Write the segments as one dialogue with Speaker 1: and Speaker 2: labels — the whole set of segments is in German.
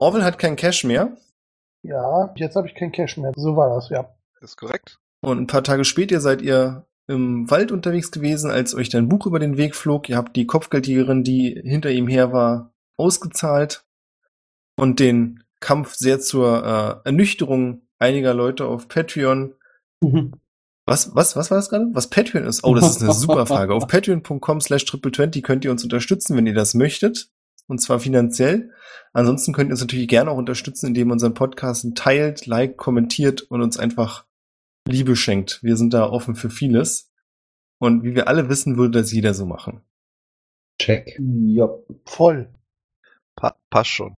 Speaker 1: Orwell hat kein Cash mehr.
Speaker 2: Ja, jetzt habe ich kein Cash mehr. So war das, ja.
Speaker 3: Das ist korrekt.
Speaker 1: Und ein paar Tage später seid ihr im Wald unterwegs gewesen, als euch dein Buch über den Weg flog. Ihr habt die Kopfgeldjägerin, die hinter ihm her war, ausgezahlt und den Kampf sehr zur äh, Ernüchterung einiger Leute auf Patreon. Was, was, was war das gerade? Was Patreon ist? Oh, das ist eine super Frage. Auf patreon.com slash triple20 könnt ihr uns unterstützen, wenn ihr das möchtet. Und zwar finanziell. Ansonsten könnt ihr uns natürlich gerne auch unterstützen, indem ihr unseren Podcast teilt, liked, kommentiert und uns einfach Liebe schenkt. Wir sind da offen für vieles. Und wie wir alle wissen, würde das jeder so machen.
Speaker 4: Check.
Speaker 2: Ja, voll.
Speaker 3: Pa passt schon.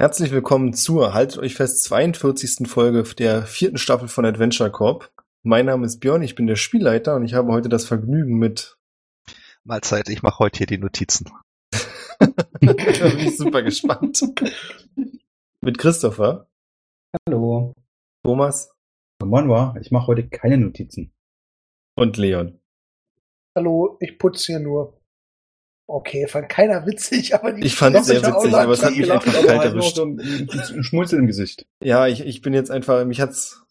Speaker 1: Herzlich willkommen zur, haltet euch fest, 42. Folge der vierten Staffel von Adventure Corp. Mein Name ist Björn, ich bin der Spielleiter und ich habe heute das Vergnügen mit.
Speaker 3: Mahlzeit, ich mache heute hier die Notizen.
Speaker 1: da bin ich super gespannt. mit Christopher.
Speaker 4: Hallo.
Speaker 1: Thomas.
Speaker 4: Manwa, ich mache heute keine Notizen.
Speaker 1: Und Leon.
Speaker 2: Hallo, ich putze hier nur. Okay, fand keiner witzig, aber die
Speaker 1: Ich fand es sehr witzig, aber es hat mich einfach kalt
Speaker 4: halt
Speaker 1: erwischt.
Speaker 4: so ein, ein Schmunzel im Gesicht.
Speaker 1: Ja, ich, ich bin jetzt einfach, mich hat's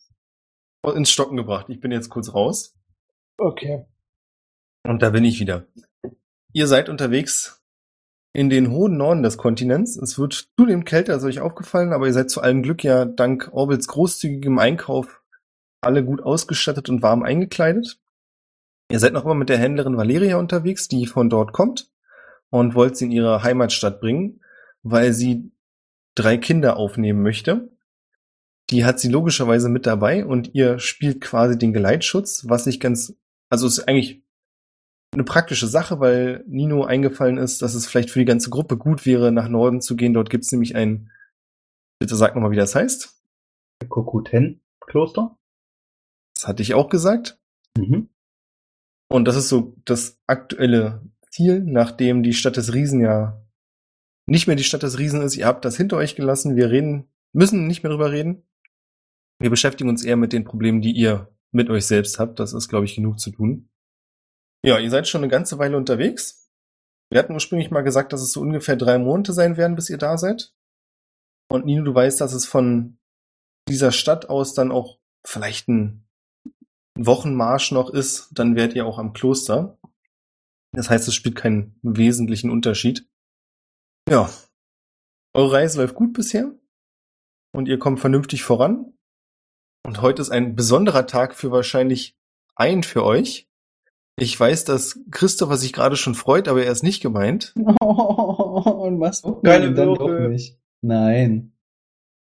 Speaker 1: ins Stocken gebracht. Ich bin jetzt kurz raus.
Speaker 2: Okay.
Speaker 1: Und da bin ich wieder. Ihr seid unterwegs in den hohen Norden des Kontinents. Es wird zudem kälter, ist euch aufgefallen, aber ihr seid zu allem Glück ja dank Orbits großzügigem Einkauf alle gut ausgestattet und warm eingekleidet. Ihr seid noch immer mit der Händlerin Valeria unterwegs, die von dort kommt und wollt sie in ihre Heimatstadt bringen, weil sie drei Kinder aufnehmen möchte. Die hat sie logischerweise mit dabei und ihr spielt quasi den Geleitschutz, was sich ganz, also ist eigentlich eine praktische Sache, weil Nino eingefallen ist, dass es vielleicht für die ganze Gruppe gut wäre, nach Norden zu gehen. Dort gibt's nämlich ein, bitte sag nochmal, wie das heißt.
Speaker 4: Kokuten-Kloster?
Speaker 1: Das hatte ich auch gesagt.
Speaker 4: Mhm.
Speaker 1: Und das ist so das aktuelle Ziel, nachdem die Stadt des Riesen ja nicht mehr die Stadt des Riesen ist. Ihr habt das hinter euch gelassen. Wir reden, müssen nicht mehr drüber reden. Wir beschäftigen uns eher mit den Problemen, die ihr mit euch selbst habt. Das ist, glaube ich, genug zu tun. Ja, ihr seid schon eine ganze Weile unterwegs. Wir hatten ursprünglich mal gesagt, dass es so ungefähr drei Monate sein werden, bis ihr da seid. Und Nino, du weißt, dass es von dieser Stadt aus dann auch vielleicht ein Wochenmarsch noch ist, dann wärt ihr auch am Kloster. Das heißt, es spielt keinen wesentlichen Unterschied. Ja. Eure Reise läuft gut bisher. Und ihr kommt vernünftig voran. Und heute ist ein besonderer Tag für wahrscheinlich einen für euch. Ich weiß, dass Christopher sich gerade schon freut, aber er ist nicht gemeint.
Speaker 4: und was?
Speaker 5: Keine
Speaker 4: dann doch nicht. Nein.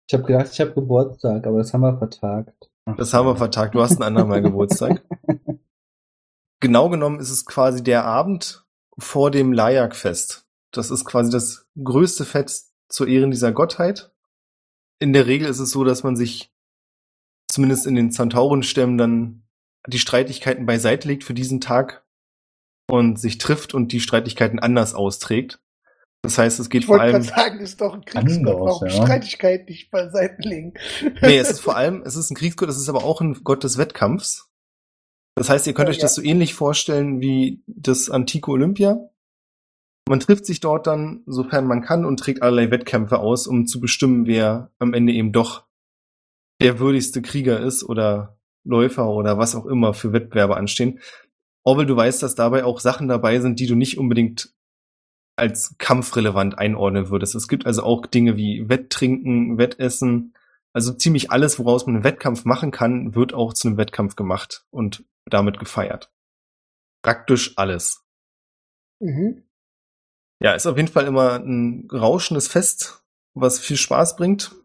Speaker 4: Ich habe gedacht, ich habe Geburtstag, aber das haben wir vertagt.
Speaker 1: Das haben wir vertagt. Du hast ein andermal Geburtstag. Genau genommen ist es quasi der Abend vor dem Layak-Fest. Das ist quasi das größte Fest zu Ehren dieser Gottheit. In der Regel ist es so, dass man sich zumindest in den Zantaurenstämmen dann die Streitigkeiten beiseite legt für diesen Tag und sich trifft und die Streitigkeiten anders austrägt. Das heißt, es geht
Speaker 2: Ich
Speaker 1: vor
Speaker 2: wollte
Speaker 1: allem
Speaker 2: gerade sagen, das ist doch ein Kriegsgott,
Speaker 4: Anders,
Speaker 2: warum
Speaker 4: ja.
Speaker 2: Streitigkeiten nicht beiseite legen.
Speaker 1: Nee, es ist vor allem, es ist ein Kriegsgott, es ist aber auch ein Gott des Wettkampfs. Das heißt, ihr könnt
Speaker 2: Ja,
Speaker 1: euch das so ähnlich vorstellen wie das antike Olympia. Man trifft sich dort dann, sofern man kann, und trägt allerlei Wettkämpfe aus, um zu bestimmen, wer am Ende eben doch der würdigste Krieger ist oder Läufer oder was auch immer für Wettbewerbe anstehen. Orwell, du weißt, dass dabei auch Sachen dabei sind, die du nicht unbedingt als kampfrelevant einordnen würdest. Es gibt also auch Dinge wie Wetttrinken, Wettessen, also ziemlich alles, woraus man einen Wettkampf machen kann, wird auch zu einem Wettkampf gemacht und damit gefeiert. Praktisch alles.
Speaker 2: Mhm.
Speaker 1: Ja, ist auf jeden Fall immer ein rauschendes Fest, was viel Spaß bringt.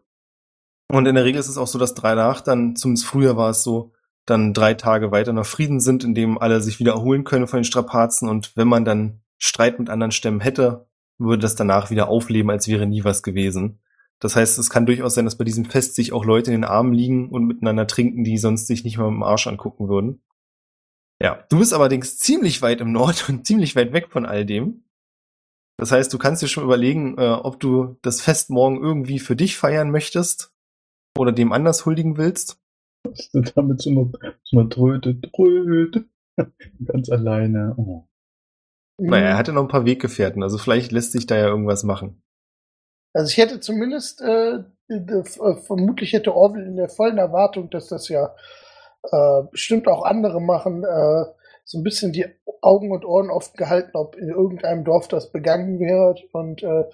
Speaker 1: Und in der Regel ist es auch so, dass danach dann, zumindest früher war es so, dann drei Tage weiter noch Frieden sind, in dem alle sich wieder erholen können von den Strapazen und wenn man dann Streit mit anderen Stämmen hätte, würde das danach wieder aufleben, als wäre nie was gewesen. Das heißt, es kann durchaus sein, dass bei diesem Fest sich auch Leute in den Armen liegen und miteinander trinken, die sonst sich nicht mal im Arsch angucken würden. Ja, du bist allerdings ziemlich weit im Nord und ziemlich weit weg von all dem. Das heißt, du kannst dir schon überlegen, äh, ob du das Fest morgen irgendwie für dich feiern möchtest oder dem anders huldigen willst.
Speaker 4: Was ist denn damit so eine, so eine Tröte, Tröte? Ganz alleine. Oh.
Speaker 1: Naja, er hatte noch ein paar Weggefährten, also vielleicht lässt sich da ja irgendwas machen.
Speaker 2: Also ich hätte zumindest, äh, äh, vermutlich hätte Orwell in der vollen Erwartung, dass das ja äh, bestimmt auch andere machen, äh, so ein bisschen die Augen und Ohren offen gehalten, ob in irgendeinem Dorf das begangen wird und äh,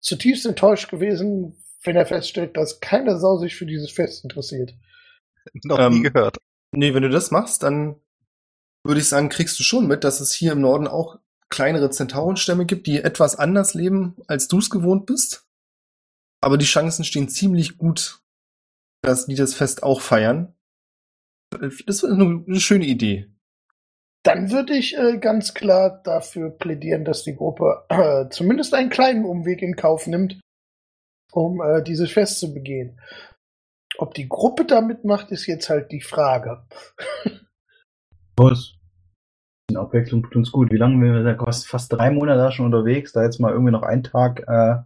Speaker 2: zutiefst enttäuscht gewesen, wenn er feststellt, dass keine Sau sich für dieses Fest interessiert.
Speaker 3: Noch
Speaker 1: Ähm,
Speaker 3: nie gehört.
Speaker 1: Nee, wenn du das machst, dann würde ich sagen, kriegst du schon mit, dass es hier im Norden auch kleinere Zentaurenstämme gibt, die etwas anders leben, als du es gewohnt bist. Aber die Chancen stehen ziemlich gut, dass die das Fest auch feiern. Das ist eine, eine schöne Idee.
Speaker 2: Dann würde ich äh, ganz klar dafür plädieren, dass die Gruppe äh, zumindest einen kleinen Umweg in Kauf nimmt, um äh, dieses Fest zu begehen. Ob die Gruppe da mitmacht, ist jetzt halt die Frage.
Speaker 4: Was? Die Abwechslung tut uns gut. Wie lange wir da fast, fast drei Monate da schon unterwegs, da jetzt mal irgendwie noch einen Tag äh,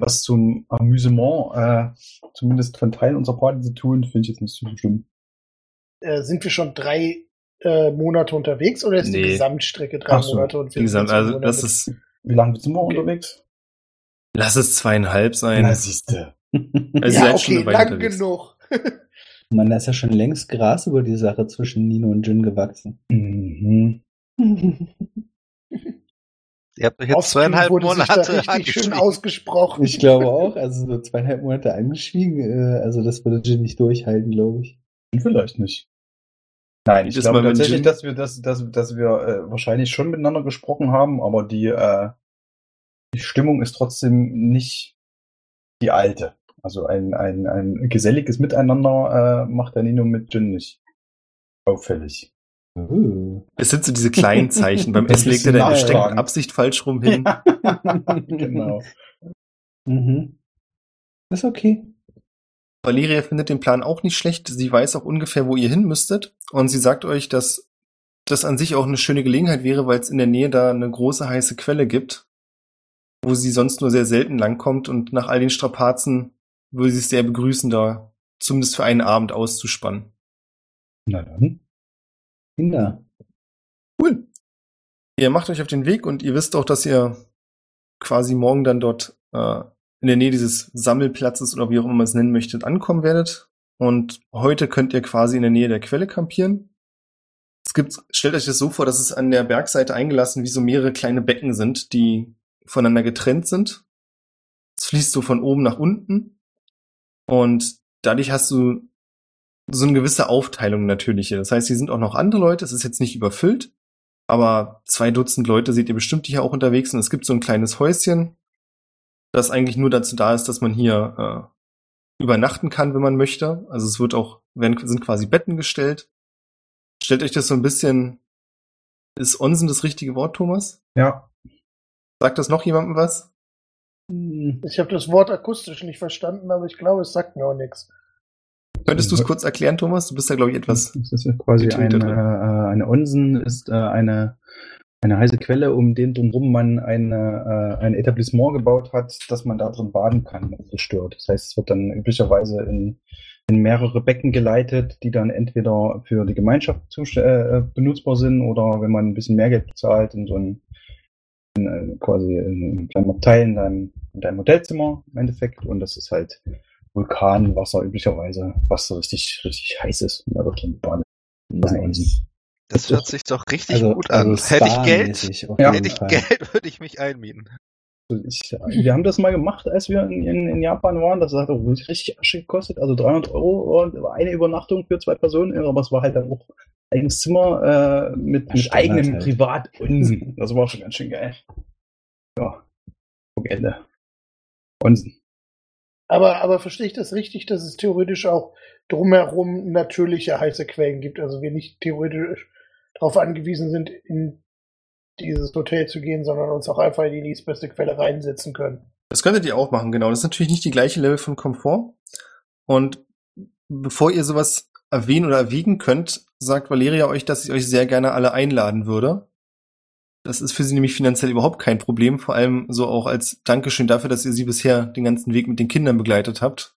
Speaker 4: was zum Amüsement, äh, zumindest von Teilen unserer Party zu tun, finde ich jetzt nicht so schlimm.
Speaker 2: Äh, sind wir schon drei äh, Monate unterwegs oder ist die
Speaker 1: Nee.
Speaker 2: Gesamtstrecke drei
Speaker 4: Ach so,
Speaker 2: Monate? Und wir jetzt
Speaker 1: also
Speaker 2: Monate?
Speaker 1: das ist,
Speaker 4: Wie lange sind wir
Speaker 2: Okay.
Speaker 4: unterwegs?
Speaker 1: lass es zweieinhalb sein.
Speaker 4: Na, siehste.
Speaker 1: Also
Speaker 2: ja, okay, lang
Speaker 1: unterwegs.
Speaker 2: genug.
Speaker 5: Man, da ist ja schon längst Gras über die Sache zwischen Nino und Jin gewachsen.
Speaker 4: Mhm.
Speaker 3: Ihr habt euch jetzt
Speaker 2: Auf
Speaker 3: zweieinhalb Monate
Speaker 2: richtig schön ausgesprochen.
Speaker 5: Ich glaube auch, also so zweieinhalb Monate angeschwiegen, äh, also das würde Jin nicht durchhalten, glaube ich.
Speaker 4: Vielleicht nicht. Nein, ich
Speaker 1: Das
Speaker 4: glaube tatsächlich,
Speaker 1: Jin-
Speaker 4: dass wir, dass, dass, dass wir äh, wahrscheinlich schon miteinander gesprochen haben, aber die, äh, die Stimmung ist trotzdem nicht die alte. Also ein, ein, ein geselliges Miteinander äh, macht der Nino mit Jin nicht auffällig.
Speaker 5: Oh.
Speaker 1: Es sind so diese kleinen Zeichen. Beim Essen legt er Besteck mit
Speaker 4: nachfragen.
Speaker 1: Absicht falsch rum hin.
Speaker 4: genau.
Speaker 5: Mhm. Ist okay.
Speaker 1: Valeria findet den Plan auch nicht schlecht. Sie weiß auch ungefähr, wo ihr hin müsstet. Und sie sagt euch, dass das an sich auch eine schöne Gelegenheit wäre, weil es in der Nähe da eine große heiße Quelle gibt, wo sie sonst nur sehr selten langkommt. Und nach all den Strapazen würde sie es sehr begrüßen, da zumindest für einen Abend auszuspannen.
Speaker 4: Na dann.
Speaker 5: Kinder.
Speaker 1: Cool. Ihr macht euch auf den Weg und ihr wisst auch, dass ihr quasi morgen dann dort äh, in der Nähe dieses Sammelplatzes oder wie auch immer man es nennen möchtet, ankommen werdet. Und heute könnt ihr quasi in der Nähe der Quelle campieren. Es gibt, stellt euch das so vor, dass es an der Bergseite eingelassen wie so mehrere kleine Becken sind, die voneinander getrennt sind. Es fließt so von oben nach unten. Und dadurch hast du so eine gewisse Aufteilung natürliche. Das heißt, hier sind auch noch andere Leute. Es ist jetzt nicht überfüllt, aber zwei Dutzend Leute seht ihr bestimmt hier auch unterwegs. Und es gibt so ein kleines Häuschen, das eigentlich nur dazu da ist, dass man hier äh, übernachten kann, wenn man möchte. Also es wird auch, werden, sind quasi Betten gestellt. Stellt euch das so ein bisschen, ist Onsen das richtige Wort, Thomas?
Speaker 4: Ja.
Speaker 1: Sagt das noch jemandem was?
Speaker 5: Hm.
Speaker 2: Ich habe das Wort akustisch nicht verstanden, aber ich glaube, es sagt mir auch nichts.
Speaker 1: Könntest du es kurz erklären, Thomas? Du bist da, glaube ich, etwas.
Speaker 4: Das ist quasi
Speaker 1: drin.
Speaker 4: äh, eine Onsen, ist äh, eine, eine heiße Quelle, um den drumherum man eine, äh, ein Etablissement gebaut hat, dass man da drin baden kann, ungestört. Das heißt, es wird dann üblicherweise in, in mehrere Becken geleitet, die dann entweder für die Gemeinschaft zus- äh, benutzbar sind oder wenn man ein bisschen mehr Geld bezahlt, in so ein in, äh, quasi in kleinen in deinem, in deinem Hotelzimmer im Endeffekt. Und das ist halt Vulkanwasser üblicherweise, was so richtig, richtig heiß ist. Und da wird ist Onsen.
Speaker 5: Nice.
Speaker 3: Das hört sich doch richtig
Speaker 5: Also,
Speaker 3: gut an.
Speaker 5: also
Speaker 3: hätte ich Geld,
Speaker 4: Ja.
Speaker 3: hätte ich. Geld, würde ich mich einmieten.
Speaker 4: Ich, wir haben das mal gemacht, als wir in, in, in Japan waren. Das hat auch richtig Asche gekostet. Also 300 Euro und eine Übernachtung für zwei Personen. Aber es war halt dann auch eigenes Zimmer äh, mit, mit eigenem
Speaker 5: halt.
Speaker 4: Privatunsen. Das war schon ganz schön geil. Ja, Ende. Onsen.
Speaker 2: Aber, aber verstehe ich das richtig, dass es theoretisch auch drumherum natürliche heiße Quellen gibt? Also wir nicht theoretisch darauf angewiesen sind, in dieses Hotel zu gehen, sondern uns auch einfach in die nächstbeste Quelle reinsetzen können.
Speaker 1: Das könntet ihr auch machen, genau. Das ist natürlich nicht die gleiche Level von Komfort. Und bevor ihr sowas erwähnen oder erwiegen könnt, sagt Valeria euch, dass sie euch sehr gerne alle einladen würde. Das ist für sie nämlich finanziell überhaupt kein Problem, vor allem so auch als Dankeschön dafür, dass ihr sie bisher den ganzen Weg mit den Kindern begleitet habt.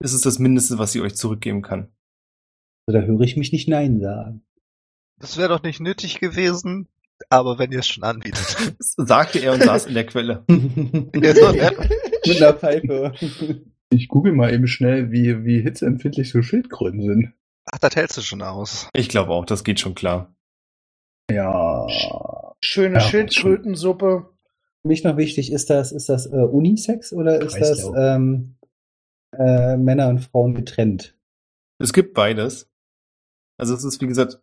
Speaker 1: Ist es das Mindeste, was sie euch zurückgeben kann.
Speaker 5: Also da höre ich mich nicht Nein sagen.
Speaker 3: Das wäre doch nicht nötig gewesen, aber wenn ihr es schon anbietet.
Speaker 1: Das sagte er und saß in der Quelle.
Speaker 5: Mit einer Pfeife.
Speaker 4: Ich google mal eben schnell, wie, wie hitzeempfindlich so Schildkröten sind.
Speaker 3: Ach, das hältst du schon aus.
Speaker 1: Ich glaube auch, das geht schon klar.
Speaker 4: Ja.
Speaker 2: Schöne
Speaker 4: Ja,
Speaker 2: Schildkrötensuppe.
Speaker 5: Für mich noch wichtig, ist das, ist das äh, Unisex oder ist das
Speaker 4: Kreislauf.
Speaker 5: ähm, äh, Männer und Frauen getrennt?
Speaker 1: Es gibt beides. Also es ist, wie gesagt,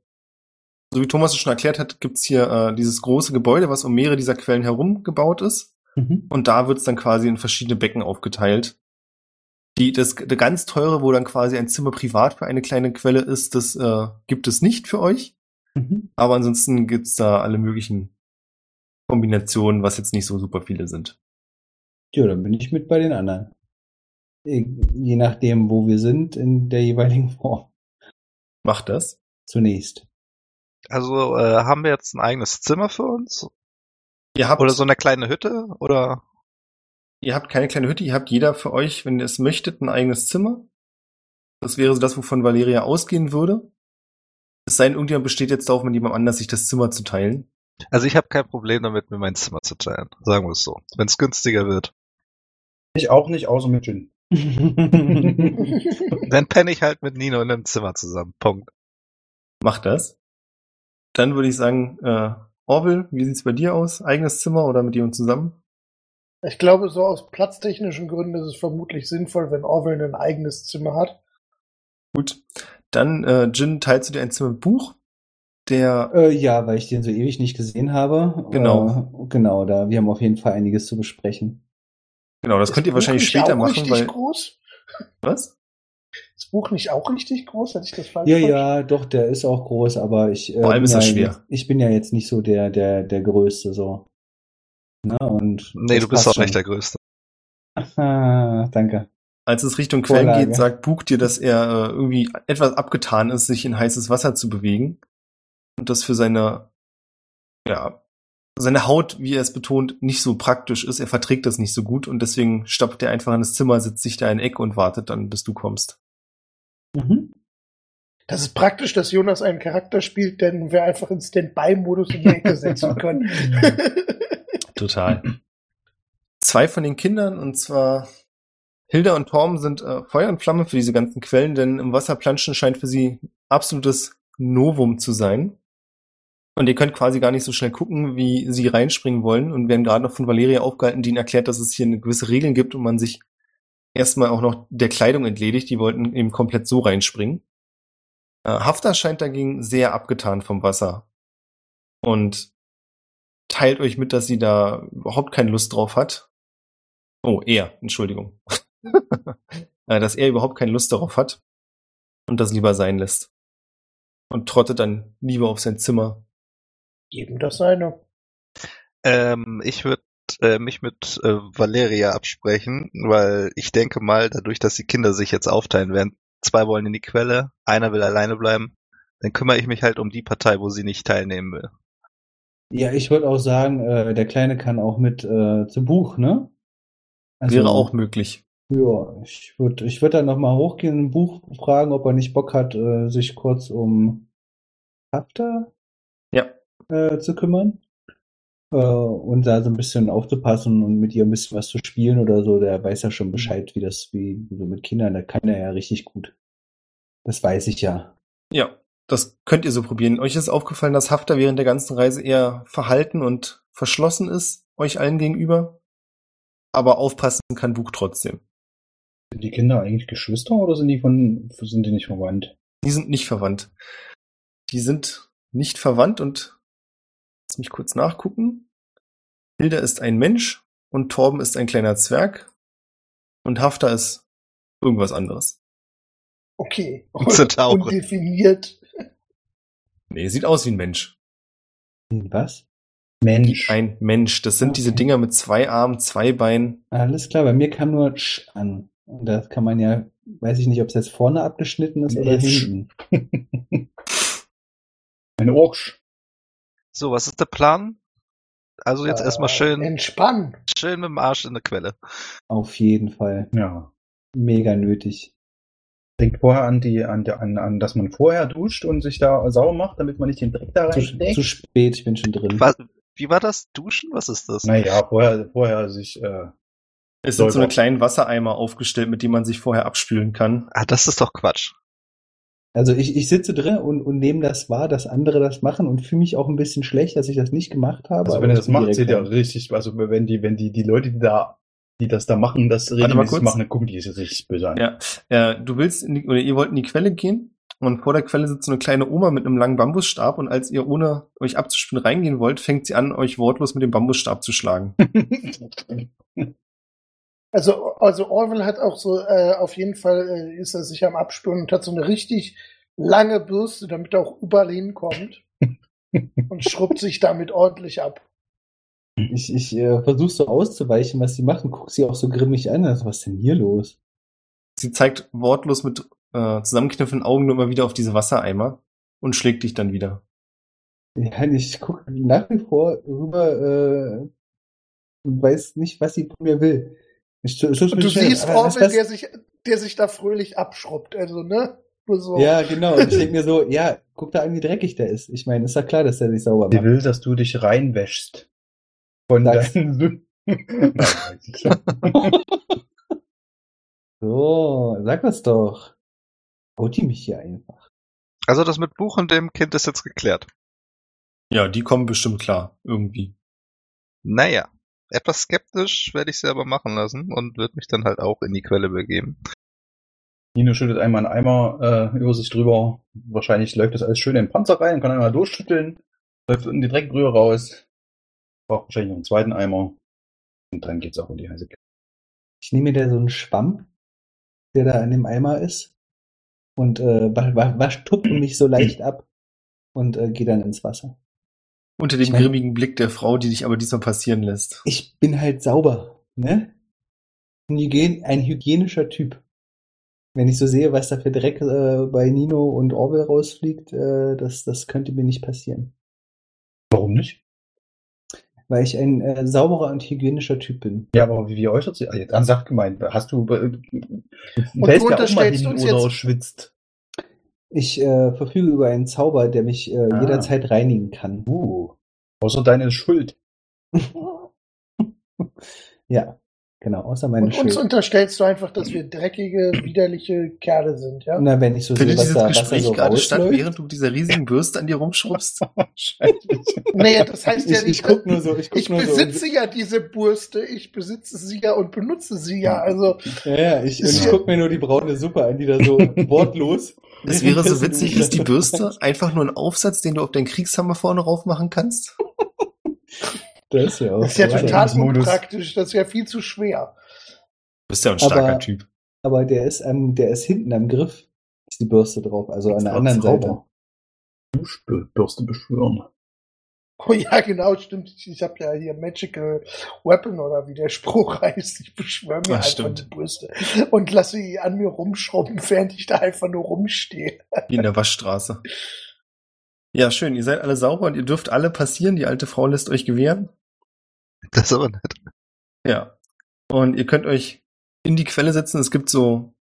Speaker 1: so wie Thomas es schon erklärt hat, gibt's hier äh, dieses große Gebäude, was um mehrere dieser Quellen herum gebaut ist.
Speaker 5: Mhm.
Speaker 1: Und da wird's dann quasi in verschiedene Becken aufgeteilt. Die, das, der ganz teure, wo dann quasi ein Zimmer privat für eine kleine Quelle ist, das äh, gibt es nicht für euch.
Speaker 5: Mhm.
Speaker 1: Aber ansonsten gibt's da alle möglichen Kombinationen, was jetzt nicht so super viele sind.
Speaker 5: Ja, dann bin ich mit bei den anderen. Eh, Je nachdem, wo wir sind, in der jeweiligen Form.
Speaker 1: Macht das.
Speaker 5: Zunächst.
Speaker 3: Also äh, haben wir jetzt ein eigenes Zimmer für uns?
Speaker 1: Ihr habt,
Speaker 3: Oder so eine kleine Hütte? Oder
Speaker 1: ihr habt keine kleine Hütte, ihr habt jeder für euch, wenn ihr es möchtet, ein eigenes Zimmer. Das wäre so das, wovon Valeria ausgehen würde. Es sei denn, irgendjemand besteht jetzt darauf, mit jemand anders sich das Zimmer zu teilen.
Speaker 3: also ich habe kein Problem damit, mir mein Zimmer zu teilen. Sagen wir es so. Wenn es günstiger wird.
Speaker 4: Ich auch nicht, außer mit Gin.
Speaker 3: Dann penne ich halt mit Nino in einem Zimmer zusammen. Punkt.
Speaker 1: Macht das. Dann würde ich sagen, äh, Orwell, wie sieht's bei dir aus? Eigenes Zimmer oder mit jemandem zusammen?
Speaker 2: Ich glaube, so aus platztechnischen Gründen ist es vermutlich sinnvoll, wenn Orwell ein eigenes Zimmer hat.
Speaker 1: Gut. Dann, äh, Jin, teilst du dir ein Zimmer mit Buch? Der,
Speaker 5: äh, ja, weil ich den so ewig nicht gesehen habe.
Speaker 1: Genau.
Speaker 5: Äh, genau, da wir haben auf jeden Fall einiges zu besprechen.
Speaker 1: genau, das
Speaker 2: Ist
Speaker 1: könnt ihr
Speaker 2: Buch
Speaker 1: wahrscheinlich
Speaker 2: nicht
Speaker 1: später
Speaker 2: auch
Speaker 1: machen,
Speaker 2: richtig
Speaker 1: weil,
Speaker 2: groß?
Speaker 1: was?
Speaker 2: Ist das Buch nicht auch richtig groß? Hatte ich das falsch
Speaker 5: Ja,
Speaker 2: verstanden?
Speaker 5: ja, doch, der ist auch groß, aber ich. äh,
Speaker 1: Vor allem ist
Speaker 5: bin
Speaker 1: er
Speaker 5: ja
Speaker 1: schwer.
Speaker 5: Jetzt, ich bin ja jetzt nicht so der, der, der Größte, so. Na, und.
Speaker 3: Nee,
Speaker 5: das
Speaker 3: du bist auch nicht
Speaker 5: schon.
Speaker 3: der Größte.
Speaker 5: Aha, danke.
Speaker 1: Als es Richtung Quellen
Speaker 5: Vorlage.
Speaker 1: geht, sagt Bug dir, dass er äh, irgendwie etwas abgetan ist, sich in heißes Wasser zu bewegen. Und das für seine, ja, seine Haut, wie er es betont, nicht so praktisch ist. Er verträgt das nicht so gut und deswegen stapft er einfach in das Zimmer, sitzt sich da in Eck und wartet dann, bis du kommst.
Speaker 5: Mhm.
Speaker 2: Das ist praktisch, dass Jonas einen Charakter spielt, denn wir einfach in Standby-Modus in die Ecke setzen können.
Speaker 1: Total. Zwei von den Kindern, und zwar Hilda und Torm, sind äh, Feuer und Flamme für diese ganzen Quellen, denn im Wasser planschen scheint für sie absolutes Novum zu sein. Und ihr könnt quasi gar nicht so schnell gucken, wie sie reinspringen wollen und werden gerade noch von Valeria aufgehalten, die ihnen erklärt, dass es hier eine gewisse Regeln gibt und man sich erstmal auch noch der Kleidung entledigt. Die wollten eben komplett so reinspringen. Äh, Haftar scheint dagegen sehr abgetan vom Wasser und teilt euch mit, dass sie da überhaupt keine Lust drauf hat. Oh, er, Entschuldigung. Äh, dass er überhaupt keine Lust darauf hat und das lieber sein lässt. Und trottet dann lieber auf sein Zimmer.
Speaker 2: Eben das seine.
Speaker 3: Ähm, ich würde äh, mich mit äh, Valeria absprechen, weil ich denke mal, dadurch, dass die Kinder sich jetzt aufteilen werden, zwei wollen in die Quelle, einer will alleine bleiben, dann kümmere ich mich halt um die Partei, wo sie nicht teilnehmen will.
Speaker 5: Ja, ich würde auch sagen, äh, der Kleine kann auch mit äh, zu Buch, ne? Also,
Speaker 1: Wäre auch möglich.
Speaker 5: Ja, ich würde ich würd dann nochmal hochgehen, ein Buch fragen, ob er nicht Bock hat, äh, sich kurz um Haftar
Speaker 1: Ja.
Speaker 5: äh, zu kümmern. Äh, und da so ein bisschen aufzupassen und mit ihr ein bisschen was zu spielen oder so. Der weiß ja schon Bescheid, wie das, wie so mit Kindern, da kann er ja richtig gut. Das weiß ich ja.
Speaker 1: Ja, das könnt ihr so probieren. Euch ist aufgefallen, dass Haftar während der ganzen Reise eher verhalten und verschlossen ist, euch allen gegenüber. Aber aufpassen kann Buch trotzdem.
Speaker 4: Sind die Kinder eigentlich Geschwister oder sind die von, sind die nicht verwandt?
Speaker 1: Die sind nicht verwandt. Die sind nicht verwandt und lass mich kurz nachgucken. Hilda ist ein Mensch und Torben ist ein kleiner Zwerg. Und Hafter ist irgendwas anderes.
Speaker 2: Okay.
Speaker 3: Zentaure.
Speaker 2: Undefiniert.
Speaker 1: Nee, sieht aus wie ein Mensch.
Speaker 5: Was?
Speaker 4: Mensch.
Speaker 1: Ein Mensch. Das sind diese
Speaker 5: Okay.
Speaker 1: Dinger mit zwei Armen, zwei Beinen.
Speaker 5: Alles klar, bei mir kam nur Sch an. Und das kann man ja, weiß ich nicht, ob es jetzt vorne abgeschnitten ist oder hinten.
Speaker 4: Ein Orksch.
Speaker 3: So, was ist der Plan? Also jetzt
Speaker 2: Äh,
Speaker 3: erstmal schön,
Speaker 2: Entspannen.
Speaker 3: schön mit dem Arsch in der Quelle.
Speaker 5: Auf jeden Fall.
Speaker 4: Ja.
Speaker 5: Mega nötig.
Speaker 4: Denkt vorher an die, an, der- an, an, dass man vorher duscht und sich da sauber macht, damit man nicht den Dreck da
Speaker 5: Zu,
Speaker 4: reinsteckt.
Speaker 5: zu spät, ich bin schon drin.
Speaker 3: Was, wie war das? Duschen? Was ist das?
Speaker 4: Naja, vorher, vorher sich, äh,
Speaker 1: Es sind so eine kleinen Wassereimer aufgestellt, mit denen man sich vorher abspülen kann.
Speaker 3: Ah, das ist doch Quatsch.
Speaker 5: Also ich, ich sitze drin und, und nehme das wahr, dass andere das machen und fühle mich auch ein bisschen schlecht, dass ich das nicht gemacht habe.
Speaker 4: also
Speaker 5: aber
Speaker 4: wenn ihr das macht, seht ihr richtig, also wenn die, wenn die, die Leute, die da, die das da machen, das
Speaker 1: mal
Speaker 4: regelmäßig machen, dann gucken die sich richtig böse an.
Speaker 1: Ja, äh, du willst in die, oder ihr wollt in die Quelle gehen und vor der Quelle sitzt so eine kleine Oma mit einem langen Bambusstab und als ihr ohne euch abzuspülen reingehen wollt, fängt sie an, euch wortlos mit dem Bambusstab zu schlagen.
Speaker 2: Also, also Orwell hat auch so, äh, auf jeden Fall äh, ist er sich am Abspüren und hat so eine richtig lange Bürste, damit er auch überall hinkommt. und schrubbt sich damit ordentlich ab.
Speaker 5: Ich, ich äh, versuche so auszuweichen, was sie machen, guck sie auch so grimmig an. Also, was ist denn hier los?
Speaker 1: Sie zeigt wortlos mit äh, zusammenkniffenden Augen nur immer wieder auf diese Wassereimer und schlägt dich dann wieder.
Speaker 5: Ja, ich gucke nach wie vor rüber äh, und weiß nicht, was sie von mir will. Ich, ich, ich,
Speaker 2: Und du siehst Orwell, der sich, der sich da fröhlich abschrubbt. Also, ne? Nur so.
Speaker 5: Ja, genau. Und ich denke mir so, ja, guck da an, wie dreckig der ist. Ich meine, ist ja klar, dass der sich sauber
Speaker 4: Sie
Speaker 5: macht.
Speaker 4: will, dass du dich reinwäschst. Von
Speaker 5: Sag's.
Speaker 4: deinen Sünden.
Speaker 5: So, sag das doch. Haut die mich hier einfach.
Speaker 3: Also das mit Buch und dem Kind ist jetzt geklärt.
Speaker 1: Ja, die kommen bestimmt klar, irgendwie.
Speaker 3: Naja, etwas skeptisch werde ich sie aber machen lassen und wird mich dann halt auch in die Quelle begeben.
Speaker 4: Nino schüttet einmal einen Eimer äh, über sich drüber. Wahrscheinlich läuft das alles schön in den Panzer rein, kann einmal durchschütteln, läuft in die Dreckbrühe raus. Braucht wahrscheinlich noch einen zweiten Eimer. Und dann geht's auch in die heiße Kiste.
Speaker 5: Ich nehme mir da so einen Schwamm, der da in dem Eimer ist, und äh, wasch, wasch, wasch mich so leicht ab und äh, gehe dann ins Wasser.
Speaker 1: Unter dem
Speaker 5: Ich mein-
Speaker 1: grimmigen Blick der Frau, die dich aber diesmal passieren lässt.
Speaker 5: Ich bin halt sauber, ne? Ein, Hygien ein hygienischer Typ. Wenn ich so sehe, was da für Dreck äh, bei Nino und Orwell rausfliegt, äh, das, das könnte mir nicht passieren.
Speaker 4: Warum nicht?
Speaker 5: Weil ich ein äh, sauberer und hygienischer Typ bin.
Speaker 4: Ja, aber wie, wie äußert sie? Ah, Jetzt ernsthaft gemeint. Hast du, äh,
Speaker 2: Und du unterstellst uns
Speaker 4: oder
Speaker 2: jetzt-
Speaker 4: schwitzt?
Speaker 5: Ich äh, verfüge über einen Zauber, der mich äh,
Speaker 4: Ah.
Speaker 5: jederzeit reinigen kann.
Speaker 4: Uh, außer deine Schuld.
Speaker 5: ja, genau, außer meine
Speaker 2: Und uns unterstellst du einfach, dass wir dreckige, widerliche Kerle sind, ja?
Speaker 5: Na, wenn ich so sehe,
Speaker 1: Findet
Speaker 5: was
Speaker 1: dieses
Speaker 5: da, was
Speaker 1: Gespräch
Speaker 5: so
Speaker 1: gerade statt, während du mit dieser riesigen Bürste an dir rumschrubbst?
Speaker 2: Nee, das heißt ja
Speaker 5: Ich,
Speaker 2: nicht,
Speaker 5: ich guck nur so, ich guck
Speaker 2: ich
Speaker 5: nur
Speaker 2: besitze ja diese Bürste, ich besitze sie ja und benutze sie ja. Also,
Speaker 5: so. Ja, ja, ich, ich
Speaker 2: ja-
Speaker 5: guck mir nur die braune Suppe an, die da so wortlos.
Speaker 1: Es wäre so witzig, ist die Bürste einfach nur ein Aufsatz, den du auf deinen Kriegshammer vorne rauf machen kannst?
Speaker 5: Das ist ja auch
Speaker 2: das ist ja total unpraktisch, das ist ja viel zu schwer.
Speaker 1: Du bist ja ein starker
Speaker 5: Aber-
Speaker 1: Typ.
Speaker 5: Aber der ist, am, der ist hinten am Griff, ist die Bürste drauf, also an der anderen Seite.
Speaker 4: Duschbürste beschwören.
Speaker 2: Oh ja, genau, stimmt. Ich, ich habe ja hier Magical Weapon oder wie der Spruch heißt. Ich beschwöre mir
Speaker 1: Ach,
Speaker 2: einfach die Bürste und lasse sie an mir rumschrubben, während ich da einfach nur rumstehe.
Speaker 1: Wie in der Waschstraße. Ja, schön. Ihr seid alle sauber und ihr dürft alle passieren. Die alte Frau lässt euch gewähren.
Speaker 3: Das ist aber nett.
Speaker 1: Ja. Und ihr könnt euch in die Quelle setzen. Es gibt so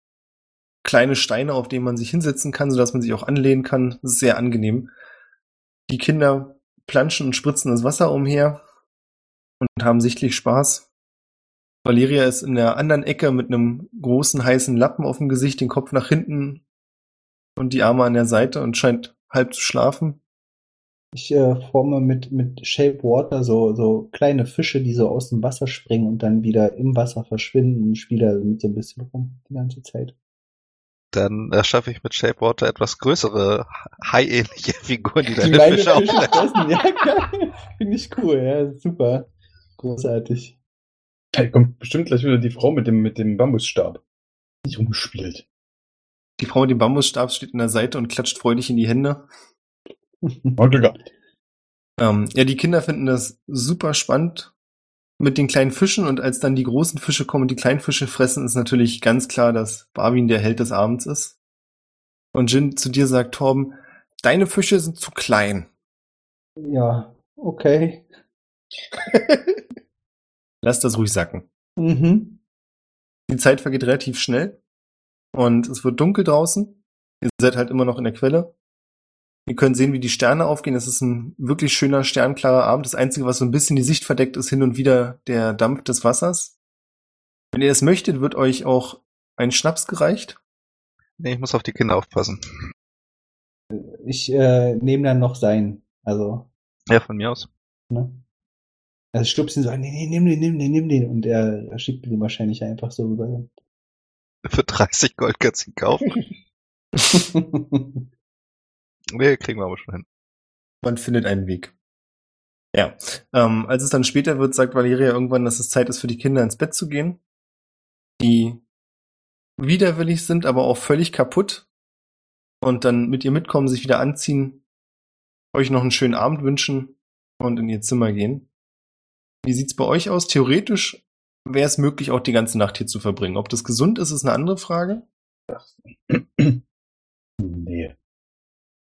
Speaker 1: kleine Steine, auf denen man sich hinsetzen kann, sodass man sich auch anlehnen kann. Das ist sehr angenehm. Die Kinder planschen und spritzen das Wasser umher und haben sichtlich Spaß. Valeria ist in der anderen Ecke mit einem großen heißen Lappen auf dem Gesicht, den Kopf nach hinten und die Arme an der Seite und scheint halb zu schlafen.
Speaker 5: Ich äh, forme mit, mit Shape Water so, so kleine Fische, die so aus dem Wasser springen und dann wieder im Wasser verschwinden und spiele damit so ein bisschen rum die ganze Zeit.
Speaker 3: Dann erschaffe ich mit Shapewater etwas größere, hai-ähnliche Figuren, die deine
Speaker 5: meine
Speaker 3: Fische
Speaker 5: fressen, ja, geil. Finde ich cool, ja, super. Großartig.
Speaker 4: Da kommt bestimmt gleich wieder die Frau mit dem, mit dem Bambusstab. Nicht rumgespielt.
Speaker 1: Die Frau mit dem Bambusstab steht an der Seite und klatscht freudig in die Hände.
Speaker 4: Danke gehabt.
Speaker 1: Ähm, ja, die Kinder finden das super spannend mit den kleinen Fischen und als dann die großen Fische kommen und die kleinen Fische fressen, ist natürlich ganz klar, dass Barwin der Held des Abends ist. Und Jin zu dir sagt, Torben, deine Fische sind zu klein.
Speaker 5: Ja, okay.
Speaker 1: Lass das ruhig sacken.
Speaker 5: Mhm.
Speaker 1: Die Zeit vergeht relativ schnell und es wird dunkel draußen. Ihr seid halt immer noch in der Quelle. Ihr könnt sehen, wie die Sterne aufgehen. Es ist ein wirklich schöner, sternklarer Abend. Das Einzige, was so ein bisschen die Sicht verdeckt, ist hin und wieder der Dampf des Wassers. Wenn ihr es möchtet, wird euch auch ein Schnaps gereicht.
Speaker 3: Nee, ich muss auf die Kinder aufpassen.
Speaker 5: Ich äh, nehme dann noch sein. Also,
Speaker 3: Ja, von mir aus.
Speaker 5: ne? Also stupst ihn so, nee, nee, nimm den, nimm den, nimm den. Und er, er schiebt den wahrscheinlich einfach so rüber.
Speaker 3: Für 30 Gold kannst du ihn kaufen. Nee, kriegen wir aber schon hin.
Speaker 1: Man findet einen Weg. Ja. Ähm, als es dann später wird, sagt Valeria irgendwann, dass es Zeit ist für die Kinder ins Bett zu gehen. Die widerwillig sind, aber auch völlig kaputt. Und dann mit ihr mitkommen, sich wieder anziehen, euch noch einen schönen Abend wünschen und in ihr Zimmer gehen. Wie sieht's bei euch aus? Theoretisch wäre es möglich, auch die ganze Nacht hier zu verbringen. Ob das gesund ist, ist eine andere Frage.
Speaker 4: nee.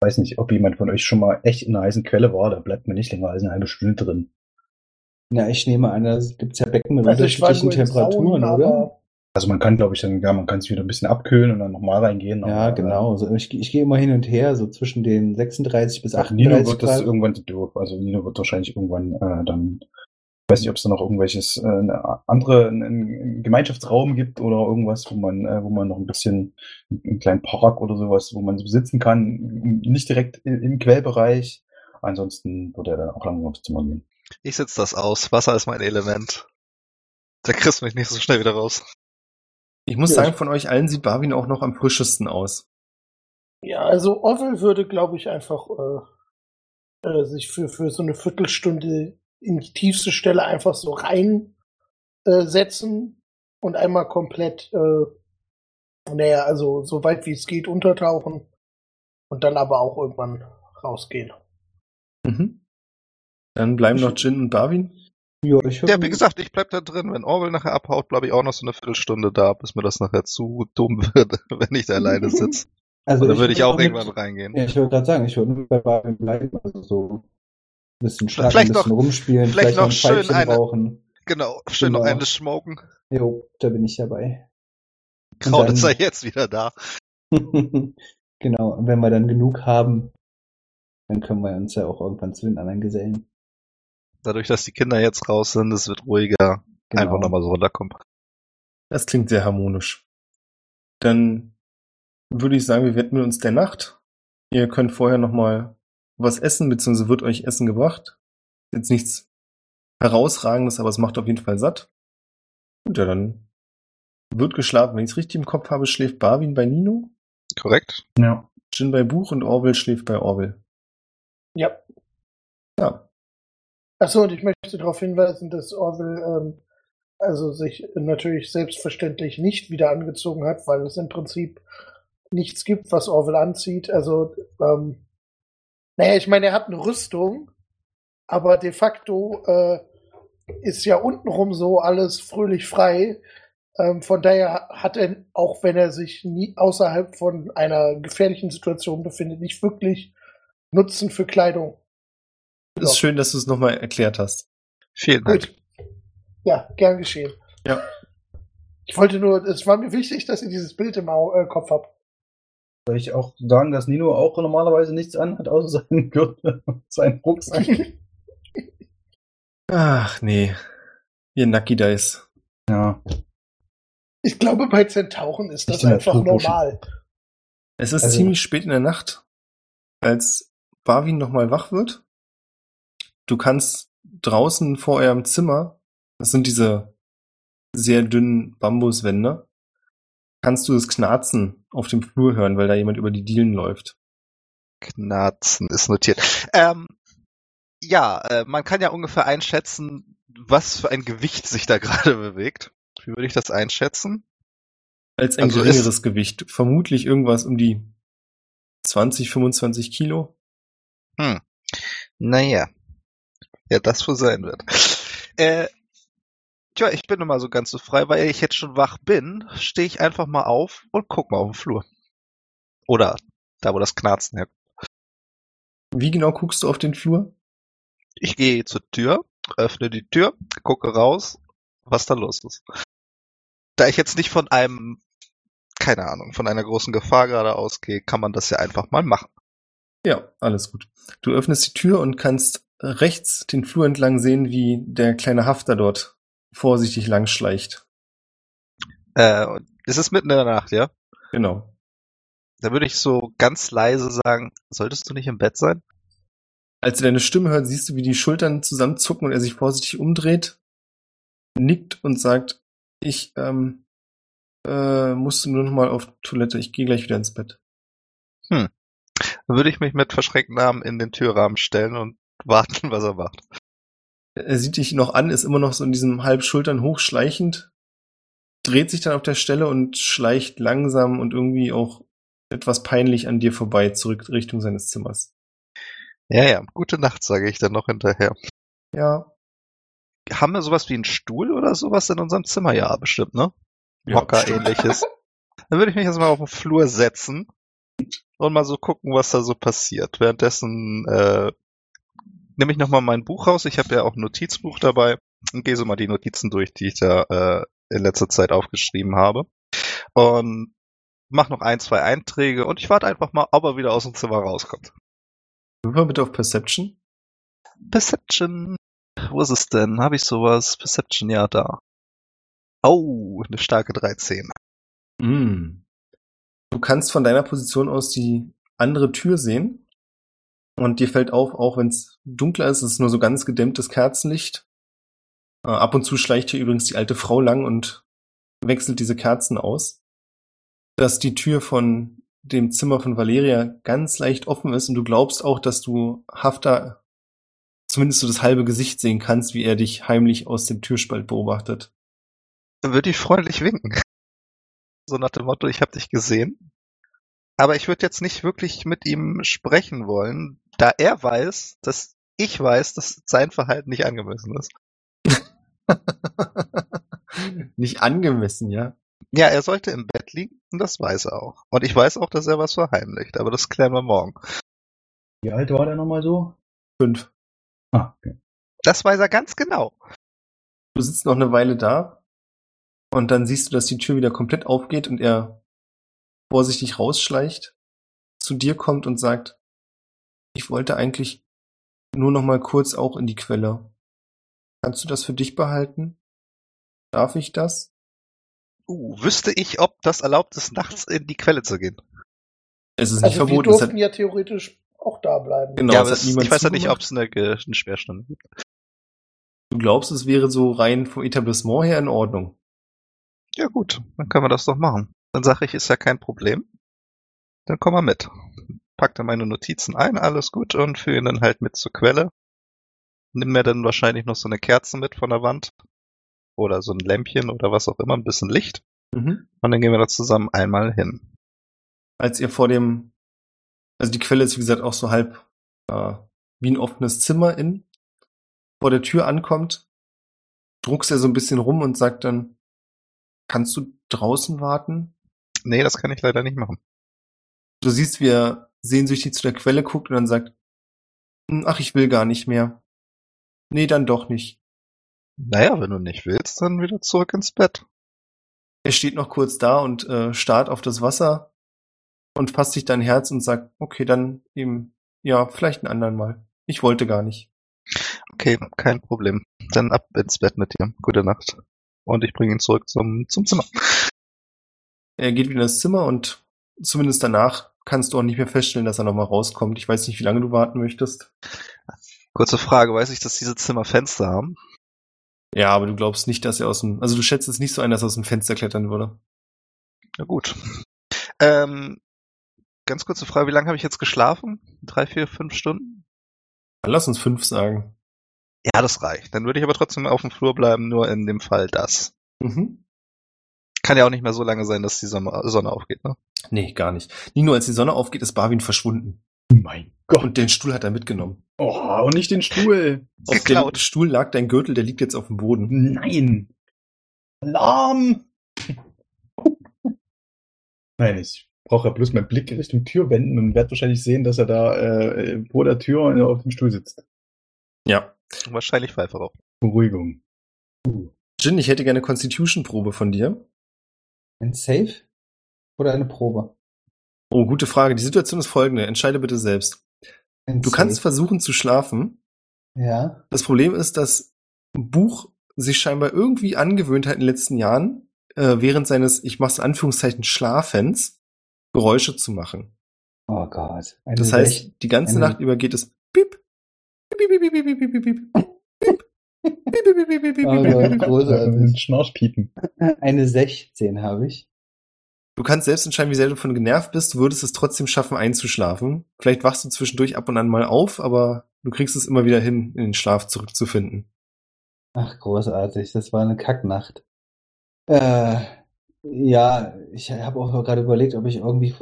Speaker 4: Weiß nicht, ob jemand von euch schon mal echt in einer heißen Quelle war, da bleibt man nicht länger als eine halbe Stunde drin.
Speaker 5: Na, ich nehme an, da gibt's ja Becken mit
Speaker 2: Also
Speaker 5: unterschiedlichen Temperaturen,
Speaker 2: Saunen,
Speaker 5: oder?
Speaker 4: Also man kann, glaube ich, dann, ja, man kann es wieder ein bisschen abkühlen und dann nochmal reingehen.
Speaker 5: Ja,
Speaker 4: aber,
Speaker 5: genau. So, ich, ich gehe immer hin und her, so zwischen den 36 bis
Speaker 4: Äh, auch Nino
Speaker 5: 38
Speaker 4: wird das
Speaker 5: Grad.
Speaker 4: irgendwann doof. Also Nino wird wahrscheinlich irgendwann äh, dann, ich weiß nicht, ob es da noch irgendwelches äh, eine andere, einen, Gemeinschaftsraum gibt oder irgendwas, wo man, äh, wo man noch ein bisschen einen kleinen Park oder sowas, wo man sitzen kann, nicht direkt im Quellbereich. Ansonsten würde er dann auch langsam aufs Zimmer gehen.
Speaker 3: Ich sitze das aus. Wasser ist mein Element. Da kriegst du mich nicht so schnell wieder raus.
Speaker 1: Ich muss
Speaker 5: Ja,
Speaker 1: sagen, von euch allen sieht Barwin auch noch am frischesten aus.
Speaker 2: ja, also Orwell würde, glaube ich, einfach äh, äh, sich für, für so eine Viertelstunde in die tiefste Stelle einfach so rein äh, setzen und einmal komplett, äh, naja, also so weit wie es geht untertauchen und dann aber auch irgendwann rausgehen.
Speaker 1: Mhm. Dann bleiben noch Jin und Barwin.
Speaker 5: Ja, ich
Speaker 3: Ja, wie gesagt, ich bleib da drin. Wenn Orwell nachher abhaut, bleibe ich auch noch so eine Viertelstunde da, bis mir das nachher zu dumm wird, wenn ich da alleine sitze.
Speaker 5: also
Speaker 3: Oder würde ich auch
Speaker 5: mit-
Speaker 3: irgendwann reingehen.
Speaker 5: Ja, ich wollte gerade sagen, ich würde bei Barwin bleiben, also so ein bisschen schnacken,
Speaker 3: Vielleicht
Speaker 5: ein bisschen
Speaker 3: noch-
Speaker 5: rumspielen,
Speaker 3: vielleicht
Speaker 5: vielleicht,
Speaker 3: noch
Speaker 5: noch ein
Speaker 3: schön eine-
Speaker 5: rauchen.
Speaker 3: Genau, schön noch
Speaker 5: Genau.
Speaker 3: eine schmoken.
Speaker 5: Jo, da bin ich dabei.
Speaker 3: Kraut
Speaker 5: dann-
Speaker 3: ist er jetzt wieder da.
Speaker 5: genau, und wenn wir dann genug haben, dann können wir uns ja auch irgendwann zu den anderen gesellen.
Speaker 3: Dadurch, dass die Kinder jetzt raus sind, es wird ruhiger.
Speaker 5: Genau.
Speaker 3: Einfach nochmal so runterkommen.
Speaker 1: Das klingt sehr harmonisch. Dann würde ich sagen, wir widmen uns der Nacht. Ihr könnt vorher noch mal was essen, beziehungsweise wird euch Essen gebracht. Jetzt nichts herausragendes, aber es macht auf jeden Fall satt. Und ja, dann wird geschlafen. Wenn ich es richtig im Kopf habe, schläft Barwin bei Nino,
Speaker 3: Korrekt?
Speaker 4: Ja.
Speaker 1: Jin bei Buch und Orwell schläft bei Orwell.
Speaker 2: Ja.
Speaker 1: Ja,
Speaker 2: Achso, und ich möchte darauf hinweisen, dass Orwell ähm, also sich natürlich selbstverständlich nicht wieder angezogen hat, weil es im Prinzip nichts gibt, was Orwell anzieht. Also, ähm, naja, ich meine, er hat eine Rüstung, aber de facto äh, ist ja untenrum so alles fröhlich frei. Ähm, von daher hat er, auch wenn er sich nie außerhalb von einer gefährlichen Situation befindet, nicht wirklich Nutzen für Kleidung.
Speaker 1: ist
Speaker 2: Ja.
Speaker 1: schön, dass du es nochmal erklärt hast.
Speaker 3: Vielen Dank.
Speaker 2: Gut. Ja, gern geschehen.
Speaker 1: Ja.
Speaker 2: Ich wollte nur, es war mir wichtig, dass ihr dieses Bild im äh, Kopf habt.
Speaker 4: Soll ich auch sagen, dass Nino auch normalerweise nichts anhat, außer seinen Gürtel und seinen Rucksack?
Speaker 1: Ach nee, ihr Nucky Dice.
Speaker 4: ja.
Speaker 2: Ich glaube, bei Zentauren ist das einfach normal.
Speaker 1: Es ist
Speaker 5: Also-
Speaker 1: ziemlich spät in der Nacht, als Barwin nochmal wach wird. Du kannst draußen vor eurem Zimmer, das sind diese sehr dünnen Bambuswände, kannst du das Knarzen auf dem Flur hören, weil da jemand über die Dielen läuft.
Speaker 3: Knarzen ist notiert. Ähm, ja, äh, man kann ja ungefähr einschätzen, was für ein Gewicht sich da gerade bewegt. Wie würde ich das einschätzen?
Speaker 1: Als ein
Speaker 3: Also
Speaker 1: geringeres Gewicht. Vermutlich irgendwas um die 20, 25 Kilo.
Speaker 3: Hm. Naja. Ja, das wohl sein wird. Äh, tja, ich bin immer so ganz so frei, weil ich jetzt schon wach bin, stehe ich einfach mal auf und guck mal auf den Flur. Oder da, wo das Knarzen her.
Speaker 1: Wie genau guckst du auf den Flur?
Speaker 3: Ich gehe zur Tür, öffne die Tür, gucke raus, was da los ist. Da ich jetzt nicht von einem, keine Ahnung, von einer großen Gefahr gerade ausgehe, kann man das ja einfach mal machen.
Speaker 1: Ja, alles gut. Du öffnest die Tür und kannst rechts den Flur entlang sehen, wie der kleine Hafter dort vorsichtig lang schleicht.
Speaker 3: Äh, und es ist mitten in der Nacht, ja?
Speaker 1: Genau.
Speaker 3: Da würde ich so ganz leise sagen, solltest du nicht im Bett sein?
Speaker 1: Als er deine Stimme hört, siehst du, wie die Schultern zusammenzucken und er sich vorsichtig umdreht, nickt und sagt, ich ähm, äh, musste nur noch mal auf Toilette, ich gehe gleich wieder ins Bett.
Speaker 3: Dann würde ich mich mit verschränkten Armen in den Türrahmen stellen und warten, was er macht.
Speaker 1: Er sieht dich noch an, ist immer noch so in diesem halb Schultern hochschleichend, dreht sich dann auf der Stelle und schleicht langsam und irgendwie auch etwas peinlich an dir vorbei zurück Richtung seines Zimmers.
Speaker 3: Ja, ja, gute Nacht, sage ich dann noch hinterher.
Speaker 1: Ja.
Speaker 3: Haben wir sowas wie einen Stuhl oder sowas in unserem Zimmer? Ja, bestimmt, ne? Hocker ähnliches. Dann würde ich mich erstmal auf den Flur setzen und mal so gucken, was da so passiert. Währenddessen äh, nehme ich nochmal mein Buch raus. Ich habe ja auch ein Notizbuch dabei und gehe so mal die Notizen durch, die ich da äh, in letzter Zeit aufgeschrieben habe. Und mach noch ein, zwei Einträge und ich warte einfach mal, ob er wieder aus dem Zimmer rauskommt.
Speaker 1: Würfel bitte auf Perception.
Speaker 3: Perception. Wo ist es denn? Habe ich sowas? Perception, ja, da. Oh, eine starke 13.
Speaker 1: Mm. Du kannst von deiner Position aus die andere Tür sehen. Und dir fällt auf, auch wenn es dunkler ist, es ist nur so ganz gedämmtes Kerzenlicht. Äh, ab und zu schleicht hier übrigens die alte Frau lang und wechselt diese Kerzen aus. Dass die Tür von dem Zimmer von Valeria ganz leicht offen ist und du glaubst auch, dass du Hafter zumindest so das halbe Gesicht sehen kannst, wie er dich heimlich aus dem Türspalt beobachtet.
Speaker 3: Dann würde ich freundlich winken. So nach dem Motto, ich habe dich gesehen. Aber ich würde jetzt nicht wirklich mit ihm sprechen wollen, da er weiß, dass ich weiß, dass sein Verhalten nicht angemessen ist.
Speaker 1: Nicht angemessen, ja.
Speaker 3: Ja, er sollte im Bett liegen und das weiß er auch. Und ich weiß auch, dass er was verheimlicht, aber das klären wir morgen.
Speaker 4: Wie alt war der nochmal so?
Speaker 1: Fünf.
Speaker 4: Ah, okay.
Speaker 3: Das weiß er ganz genau.
Speaker 1: Du sitzt noch eine Weile da und dann siehst du, dass die Tür wieder komplett aufgeht und er vorsichtig rausschleicht, zu dir kommt und sagt, ich wollte eigentlich nur noch mal kurz auch in die Quelle. Kannst du das für dich behalten? Darf ich das?
Speaker 3: Uh, wüsste ich, ob das erlaubt ist, nachts in die Quelle zu gehen.
Speaker 1: Es ist nicht
Speaker 2: Also wir
Speaker 1: verboten. Hat,
Speaker 2: durften ja theoretisch auch da bleiben.
Speaker 1: Genau,
Speaker 3: ja,
Speaker 1: es
Speaker 3: aber
Speaker 1: hat
Speaker 3: es,
Speaker 1: niemand
Speaker 3: ich weiß ja nicht,
Speaker 1: zugemacht.
Speaker 3: ob es eine, eine Sperrstunde gibt.
Speaker 1: du glaubst, es wäre so rein vom Etablissement her in Ordnung.
Speaker 3: Ja gut, dann können wir das doch machen. Dann sage ich, ist ja kein Problem. Dann komm mal mit. Pack dann meine Notizen ein, alles gut, und führe ihn dann halt mit zur Quelle. Nimm mir dann wahrscheinlich noch so eine Kerze mit von der Wand. Oder so ein Lämpchen oder was auch immer, ein bisschen Licht.
Speaker 1: Mhm.
Speaker 3: Und dann gehen wir da zusammen einmal hin.
Speaker 1: als ihr vor dem, also die Quelle ist wie gesagt auch so halb äh, wie ein offenes Zimmer in, vor der Tür ankommt, druckst er so ein bisschen rum und sagt dann, kannst du draußen warten?
Speaker 3: Nee, das kann ich leider nicht machen.
Speaker 1: Du siehst, wie er sehnsüchtig zu der Quelle guckt und dann sagt, "Hm, ach, ich will gar nicht mehr. Nee, dann doch nicht.
Speaker 3: Naja, wenn du nicht willst, dann wieder zurück ins Bett.
Speaker 1: Er steht noch kurz da und äh, starrt auf das Wasser und fasst sich dein Herz und sagt, okay, dann eben, ja, vielleicht ein anderen Mal. Ich wollte gar nicht.
Speaker 3: Okay, kein Problem. Dann ab ins Bett mit dir. Gute Nacht. Und ich bringe ihn zurück zum, zum Zimmer.
Speaker 1: Er geht wieder ins Zimmer und zumindest danach kannst du auch nicht mehr feststellen, dass er nochmal rauskommt. Ich weiß nicht, wie lange du warten möchtest.
Speaker 3: Kurze Frage, weiß ich, dass diese Zimmer Fenster haben?
Speaker 1: Ja, aber du glaubst nicht, dass er aus dem, also du schätzt es nicht so ein, dass er aus dem Fenster klettern würde.
Speaker 3: Na gut. Ähm, ganz kurze Frage, wie lange habe ich jetzt geschlafen? Drei, vier, fünf Stunden?
Speaker 1: Lass uns fünf sagen.
Speaker 3: Ja, das reicht. Dann würde ich aber trotzdem auf dem Flur bleiben, nur in dem Fall das.
Speaker 1: Mhm.
Speaker 3: Kann ja auch nicht mehr so lange sein, dass die Sonne, aufgeht, ne?
Speaker 1: Nee, gar nicht. Nie nur als die Sonne aufgeht, ist Barwin verschwunden.
Speaker 4: Mein Gott.
Speaker 1: Und den Stuhl hat er mitgenommen.
Speaker 4: Oh, und nicht den Stuhl.
Speaker 1: Auf dem
Speaker 3: Geklaut.
Speaker 1: Stuhl lag dein Gürtel, der liegt jetzt auf dem Boden.
Speaker 4: Nein. Alarm. Nein, ich brauche ja bloß meinen Blick Richtung Tür wenden und werde wahrscheinlich sehen, dass er da äh, vor der Tür auf dem Stuhl sitzt.
Speaker 1: Ja.
Speaker 3: Wahrscheinlich Pfeife rauchen.
Speaker 4: Beruhigung.
Speaker 1: Jin, ich hätte gerne Constitution-Probe von dir.
Speaker 5: Ein Safe oder eine Probe?
Speaker 1: Oh, gute Frage. Die Situation ist folgende. Entscheide bitte selbst.
Speaker 5: Ein
Speaker 1: Du kannst
Speaker 5: Safe.
Speaker 1: versuchen zu schlafen.
Speaker 5: Ja.
Speaker 1: Das Problem ist, dass Buch sich scheinbar irgendwie angewöhnt hat in den letzten Jahren, äh, während seines, ich mach's in Anführungszeichen, Schlafens, Geräusche zu machen.
Speaker 5: Oh Gott. Eine
Speaker 1: Das heißt, die ganze Nacht über geht es piep, piep, piep, piep, piep, piep, piep, piep, piep, piep.
Speaker 5: großartig.
Speaker 4: Mit Schnarchpiepen.
Speaker 5: Eine 16 habe ich.
Speaker 1: Du kannst selbst entscheiden, wie sehr du davon genervt bist. Du würdest es trotzdem schaffen, einzuschlafen. Vielleicht wachst du zwischendurch ab und an mal auf, aber du kriegst es immer wieder hin, in den Schlaf zurückzufinden.
Speaker 5: Ach, großartig. Das war eine Kacknacht. Äh, ja, ich habe auch gerade überlegt, ob ich irgendwie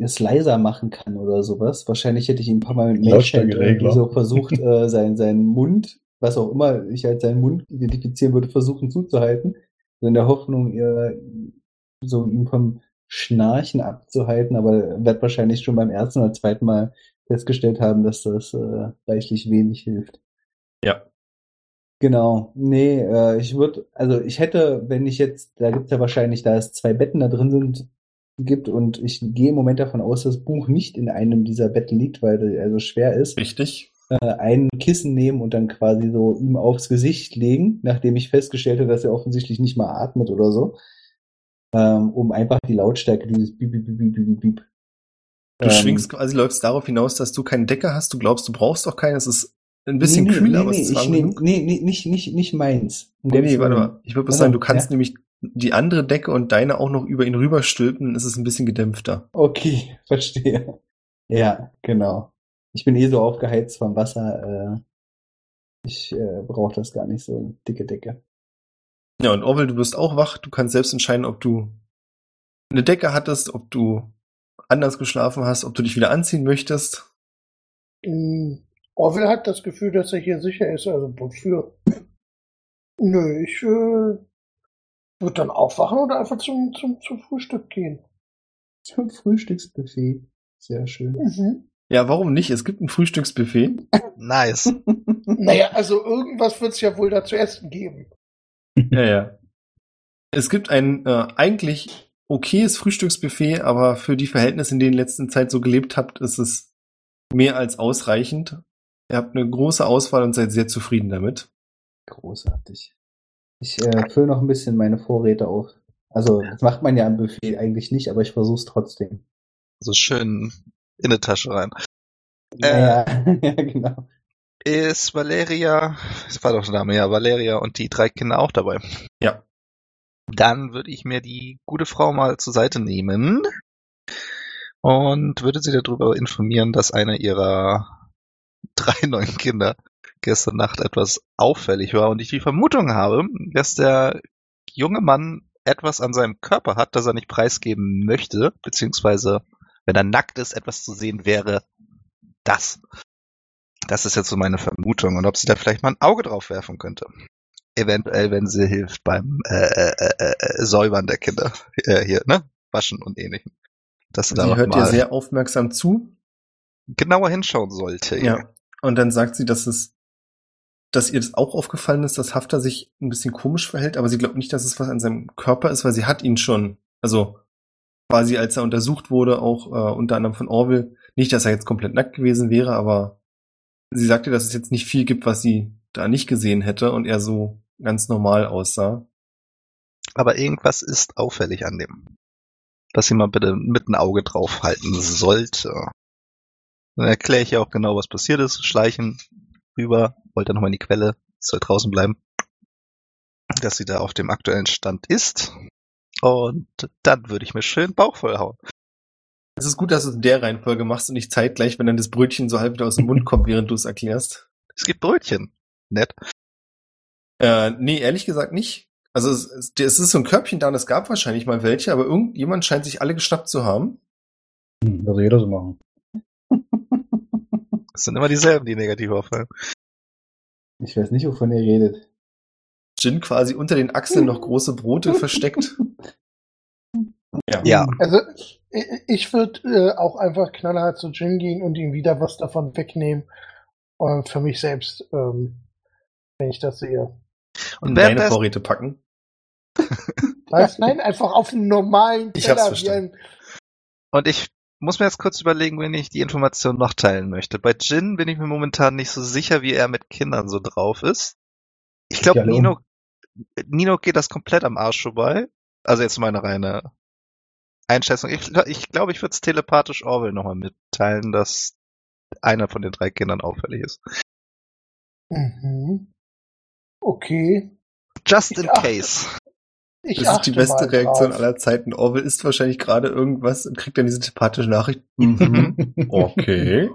Speaker 5: es leiser machen kann oder sowas. Wahrscheinlich hätte ich ihn ein paar Mal mit
Speaker 4: Lautstärkeregler.
Speaker 5: irgendwie so versucht, äh, sein, seinen Mund, was auch immer ich als seinen Mund identifizieren würde, versuchen zuzuhalten. So in der Hoffnung, ihr so ihn vom Schnarchen abzuhalten, aber wird wahrscheinlich schon beim ersten oder zweiten Mal festgestellt haben, dass das äh, reichlich wenig hilft.
Speaker 1: Ja.
Speaker 5: Genau. Nee, äh, ich würde, also ich hätte, wenn ich jetzt, da gibt's ja wahrscheinlich, da es zwei Betten da drin sind, gibt und ich gehe im Moment davon aus, dass das Buch nicht in einem dieser Betten liegt, weil er so schwer ist,
Speaker 1: Richtig?
Speaker 5: Äh, ein Kissen nehmen und dann quasi so ihm aufs Gesicht legen, nachdem ich festgestellt habe, dass er offensichtlich nicht mal atmet oder so, ähm, um einfach die Lautstärke dieses Piep, Piep, Piep, Piep, Piep.
Speaker 1: Du
Speaker 5: Ähm,
Speaker 1: schwingst quasi, läufst darauf hinaus, dass du keine Decke hast. Du glaubst, du brauchst auch keine. Es ist ein bisschen
Speaker 5: nee, nee,
Speaker 1: kühl,
Speaker 5: nee,
Speaker 1: aber
Speaker 5: nee,
Speaker 1: es ist warm genug.
Speaker 5: nee, nee, nicht, nicht, nicht meins. Um
Speaker 1: Nee, nee, warte mal. Ich würde
Speaker 5: Also,
Speaker 1: sagen, du kannst
Speaker 5: ja.
Speaker 1: nämlich die andere Decke und deine auch noch über ihn rüberstülpen, dann ist es ein bisschen gedämpfter.
Speaker 5: Okay, verstehe. Ja, genau. Ich bin eh so aufgeheizt vom Wasser. Äh, ich äh, brauche das gar nicht so dicke Decke.
Speaker 1: Ja, und Orwell, du wirst auch wach. Du kannst selbst entscheiden, ob du eine Decke hattest, ob du anders geschlafen hast, ob du dich wieder anziehen möchtest.
Speaker 2: Mm, Orwell hat das Gefühl, dass er hier sicher ist, also wofür? Nö, ich äh, würde dann aufwachen oder einfach zum, zum, zum Frühstück gehen.
Speaker 5: Zum Frühstücksbuffet. Sehr schön.
Speaker 2: Mhm.
Speaker 1: Ja, warum nicht? Es gibt ein Frühstücksbuffet.
Speaker 3: Nice.
Speaker 2: Naja, also irgendwas wird es ja wohl da zu essen geben.
Speaker 1: Ja, ja. Es gibt ein äh, eigentlich okayes Frühstücksbuffet, aber für die Verhältnisse, in denen ihr in letzter Zeit so gelebt habt, ist es mehr als ausreichend. Ihr habt eine große Auswahl und seid sehr zufrieden damit.
Speaker 5: Großartig. Ich äh, fülle noch ein bisschen meine Vorräte auf. Also, das macht man ja am Buffet eigentlich nicht, aber ich versuche es trotzdem.
Speaker 3: So schön in die Tasche rein.
Speaker 5: Naja, ja, genau.
Speaker 3: Ist Valeria, das war doch der Name, ja, Valeria und die drei Kinder auch dabei.
Speaker 1: Ja.
Speaker 3: Dann würde ich mir die gute Frau mal zur Seite nehmen und würde sie darüber informieren, dass einer ihrer drei neuen Kinder gestern Nacht etwas auffällig war und ich die Vermutung habe, dass der junge Mann etwas an seinem Körper hat, das er nicht preisgeben möchte, beziehungsweise wenn er nackt ist, etwas zu sehen wäre, das. Das ist jetzt so meine Vermutung und ob sie da vielleicht mal ein Auge drauf werfen könnte. Eventuell, wenn sie hilft beim äh, äh, äh, äh, Säubern der Kinder. Äh, hier, ne? Waschen und ähnlichem. Dass sie da
Speaker 1: Sie
Speaker 3: noch
Speaker 1: hört
Speaker 3: mal
Speaker 1: sehr aufmerksam zu.
Speaker 3: genauer hinschauen sollte.
Speaker 1: Ja. Und dann sagt sie, dass es, dass ihr das auch aufgefallen ist, dass Hafter sich ein bisschen komisch verhält, aber sie glaubt nicht, dass es was an seinem Körper ist, weil sie hat ihn schon, also quasi als er untersucht wurde, auch äh, unter anderem von Orwell, nicht, dass er jetzt komplett nackt gewesen wäre, aber sie sagte, dass es jetzt nicht viel gibt, was sie da nicht gesehen hätte und er so ganz normal aussah.
Speaker 3: Aber irgendwas ist auffällig an dem. Dass sie mal bitte mit ein Auge drauf halten sollte. Dann erkläre ich ja auch genau, was passiert ist. Schleichen rüber, wollte nochmal in die Quelle, soll draußen bleiben. Dass sie da auf dem aktuellen Stand ist. Und dann würde ich mir schön Bauch voll hauen.
Speaker 1: Es ist gut, dass du es in der Reihenfolge machst und nicht zeitgleich, wenn dann das Brötchen so halb wieder aus dem Mund kommt, während du es erklärst.
Speaker 3: Es gibt Brötchen. nett.
Speaker 1: Äh, nee, ehrlich gesagt nicht. Also es, es es ist so ein Körbchen da und es gab wahrscheinlich mal welche, aber irgendjemand scheint sich alle geschnappt zu haben.
Speaker 4: Hm, Das jeder so machen.
Speaker 3: Es sind immer dieselben, die negativ auffallen.
Speaker 5: Ich weiß nicht, wovon ihr redet.
Speaker 1: Jin quasi unter den Achseln noch große Brote versteckt. Ja.
Speaker 3: Ja.
Speaker 2: Also ich, würde äh, auch einfach knallhart zu Jin gehen und ihm wieder was davon wegnehmen. Und für mich selbst, ähm, wenn ich das sehe.
Speaker 3: Und
Speaker 1: Und deine
Speaker 3: währenddessen,
Speaker 1: Vorräte packen.
Speaker 2: Was? Nein, einfach auf einen normalen
Speaker 1: Ich hab's
Speaker 2: Teller wie
Speaker 1: verstanden.
Speaker 2: ein
Speaker 3: und ich muss mir jetzt kurz überlegen, wenn ich die Information noch teilen möchte. Bei Jin bin ich mir momentan nicht so sicher, wie er mit Kindern so drauf ist. Ich glaube. Nino, Nino geht das komplett am Arsch vorbei. Also jetzt meine reine Einschätzung. Ich, gl- ich glaube, ich würde es telepathisch Orwell nochmal mitteilen, dass einer von den drei Kindern auffällig ist.
Speaker 2: Mhm. Okay.
Speaker 3: Just
Speaker 2: Ich
Speaker 3: in
Speaker 2: achte-
Speaker 3: case.
Speaker 2: Ich
Speaker 1: Das ist die beste Reaktion
Speaker 2: drauf.
Speaker 1: aller Zeiten. Orwell isst wahrscheinlich gerade irgendwas und kriegt dann diese telepathische Nachricht.
Speaker 3: Mhm.
Speaker 1: Okay.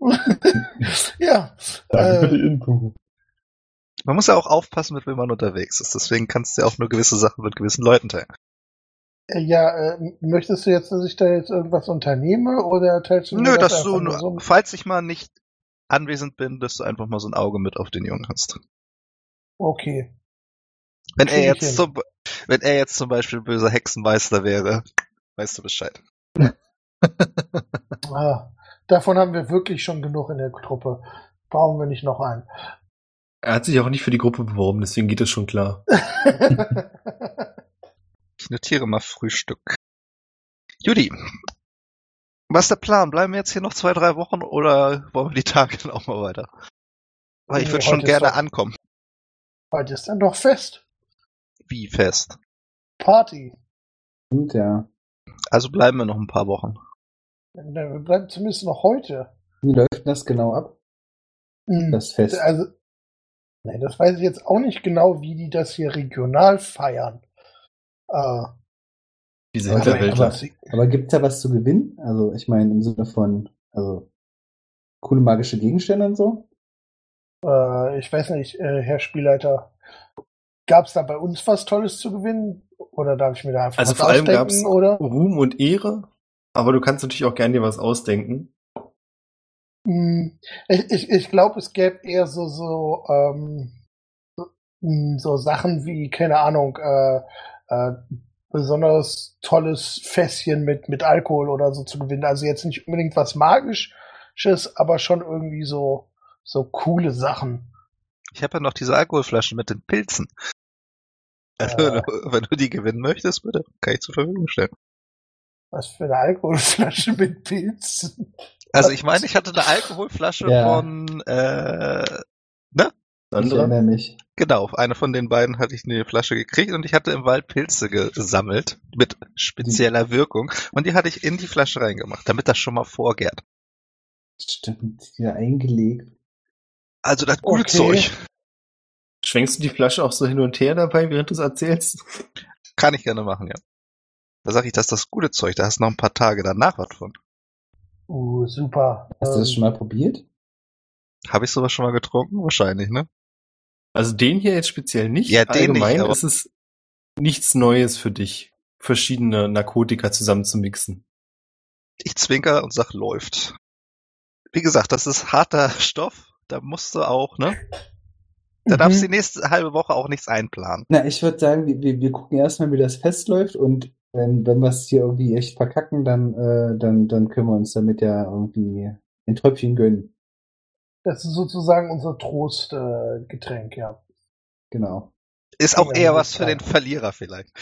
Speaker 2: ja.
Speaker 4: Danke für
Speaker 2: Äh,
Speaker 4: die Info.
Speaker 3: Man muss ja auch aufpassen, mit wem man unterwegs ist. Deswegen kannst du ja auch nur gewisse Sachen mit gewissen Leuten teilen.
Speaker 2: äh, ja, äh, möchtest du jetzt, dass ich da jetzt irgendwas unternehme oder teilst du mir
Speaker 3: Nö,
Speaker 2: das
Speaker 3: dass du,
Speaker 2: nur so?
Speaker 3: falls ich mal nicht anwesend bin, dass du einfach mal so ein Auge mit auf den Jungen hast.
Speaker 2: Okay.
Speaker 3: Wenn er jetzt
Speaker 2: hin.
Speaker 3: zum, wenn er jetzt zum Beispiel böser Hexenmeister wäre, weißt du Bescheid.
Speaker 2: Ah, davon haben wir wirklich schon genug in der Truppe. Brauchen wir nicht noch einen.
Speaker 1: Er hat sich auch nicht für die Gruppe beworben, deswegen geht es schon klar.
Speaker 3: Ich notiere mal Frühstück. Judy, was ist der Plan? Bleiben wir jetzt hier noch zwei, drei Wochen oder wollen wir die Tage dann auch mal weiter? Weil ich
Speaker 2: Nee,
Speaker 3: würde schon gerne
Speaker 2: doch-
Speaker 3: ankommen.
Speaker 2: Heute ist dann doch fest.
Speaker 3: Wie fest?
Speaker 2: Party.
Speaker 5: Und ja,
Speaker 3: Also bleiben wir noch ein paar Wochen.
Speaker 2: Wir bleiben zumindest noch heute.
Speaker 5: wie läuft denn das genau ab?
Speaker 2: Hm.
Speaker 5: Das Fest.
Speaker 2: Also, nee, das weiß ich jetzt auch nicht genau, wie die das hier regional feiern. Äh,
Speaker 1: Diese
Speaker 5: Aber-
Speaker 1: Hinterwäldler.
Speaker 5: aber- Aber gibt's da was zu gewinnen? Also ich meine im Sinne von, also coole magische Gegenstände und so?
Speaker 2: äh, ich weiß nicht, äh, Herr Spielleiter, gab es da bei uns was Tolles zu gewinnen? Oder darf ich mir da einfach
Speaker 1: Also
Speaker 2: was
Speaker 1: vor allem
Speaker 2: ausdenken?
Speaker 1: gab's
Speaker 2: Oder?
Speaker 1: Ruhm und Ehre, aber du kannst natürlich auch gerne dir was ausdenken.
Speaker 2: Hm, Ich, ich, ich glaube, es gäbe eher so, so, ähm, so, hm, so Sachen wie, keine Ahnung, äh, äh, besonders tolles Fässchen mit, mit Alkohol oder so zu gewinnen. Also jetzt nicht unbedingt was Magisches, aber schon irgendwie so, so coole Sachen.
Speaker 3: Ich habe ja noch diese Alkoholflaschen mit den Pilzen. Also,
Speaker 2: Äh.
Speaker 3: wenn, du, wenn du die gewinnen möchtest, bitte, kann ich zur Verfügung stellen.
Speaker 2: Was für eine Alkoholflasche mit Pilzen.
Speaker 3: Also ich meine, ich hatte eine Alkoholflasche
Speaker 5: Ja.
Speaker 3: von, äh,
Speaker 5: Ich
Speaker 1: Andere?
Speaker 5: erinnere mich.
Speaker 3: genau, eine von den beiden hatte ich eine Flasche gekriegt und ich hatte im Wald Pilze gesammelt mit spezieller Wirkung und die hatte ich in die Flasche reingemacht, damit das schon mal vorgärt.
Speaker 5: Stimmt, wieder eingelegt.
Speaker 3: Also das gute
Speaker 2: Okay.
Speaker 3: Zeug
Speaker 1: Schwenkst du die Flasche auch so hin und her dabei, während du es erzählst?
Speaker 3: kann ich gerne machen, ja. Da sage ich, das ist das gute Zeug, da hast du noch ein paar Tage danach was von.
Speaker 2: Uh, super.
Speaker 5: Hast du das
Speaker 2: Ähm,
Speaker 5: schon mal probiert?
Speaker 3: Habe ich sowas schon mal getrunken? Wahrscheinlich, ne?
Speaker 1: Also den hier jetzt speziell nicht.
Speaker 3: Ja, den nicht,
Speaker 1: Allgemein
Speaker 3: aber-
Speaker 1: ist es nichts Neues für dich, verschiedene Narkotika zusammenzumixen.
Speaker 3: Ich zwinker und sag, läuft. Wie gesagt, das ist harter Stoff, da musst du auch, ne? Da
Speaker 2: Mhm.
Speaker 3: darfst du die nächste halbe Woche auch nichts einplanen.
Speaker 5: Na, ich würde sagen, wir, wir, wir gucken erstmal, wie das Fest läuft und wenn, wenn wir es hier irgendwie echt verkacken, dann, äh, dann, dann können wir uns damit ja irgendwie ein Tröpfchen gönnen.
Speaker 2: Das ist sozusagen unser Trostgetränk, äh, Getränk, ja.
Speaker 5: Genau.
Speaker 3: Ist auch
Speaker 2: Ja,
Speaker 3: eher was für den Verlierer vielleicht.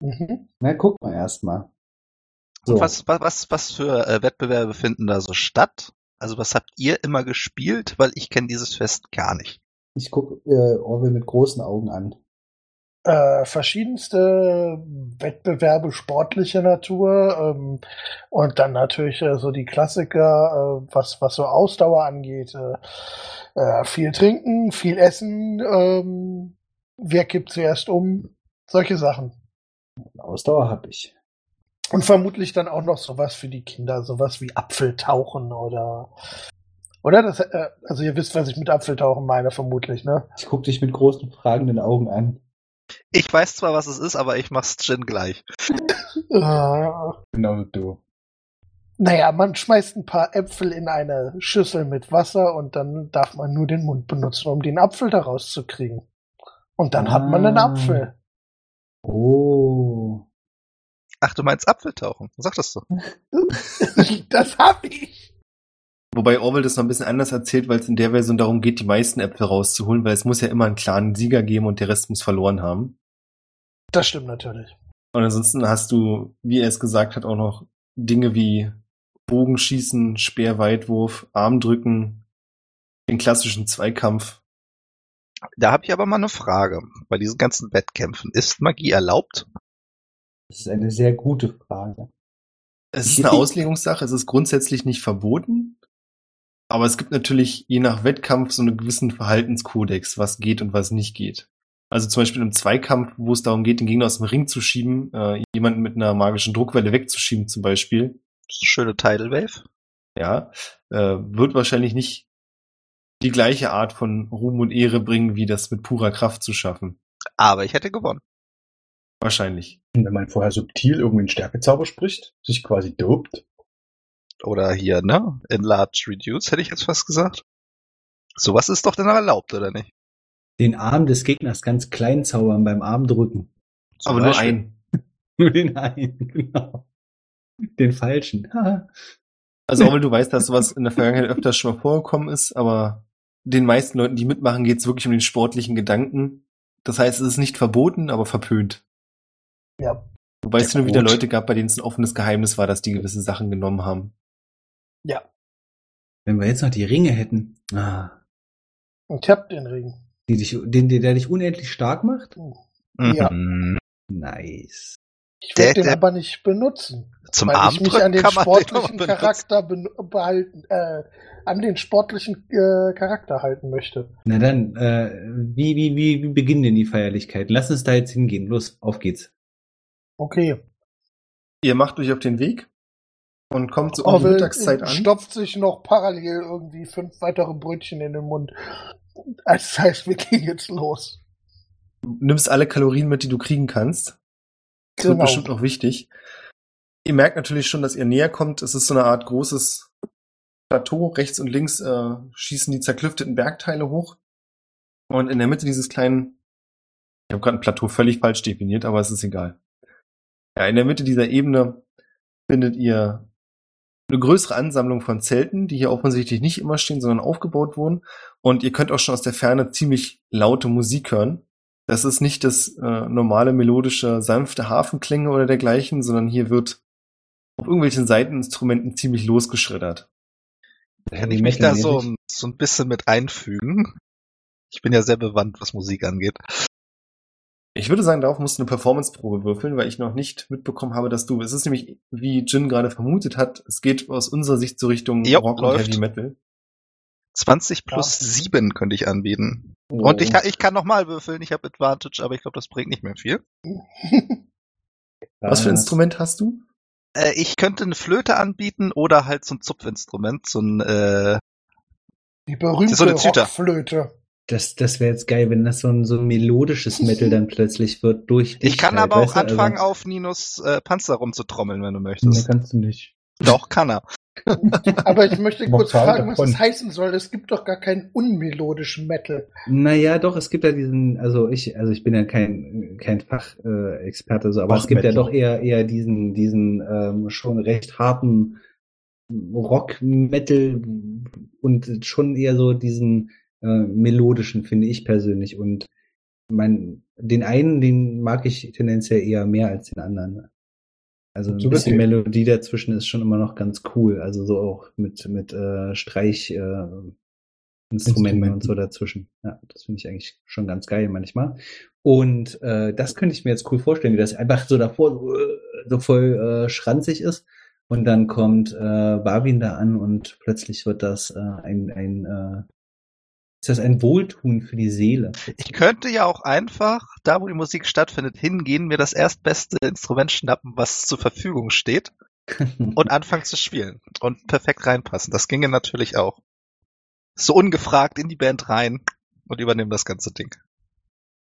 Speaker 2: Mhm.
Speaker 5: Na, guck mal erstmal. So.
Speaker 3: Und was, was, was, was für äh, Wettbewerbe finden da so statt? Also was habt ihr immer gespielt? Weil ich kenne dieses Fest gar nicht.
Speaker 5: Ich gucke äh, Orwell mit großen Augen an.
Speaker 2: Äh, verschiedenste Wettbewerbe sportlicher Natur ähm, und dann natürlich äh, so die Klassiker, äh, was, was so Ausdauer angeht. Äh, äh, viel trinken, viel essen, ähm, wer kippt zuerst um, solche Sachen.
Speaker 5: Ausdauer habe ich.
Speaker 2: Und vermutlich dann auch noch sowas für die Kinder, sowas wie Apfeltauchen oder Oder? Das, äh, also ihr wisst, was ich mit Apfeltauchen meine, vermutlich, ne?
Speaker 5: Ich guck dich mit großen fragenden Augen an.
Speaker 3: Ich weiß zwar, was es ist, aber ich mach's Jin gleich.
Speaker 2: Äh,
Speaker 4: Genau du.
Speaker 2: naja, man schmeißt ein paar Äpfel in eine Schüssel mit Wasser und dann darf man nur den Mund benutzen, um den Apfel daraus zu kriegen. Und dann hat man einen
Speaker 5: Ah.
Speaker 2: Apfel.
Speaker 5: Oh.
Speaker 3: Ach, du meinst Apfeltauchen? Sag das doch.
Speaker 2: das hab ich.
Speaker 1: Wobei Orwell das noch ein bisschen anders erzählt, weil es in der Version darum geht, die meisten Äpfel rauszuholen, weil es muss ja immer einen klaren Sieger geben und der Rest muss verloren haben.
Speaker 2: Das stimmt natürlich.
Speaker 1: Und ansonsten hast du, wie er es gesagt hat, auch noch Dinge wie Bogenschießen, Speerweitwurf, Armdrücken, den klassischen Zweikampf.
Speaker 3: Da habe ich aber mal eine Frage. Bei diesen ganzen Wettkämpfen, ist Magie erlaubt?
Speaker 5: Das ist eine sehr gute Frage.
Speaker 1: Es ist eine Auslegungssache, es ist grundsätzlich nicht verboten, aber es gibt natürlich je nach Wettkampf so einen gewissen Verhaltenskodex, was geht und was nicht geht. Also zum Beispiel im Zweikampf, wo es darum geht, den Gegner aus dem Ring zu schieben, äh, jemanden mit einer magischen Druckwelle wegzuschieben zum Beispiel,
Speaker 3: Das ist eine schöne Tidal Wave.
Speaker 1: ja, äh, wird wahrscheinlich nicht die gleiche Art von Ruhm und Ehre bringen, wie das mit purer Kraft zu schaffen.
Speaker 3: Aber ich hätte gewonnen.
Speaker 1: Wahrscheinlich.
Speaker 4: Wenn man vorher subtil irgendwie einen Stärkezauber spricht, sich quasi dopt.
Speaker 3: Oder hier, ne? Enlarge Reduce, hätte ich jetzt fast gesagt. Sowas ist doch dann erlaubt, oder nicht?
Speaker 5: Den Arm des Gegners ganz klein zaubern beim Armdrücken.
Speaker 3: Zum
Speaker 1: aber nur
Speaker 3: Beispiel.
Speaker 1: ein.
Speaker 5: Nur den einen, genau. Den falschen. Haha.
Speaker 1: Also auch wenn du weißt, dass sowas in der Vergangenheit öfters schon mal vorgekommen ist, aber den meisten Leuten, die mitmachen, geht es wirklich um den sportlichen Gedanken. Das heißt, es ist nicht verboten, aber verpönt.
Speaker 2: Ja.
Speaker 1: Wobei es und wieder. Leute gab, bei denen es ein offenes Geheimnis war, dass die gewisse Sachen genommen haben.
Speaker 2: Ja.
Speaker 5: Wenn wir jetzt noch die Ringe hätten, ah,
Speaker 2: Und ich hab den Ring.
Speaker 5: die dich, den, der dich unendlich stark macht.
Speaker 2: Ja.
Speaker 3: Mhm.
Speaker 5: Nice.
Speaker 2: Ich
Speaker 3: Der-
Speaker 2: werde den
Speaker 3: der-
Speaker 2: aber nicht benutzen.
Speaker 3: Zum
Speaker 2: weil ich mich an den
Speaker 3: den
Speaker 2: sportlichen
Speaker 3: benutzen.
Speaker 2: Charakter behalten, äh, an den sportlichen äh, Charakter halten möchte.
Speaker 5: Na dann, äh, wie, wie, wie, wie beginnen denn die Feierlichkeiten? Lass uns da jetzt hingehen. Los, auf geht's.
Speaker 2: Okay.
Speaker 1: Ihr macht euch auf den Weg und kommt so um die Mittagszeit an.
Speaker 2: stopft sich noch parallel irgendwie fünf weitere Brötchen in den Mund. Das heißt, wir gehen jetzt los.
Speaker 1: nimmst alle Kalorien mit, die du kriegen kannst. Das wird
Speaker 2: Genau.
Speaker 1: bestimmt noch wichtig. Ihr merkt natürlich schon, dass ihr näher kommt. Es ist so eine Art großes Plateau. Rechts und links äh, schießen die zerklüfteten Bergteile hoch. Und in der Mitte dieses kleinen, ich habe gerade ein Plateau völlig falsch definiert, aber es ist egal. Ja, in der Mitte dieser Ebene findet ihr eine größere Ansammlung von Zelten, die hier offensichtlich nicht immer stehen, sondern aufgebaut wurden. Und ihr könnt auch schon aus der Ferne ziemlich laute Musik hören. Das ist nicht das äh, normale melodische, sanfte Hafenklänge oder dergleichen, sondern hier wird auf irgendwelchen Seiteninstrumenten ziemlich losgeschreddert.
Speaker 3: Kann ich mich da so, so ein bisschen mit einfügen? Ich bin ja sehr bewandt, was Musik angeht.
Speaker 1: Ich würde sagen, darauf musst du eine Performance-Probe würfeln, weil ich noch nicht mitbekommen habe, dass du, es ist nämlich, wie Jin gerade vermutet hat, es geht aus unserer Sicht so Richtung
Speaker 3: Jo,
Speaker 1: Rock
Speaker 3: läuft.
Speaker 1: und Heavy Metal.
Speaker 3: 20 plus
Speaker 2: Ja.
Speaker 3: 7 könnte ich anbieten.
Speaker 5: Oh.
Speaker 3: Und ich, kann- ich kann nochmal würfeln, ich habe Advantage, aber ich glaube, das bringt nicht mehr viel.
Speaker 1: Was für ein
Speaker 5: Das-
Speaker 1: Instrument hast du?
Speaker 3: Äh, ich könnte eine Flöte anbieten oder halt so ein Zupfinstrument, so ein äh,
Speaker 2: Die berühmte
Speaker 3: So eine.
Speaker 2: Rockflöte.
Speaker 5: Das, das wäre jetzt geil, wenn das so ein, so ein melodisches Metal dann plötzlich wird durch.
Speaker 3: Ich kann
Speaker 5: halt,
Speaker 3: aber auch
Speaker 5: du?
Speaker 3: anfangen,
Speaker 5: Also,
Speaker 3: auf Ninos äh, Panzer rumzutrommeln, wenn du
Speaker 5: Nee,
Speaker 3: möchtest.
Speaker 5: kannst du nicht.
Speaker 3: Doch, kann er.
Speaker 2: Aber ich möchte kurz fragen, was
Speaker 4: davon.
Speaker 2: das heißen soll. Es gibt doch gar keinen unmelodischen Metal.
Speaker 5: Naja, doch, es gibt ja diesen, also ich, also ich bin ja kein, kein Fachexperte, äh, so, aber
Speaker 1: Ach,
Speaker 5: es gibt ja
Speaker 1: Metal.
Speaker 5: doch eher, eher diesen, diesen ähm, schon recht harten Rock-Metal und schon eher so diesen äh, melodischen, finde ich persönlich. Und mein, den einen, den mag ich tendenziell eher mehr als den anderen. Also ein
Speaker 4: So
Speaker 5: bisschen
Speaker 4: bisschen-
Speaker 5: Melodie dazwischen ist schon immer noch ganz cool. Also so auch mit, mit äh, Streich, äh, Instrumenten und so dazwischen. Ja, das finde ich eigentlich schon ganz geil manchmal. Und äh, das könnte ich mir jetzt cool vorstellen, wie das einfach so davor so, äh, so voll äh, schranzig ist. Und dann kommt äh, Barwin da an und plötzlich wird das äh, ein, ein äh, ist das ein Wohltun für die Seele.
Speaker 3: Ich könnte ja auch einfach, da wo die Musik stattfindet, hingehen, mir das erstbeste Instrument schnappen, was zur Verfügung steht, und anfangen zu spielen. Und perfekt reinpassen. Das ginge natürlich auch. so ungefragt in die Band rein und übernehmen das ganze Ding.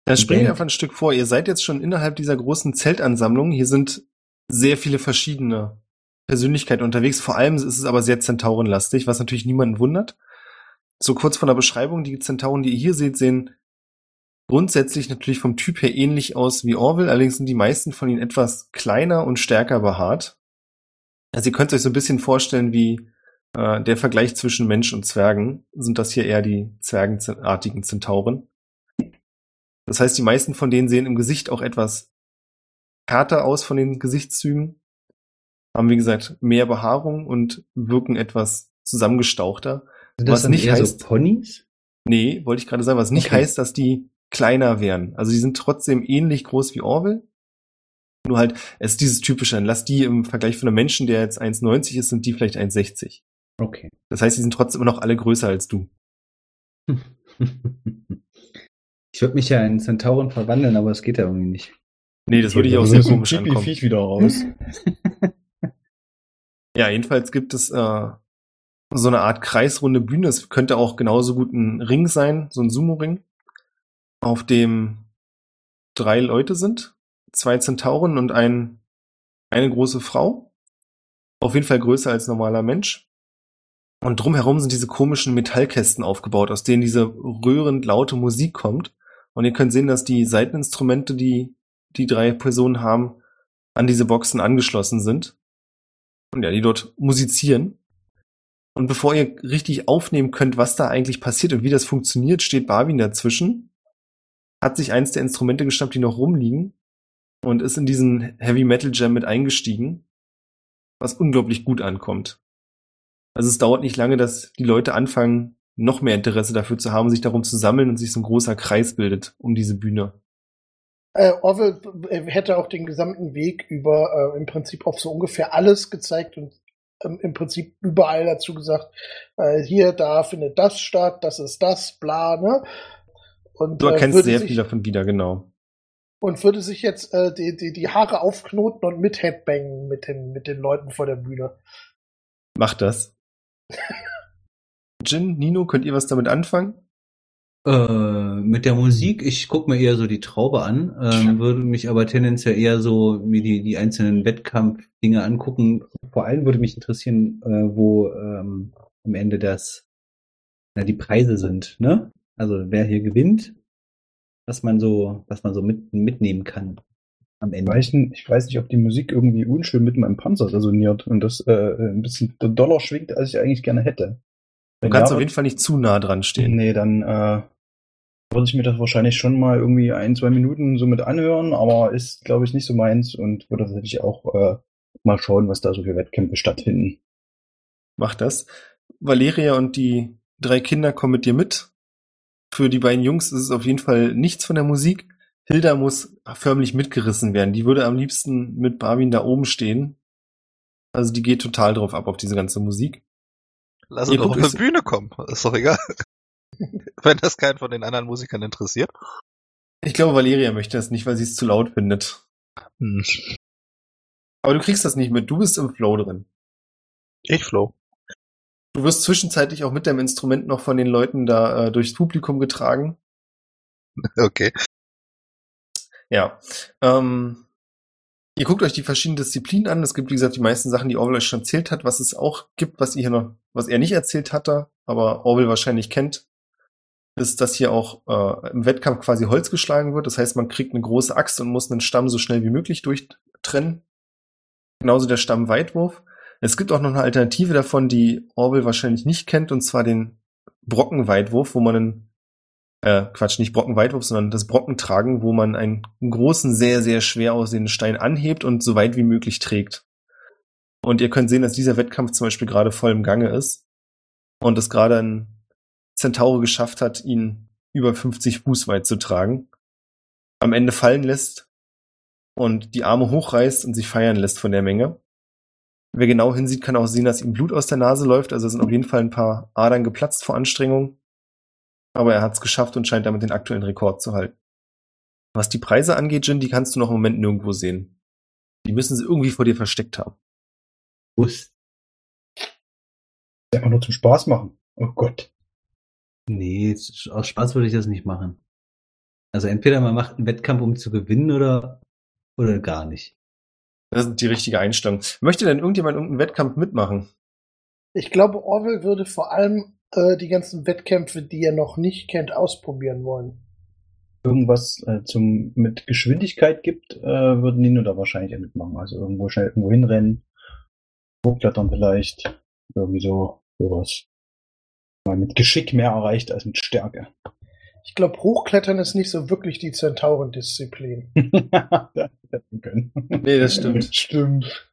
Speaker 1: Da springen wir
Speaker 4: Band.
Speaker 1: einfach ein Stück vor. Ihr seid jetzt schon innerhalb dieser großen Zeltansammlung. Hier sind sehr viele verschiedene Persönlichkeiten unterwegs. Vor allem ist es aber sehr Zentaurenlastig, was natürlich niemanden wundert. So kurz von der Beschreibung, die Zentauren, die ihr hier seht, sehen grundsätzlich natürlich vom Typ her ähnlich aus wie Orville, allerdings sind die meisten von ihnen etwas kleiner und stärker behaart. Also ihr könnt euch so ein bisschen vorstellen, wie äh, der Vergleich zwischen Mensch und Zwergen, sind das hier eher die zwergenartigen Zentauren. Das heißt, die meisten von denen sehen im Gesicht auch etwas härter aus von den Gesichtszügen, haben wie gesagt mehr Behaarung und wirken etwas zusammengestauchter.
Speaker 5: Sind das
Speaker 1: Was nicht
Speaker 5: eher
Speaker 1: heißt-
Speaker 5: so Ponys?
Speaker 1: Nee, wollte ich gerade sagen, was nicht
Speaker 5: Okay.
Speaker 1: heißt, dass die kleiner wären. Also die sind trotzdem ähnlich groß wie Orville. Nur halt, es ist dieses typische, lass die im Vergleich von einem Menschen, der jetzt 1,90 ist, sind die vielleicht 1,60.
Speaker 5: Okay.
Speaker 1: Das heißt, die sind trotzdem immer noch alle größer als du.
Speaker 5: Ich würde mich ja in Zentauren verwandeln, aber es geht ja irgendwie nicht.
Speaker 1: Nee, das würde ich auch sehr komisch ankommen.
Speaker 4: Wieder raus.
Speaker 1: Ja, jedenfalls gibt es äh, so eine Art kreisrunde Bühne. Es könnte auch genauso gut ein Ring sein, so ein Sumo-Ring, auf dem drei Leute sind, zwei Zentauren und ein, eine große Frau. Auf jeden Fall größer als normaler Mensch. Und drumherum sind diese komischen Metallkästen aufgebaut, aus denen diese rührend laute Musik kommt. Und ihr könnt sehen, dass die Seiteninstrumente, die die drei Personen haben, an diese Boxen angeschlossen sind. Und ja, die dort musizieren. Und bevor ihr richtig aufnehmen könnt, was da eigentlich passiert und wie das funktioniert, steht Barwin dazwischen, hat sich eins der Instrumente geschnappt, die noch rumliegen, und ist in diesen Heavy Metal Jam mit eingestiegen, was unglaublich gut ankommt. Also es dauert nicht lange, dass die Leute anfangen, noch mehr Interesse dafür zu haben, sich darum zu sammeln und sich so ein großer Kreis bildet um diese Bühne.
Speaker 2: Äh, Orwell hätte auch den gesamten Weg über äh, im Prinzip auf so ungefähr alles gezeigt und ähm, im Prinzip überall dazu gesagt, äh, hier, da findet das statt, das ist das, bla, ne? Und,
Speaker 1: Du
Speaker 2: äh,
Speaker 1: erkennst
Speaker 2: würde
Speaker 1: sehr
Speaker 2: sich,
Speaker 1: viel davon wieder, genau.
Speaker 2: Und würde sich jetzt äh, die, die, die Haare aufknoten und mit Headbangen mit den, mit den Leuten vor der Bühne.
Speaker 1: Macht das. Jin, Nino, könnt ihr was damit anfangen?
Speaker 5: Äh, mit der Musik, ich gucke mir eher so die Traube an, ähm, würde mich aber tendenziell eher so mir die, die einzelnen Wettkampfdinge angucken. Vor allem würde mich interessieren, äh, wo ähm, am Ende das, na, die Preise sind, ne? Also wer hier gewinnt, was man so, was man so mit, mitnehmen kann am
Speaker 4: Ich
Speaker 5: Ende.
Speaker 4: weiß, nicht, ich weiß nicht, ob die Musik irgendwie unschön mit meinem Panzer resoniert und das äh, ein bisschen doller schwingt, als ich eigentlich gerne hätte.
Speaker 1: Du
Speaker 4: Wenn
Speaker 1: kannst
Speaker 4: ja,
Speaker 1: auf jeden Fall nicht zu nah dran stehen.
Speaker 4: Nee, dann äh, würde ich mir das wahrscheinlich schon mal irgendwie ein, zwei Minuten so mit anhören, aber ist, glaube ich, nicht so meins und würde tatsächlich auch äh, mal schauen, was da so für Wettkämpfe stattfinden.
Speaker 1: Mach das. Valeria und die drei Kinder kommen mit dir mit. Für die beiden Jungs ist es auf jeden Fall nichts von der Musik. Hilda muss förmlich mitgerissen werden. Die würde am liebsten mit Barwin da oben stehen. Also die geht total drauf ab auf diese ganze Musik.
Speaker 3: Lass uns doch auf die Bühne kommen. Ist doch egal. Wenn das keinen von den anderen Musikern interessiert.
Speaker 1: Ich glaube, Valeria möchte das nicht, weil sie es zu laut findet.
Speaker 3: Hm.
Speaker 1: Aber du kriegst das nicht mit. Du bist im Flow drin.
Speaker 3: Ich flow.
Speaker 1: Du wirst zwischenzeitlich auch mit deinem Instrument noch von den Leuten da äh, durchs Publikum getragen.
Speaker 3: Okay.
Speaker 1: Ja. Ähm, ihr guckt euch die verschiedenen Disziplinen an. Es gibt, wie gesagt, die meisten Sachen, die Orwell euch schon erzählt hat. Was es auch gibt, was ihr hier noch, was er nicht erzählt hatte, aber Orwell wahrscheinlich kennt, ist, dass hier auch äh, im Wettkampf quasi Holz geschlagen wird. Das heißt, man kriegt eine große Axt und muss einen Stamm so schnell wie möglich durchtrennen. Genauso der Stammweitwurf. Es gibt auch noch eine Alternative davon, die Orwell wahrscheinlich nicht kennt, und zwar den Brockenweitwurf, wo man einen äh, Quatsch, nicht Brockenweitwurf, sondern das Brockentragen, wo man einen großen, sehr, sehr schwer aussehenden Stein anhebt und so weit wie möglich trägt. Und ihr könnt sehen, dass dieser Wettkampf zum Beispiel gerade voll im Gange ist und es gerade ein Centaure geschafft hat, ihn über 50 Fuß weit zu tragen, am Ende fallen lässt und die Arme hochreißt und sich feiern lässt von der Menge. Wer genau hinsieht, kann auch sehen, dass ihm Blut aus der Nase läuft, also sind auf jeden Fall ein paar Adern geplatzt vor Anstrengung. Aber er hat es geschafft und scheint damit den aktuellen Rekord zu halten. Was die Preise angeht, Jin, die kannst du noch im Moment nirgendwo sehen. Die müssen sie irgendwie vor dir versteckt haben.
Speaker 5: Bus.
Speaker 4: Einfach nur zum Spaß machen. Oh Gott.
Speaker 5: Nee, aus Spaß würde ich das nicht machen. Also entweder man macht einen Wettkampf, um zu gewinnen oder, oder gar nicht.
Speaker 1: Das ist die richtige Einstellung. Möchte denn irgendjemand irgendeinen Wettkampf mitmachen?
Speaker 2: Ich glaube, Orwell würde vor allem äh, die ganzen Wettkämpfe, die er noch nicht kennt, ausprobieren wollen.
Speaker 4: Irgendwas äh, zum mit Geschwindigkeit gibt, äh, würde Nino da wahrscheinlich mitmachen. Also irgendwo schnell irgendwo hinrennen, hochklettern vielleicht, irgendwie so sowas. Mal mit Geschick mehr erreicht als mit Stärke.
Speaker 2: Ich glaube, Hochklettern ist nicht so wirklich die Zentaurendisziplin.
Speaker 1: Nee, das stimmt.
Speaker 4: Stimmt.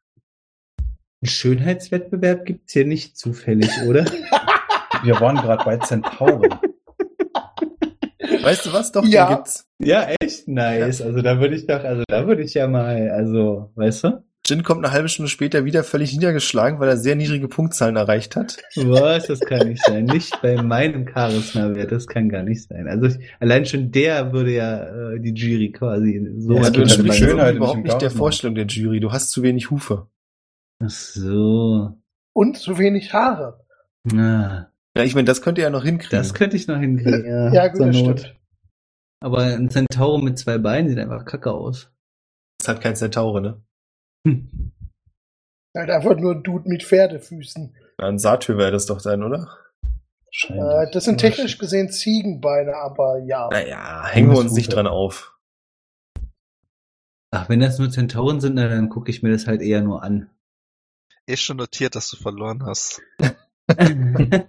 Speaker 5: Einen Schönheitswettbewerb gibt's hier nicht zufällig, oder?
Speaker 4: Wir waren gerade bei Zentauren.
Speaker 1: Weißt du was? Doch,
Speaker 2: Ja.
Speaker 1: den gibt's.
Speaker 5: ja, echt nice. Also da würde ich doch, also da würde ich ja mal, also, weißt du?
Speaker 1: Jin kommt eine halbe Stunde später wieder völlig niedergeschlagen, weil er sehr niedrige Punktzahlen erreicht hat.
Speaker 5: Was? Das kann nicht sein. Nicht bei meinem Charisma-Wert. Das kann gar nicht sein. Also ich, allein schon der würde ja äh, die Jury quasi so
Speaker 4: Ja, es
Speaker 1: du entsprichst
Speaker 4: Schönheit und
Speaker 1: überhaupt
Speaker 4: nicht
Speaker 1: der. Vorstellung der Jury. Du hast zu wenig Hufe.
Speaker 5: Ach so.
Speaker 2: Und zu wenig Haare.
Speaker 5: Na,
Speaker 1: Ja, ich meine, das könnt ihr ja noch hinkriegen.
Speaker 5: das könnte ich noch hinkriegen. Ja,
Speaker 2: Ja, gut, das stimmt.
Speaker 5: Aber ein Zentaur mit zwei Beinen sieht einfach kacke aus.
Speaker 1: Das hat kein Centaure, ne?
Speaker 5: Hm.
Speaker 2: Halt einfach nur ein Dude mit Pferdefüßen.
Speaker 1: Ein Satyr wäre das doch dann, oder?
Speaker 2: Äh, das sind technisch gesehen Ziegenbeine, aber ja.
Speaker 1: Naja, hängen wir uns nicht dran auf.
Speaker 5: Ach, wenn das nur Zentauren sind, na, dann gucke ich mir das halt eher nur an.
Speaker 3: Ist schon notiert, dass du verloren hast.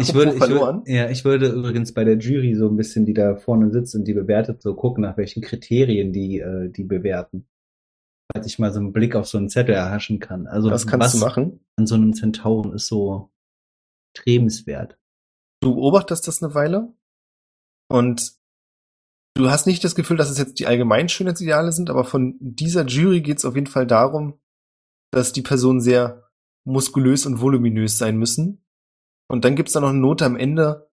Speaker 5: Ich würde, ich
Speaker 1: verloren.
Speaker 5: würde, ja, ich würde übrigens bei der Jury so ein bisschen, die da vorne sitzt und die bewertet, so gucken, nach welchen Kriterien die, äh, die bewerten. Falls ich mal so einen Blick auf so einen Zettel erhaschen kann. Also
Speaker 1: das kannst
Speaker 5: was
Speaker 1: du machen.
Speaker 5: an so einem Zentauren ist so strebenswert.
Speaker 1: Du beobachtest das eine Weile und du hast nicht das Gefühl, dass es jetzt die allgemeinen Schönheitsideale sind, aber von dieser Jury geht es auf jeden Fall darum, dass die Personen sehr muskulös und voluminös sein müssen. Und dann gibt's da noch eine Note am Ende,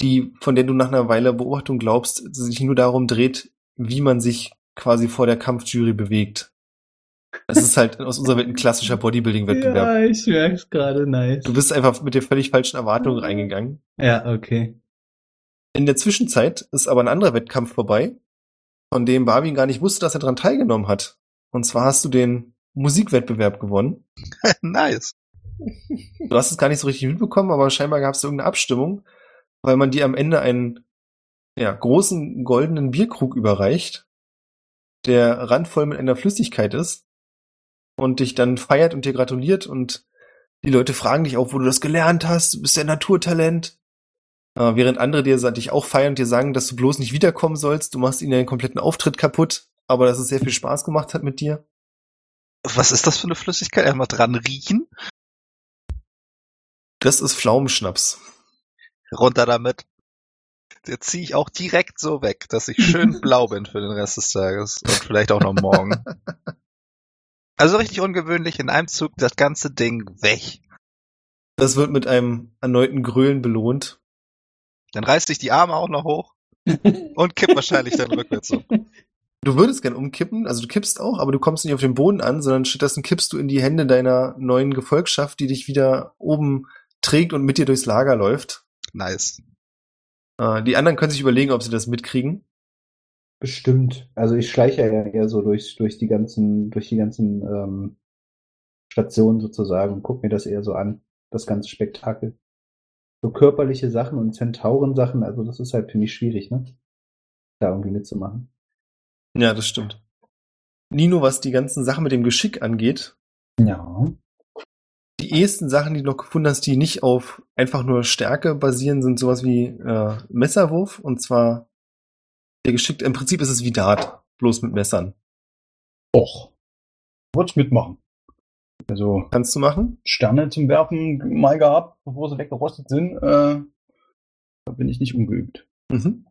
Speaker 1: die, von der du nach einer Weile Beobachtung glaubst, sich nur darum dreht, wie man sich quasi vor der Kampfjury bewegt. Das ist halt aus unserer Welt ein klassischer Bodybuilding-Wettbewerb.
Speaker 5: Ja, ich merk's gerade, nice.
Speaker 1: Du bist einfach mit den völlig falschen Erwartungen reingegangen.
Speaker 5: Ja, okay.
Speaker 1: In der Zwischenzeit ist aber ein anderer Wettkampf vorbei, von dem Barwin gar nicht wusste, dass er daran teilgenommen hat. Und zwar hast du den Musikwettbewerb gewonnen.
Speaker 3: nice.
Speaker 1: Du hast es gar nicht so richtig mitbekommen, aber scheinbar gab es irgendeine Abstimmung, weil man dir am Ende einen ja, großen goldenen Bierkrug überreicht, der randvoll mit einer Flüssigkeit ist und dich dann feiert und dir gratuliert und die Leute fragen dich auch, wo du das gelernt hast, du bist ein Naturtalent. Äh, während andere dir dich auch feiern und dir sagen, dass du bloß nicht wiederkommen sollst, du machst ihnen den kompletten Auftritt kaputt, aber dass es sehr viel Spaß gemacht hat mit dir.
Speaker 3: Was ist das für eine Flüssigkeit? Einmal dran riechen?
Speaker 1: Das ist Pflaumenschnaps.
Speaker 3: Runter damit. Jetzt ziehe ich auch direkt so weg, dass ich schön blau bin für den Rest des Tages und vielleicht auch noch morgen. Also richtig ungewöhnlich, in einem Zug das ganze Ding weg.
Speaker 1: Das wird mit einem erneuten Grölen belohnt.
Speaker 3: Dann reißt dich die Arme auch noch hoch und kippt wahrscheinlich dann rückwärts um.
Speaker 1: Du würdest gern umkippen, also du kippst auch, aber du kommst nicht auf den Boden an, sondern stattdessen kippst du in die Hände deiner neuen Gefolgschaft, die dich wieder oben trägt und mit dir durchs Lager läuft.
Speaker 3: Nice.
Speaker 1: Äh, die anderen können sich überlegen, ob sie das mitkriegen.
Speaker 5: Bestimmt.
Speaker 4: Also ich schleiche ja eher so durch, durch die ganzen, durch die ganzen ähm, Stationen sozusagen und gucke mir das eher so an, das ganze Spektakel. So körperliche Sachen und Zentauren-Sachen, also das ist halt für mich schwierig, ne? Da irgendwie mitzumachen.
Speaker 1: Ja, das stimmt. Nino, was die ganzen Sachen mit dem Geschick angeht,
Speaker 4: Ja.
Speaker 1: Die ehesten Sachen, die du noch gefunden hast, die nicht auf einfach nur Stärke basieren, sind sowas wie äh, Messerwurf und zwar der Geschick, im Prinzip ist es wie Dart, bloß mit Messern.
Speaker 4: Och. Würde ich mitmachen. Also
Speaker 1: Kannst du machen?
Speaker 4: Sterne zum Werfen mal gehabt, bevor sie weggerostet sind. Äh, da bin ich nicht ungeübt.
Speaker 1: Mhm.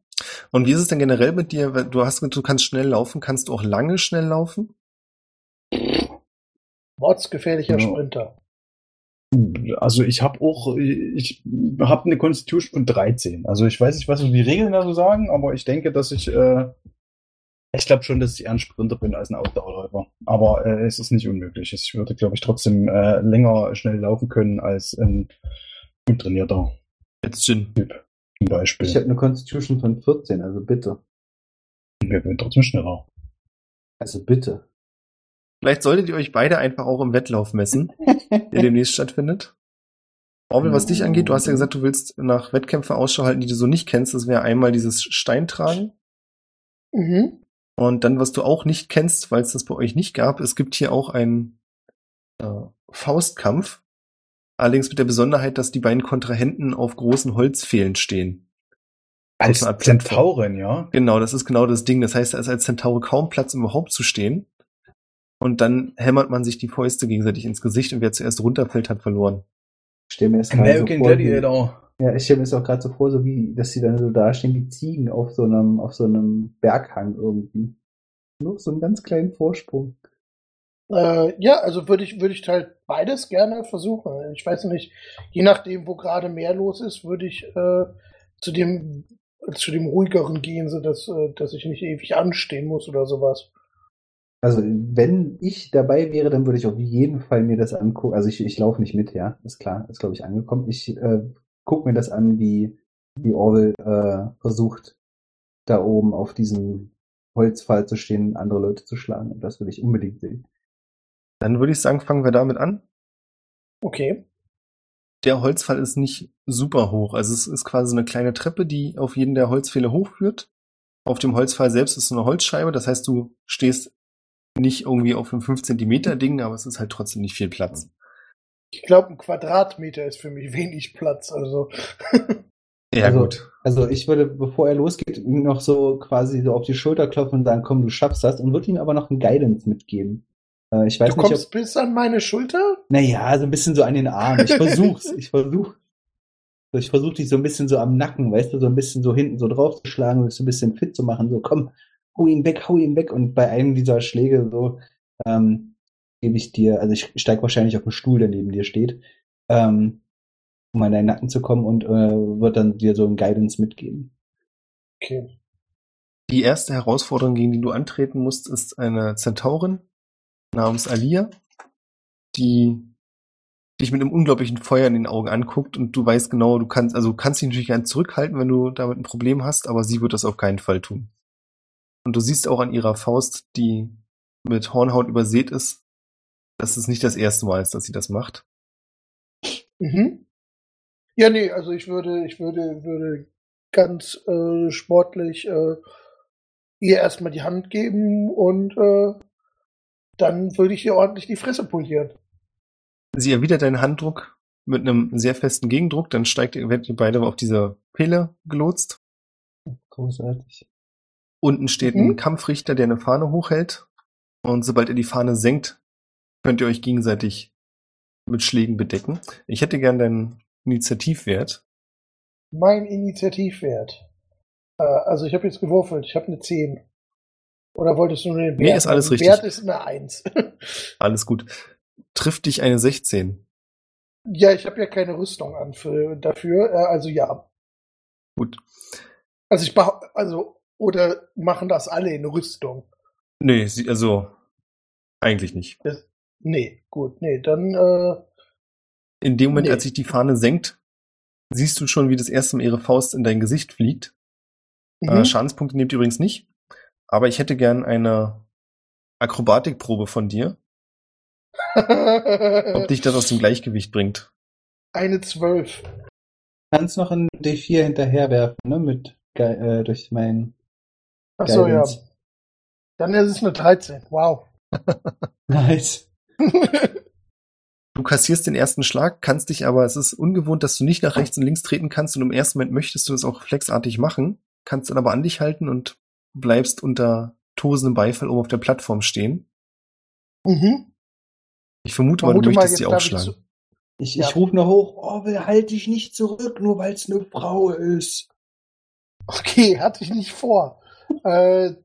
Speaker 1: Und wie ist es denn generell mit dir? Du hast, du kannst schnell laufen, kannst du auch lange schnell laufen?
Speaker 2: Mordsgefährlicher
Speaker 4: Ja.
Speaker 2: Sprinter.
Speaker 4: Also ich habe auch, ich habe eine Constitution von 13. Also ich weiß nicht, was so die Regeln da so sagen, aber ich denke, dass ich, äh, ich glaube schon, dass ich eher ein Sprinter bin als ein Ausdauerläufer. Aber äh, es ist nicht unmöglich. Ich würde, glaube ich, trotzdem äh, länger schnell laufen können als ein gut trainierter
Speaker 1: Jetzt Gin.
Speaker 4: Zum Beispiel.
Speaker 5: Ich habe eine Constitution von 14, also bitte.
Speaker 4: Wir werden trotzdem schneller.
Speaker 5: Also bitte.
Speaker 1: Vielleicht solltet ihr euch beide einfach auch im Wettlauf messen, der demnächst stattfindet. Orwell, was dich angeht, du hast ja gesagt, du willst nach Wettkämpfen Ausschau halten, die du so nicht kennst. Das wäre einmal dieses Steintragen.
Speaker 2: Mhm.
Speaker 1: Und dann, was du auch nicht kennst, weil es das bei euch nicht gab, es gibt hier auch einen äh, Faustkampf. Allerdings mit der Besonderheit, dass die beiden Kontrahenten auf großen Holzpfählen stehen.
Speaker 4: Als. Zentaurin, ja.
Speaker 1: Genau, das ist genau das Ding. Das heißt, da ist als Zentaure kaum Platz, um überhaupt zu stehen. Und dann hämmert man sich die Fäuste gegenseitig ins Gesicht und wer zuerst runterfällt, hat verloren.
Speaker 5: Ich stelle mir jetzt gerade so
Speaker 4: American
Speaker 5: vor, wie,
Speaker 4: Gladiator.
Speaker 5: ja, ich stelle mir jetzt auch gerade so vor, so wie, dass sie dann so dastehen wie Ziegen auf so einem, auf so einem Berghang irgendwie. Nur so einen ganz kleinen Vorsprung.
Speaker 2: Äh, ja, also würde ich, würde ich halt beides gerne versuchen. Ich weiß nicht, je nachdem, wo gerade mehr los ist, würde ich äh, zu dem zu dem ruhigeren gehen, so dass, äh, dass ich nicht ewig anstehen muss oder sowas.
Speaker 5: Also, wenn ich dabei wäre, dann würde ich auf jeden Fall mir das angucken. Also, ich, ich laufe nicht mit, ja, ist klar, ist glaube ich angekommen. Ich äh, gucke mir das an, wie, wie Orwell äh, versucht, da oben auf diesem Holzpfahl zu stehen, andere Leute zu schlagen. Und das würde ich unbedingt sehen.
Speaker 1: Dann würde ich sagen, fangen wir damit an.
Speaker 2: Okay.
Speaker 1: Der Holzfall ist nicht super hoch. Also es ist quasi so eine kleine Treppe, die auf jeden der Holzpfähle hochführt. Auf dem Holzpfahl selbst ist so eine Holzscheibe. Das heißt, du stehst nicht irgendwie auf einem 5 Zentimeter Ding, aber es ist halt trotzdem nicht viel Platz.
Speaker 2: Ich glaube, ein Quadratmeter ist für mich wenig Platz. Also
Speaker 1: Ja,
Speaker 5: also,
Speaker 1: gut.
Speaker 5: Also, ich würde, bevor er losgeht, ihm noch so quasi so auf die Schulter klopfen und sagen, komm, du schaffst das und würde ihm aber noch ein Guidance mitgeben. Äh, ich weiß
Speaker 2: du
Speaker 5: nicht,
Speaker 2: kommst
Speaker 5: ob,
Speaker 2: bis an meine Schulter?
Speaker 5: naja, so ein bisschen so an den Arm. Ich versuch's, ich versuch. So, Ich versuche dich so ein bisschen so am Nacken, weißt du, so ein bisschen so hinten so drauf zu schlagen und dich so ein bisschen fit zu machen. So, komm, hau ihn weg, hau ihn weg. Und bei einem dieser Schläge so ähm, gebe ich dir, also ich steig wahrscheinlich auf den Stuhl, der neben dir steht, ähm, um an deinen Nacken zu kommen und äh, wird dann dir so ein Guidance mitgeben.
Speaker 2: Okay.
Speaker 1: Die erste Herausforderung, gegen die du antreten musst, ist eine Zentaurin namens Alia, die dich mit einem unglaublichen Feuer in den Augen anguckt und du weißt genau, du kannst, also kannst dich natürlich gern zurückhalten, wenn du damit ein Problem hast, aber sie wird das auf keinen Fall tun. Und du siehst auch an ihrer Faust, die mit Hornhaut übersät ist, dass es nicht das erste Mal ist, dass sie das macht.
Speaker 2: Mhm. Ja, nee, also ich würde, ich würde, würde ganz äh, sportlich äh, ihr erstmal die Hand geben und äh, dann würde ich ihr ordentlich die Fresse polieren.
Speaker 1: Sie erwidert deinen Handdruck mit einem sehr festen Gegendruck, dann steigt ihr, werdet ihr beide auf diese Pele gelotst.
Speaker 5: Großartig.
Speaker 1: Unten steht
Speaker 2: Mhm.
Speaker 1: ein Kampfrichter, der eine Fahne hochhält. Und sobald ihr die Fahne senkt, könnt ihr euch gegenseitig mit Schlägen bedecken. Ich hätte gern deinen Initiativwert.
Speaker 2: Mein Initiativwert. Äh, also ich habe jetzt gewürfelt, ich habe eine 10. Oder wolltest du nur den Wert?
Speaker 1: Nee, ist alles richtig.
Speaker 2: Wert ist eine 1.
Speaker 1: Alles gut. Trifft dich eine 16.
Speaker 2: ja, ich habe ja keine Rüstung an für, dafür, äh, also ja.
Speaker 1: Gut.
Speaker 2: Also ich also oder machen das alle in Rüstung?
Speaker 1: Nee, sie, also eigentlich nicht.
Speaker 2: Das, nee, gut, nee, dann äh,
Speaker 1: In dem Moment,
Speaker 2: Nee.
Speaker 1: als sich die Fahne senkt, siehst du schon, wie das erste Mal ihre Faust in dein Gesicht fliegt. Äh,
Speaker 2: mhm.
Speaker 1: Schadenspunkte nehmt ihr übrigens nicht. Aber ich hätte gern eine Akrobatikprobe von dir, ob dich das aus dem Gleichgewicht bringt.
Speaker 2: eine 12.
Speaker 5: Kannst noch ein D4 hinterherwerfen, ne? Mit äh, durch mein
Speaker 2: Achso, ja. Dann ist es eine 13. Wow.
Speaker 5: Nice.
Speaker 1: Du kassierst den ersten Schlag, kannst dich aber, es ist ungewohnt, dass du nicht nach rechts und links treten kannst und im ersten Moment möchtest du das auch flexartig machen, kannst dann aber an dich halten und bleibst unter tosendem Beifall oben auf der Plattform stehen.
Speaker 2: mhm.
Speaker 1: Ich vermute mal, du
Speaker 2: Vermute mal,
Speaker 1: möchtest
Speaker 2: jetzt
Speaker 1: sie
Speaker 2: ich
Speaker 1: aufschlagen.
Speaker 2: zu-
Speaker 5: Ich,
Speaker 2: Ja.
Speaker 5: ich rufe noch hoch, oh, halt dich nicht zurück, nur weil es eine Frau ist.
Speaker 2: Okay, hatte ich nicht vor. Äh,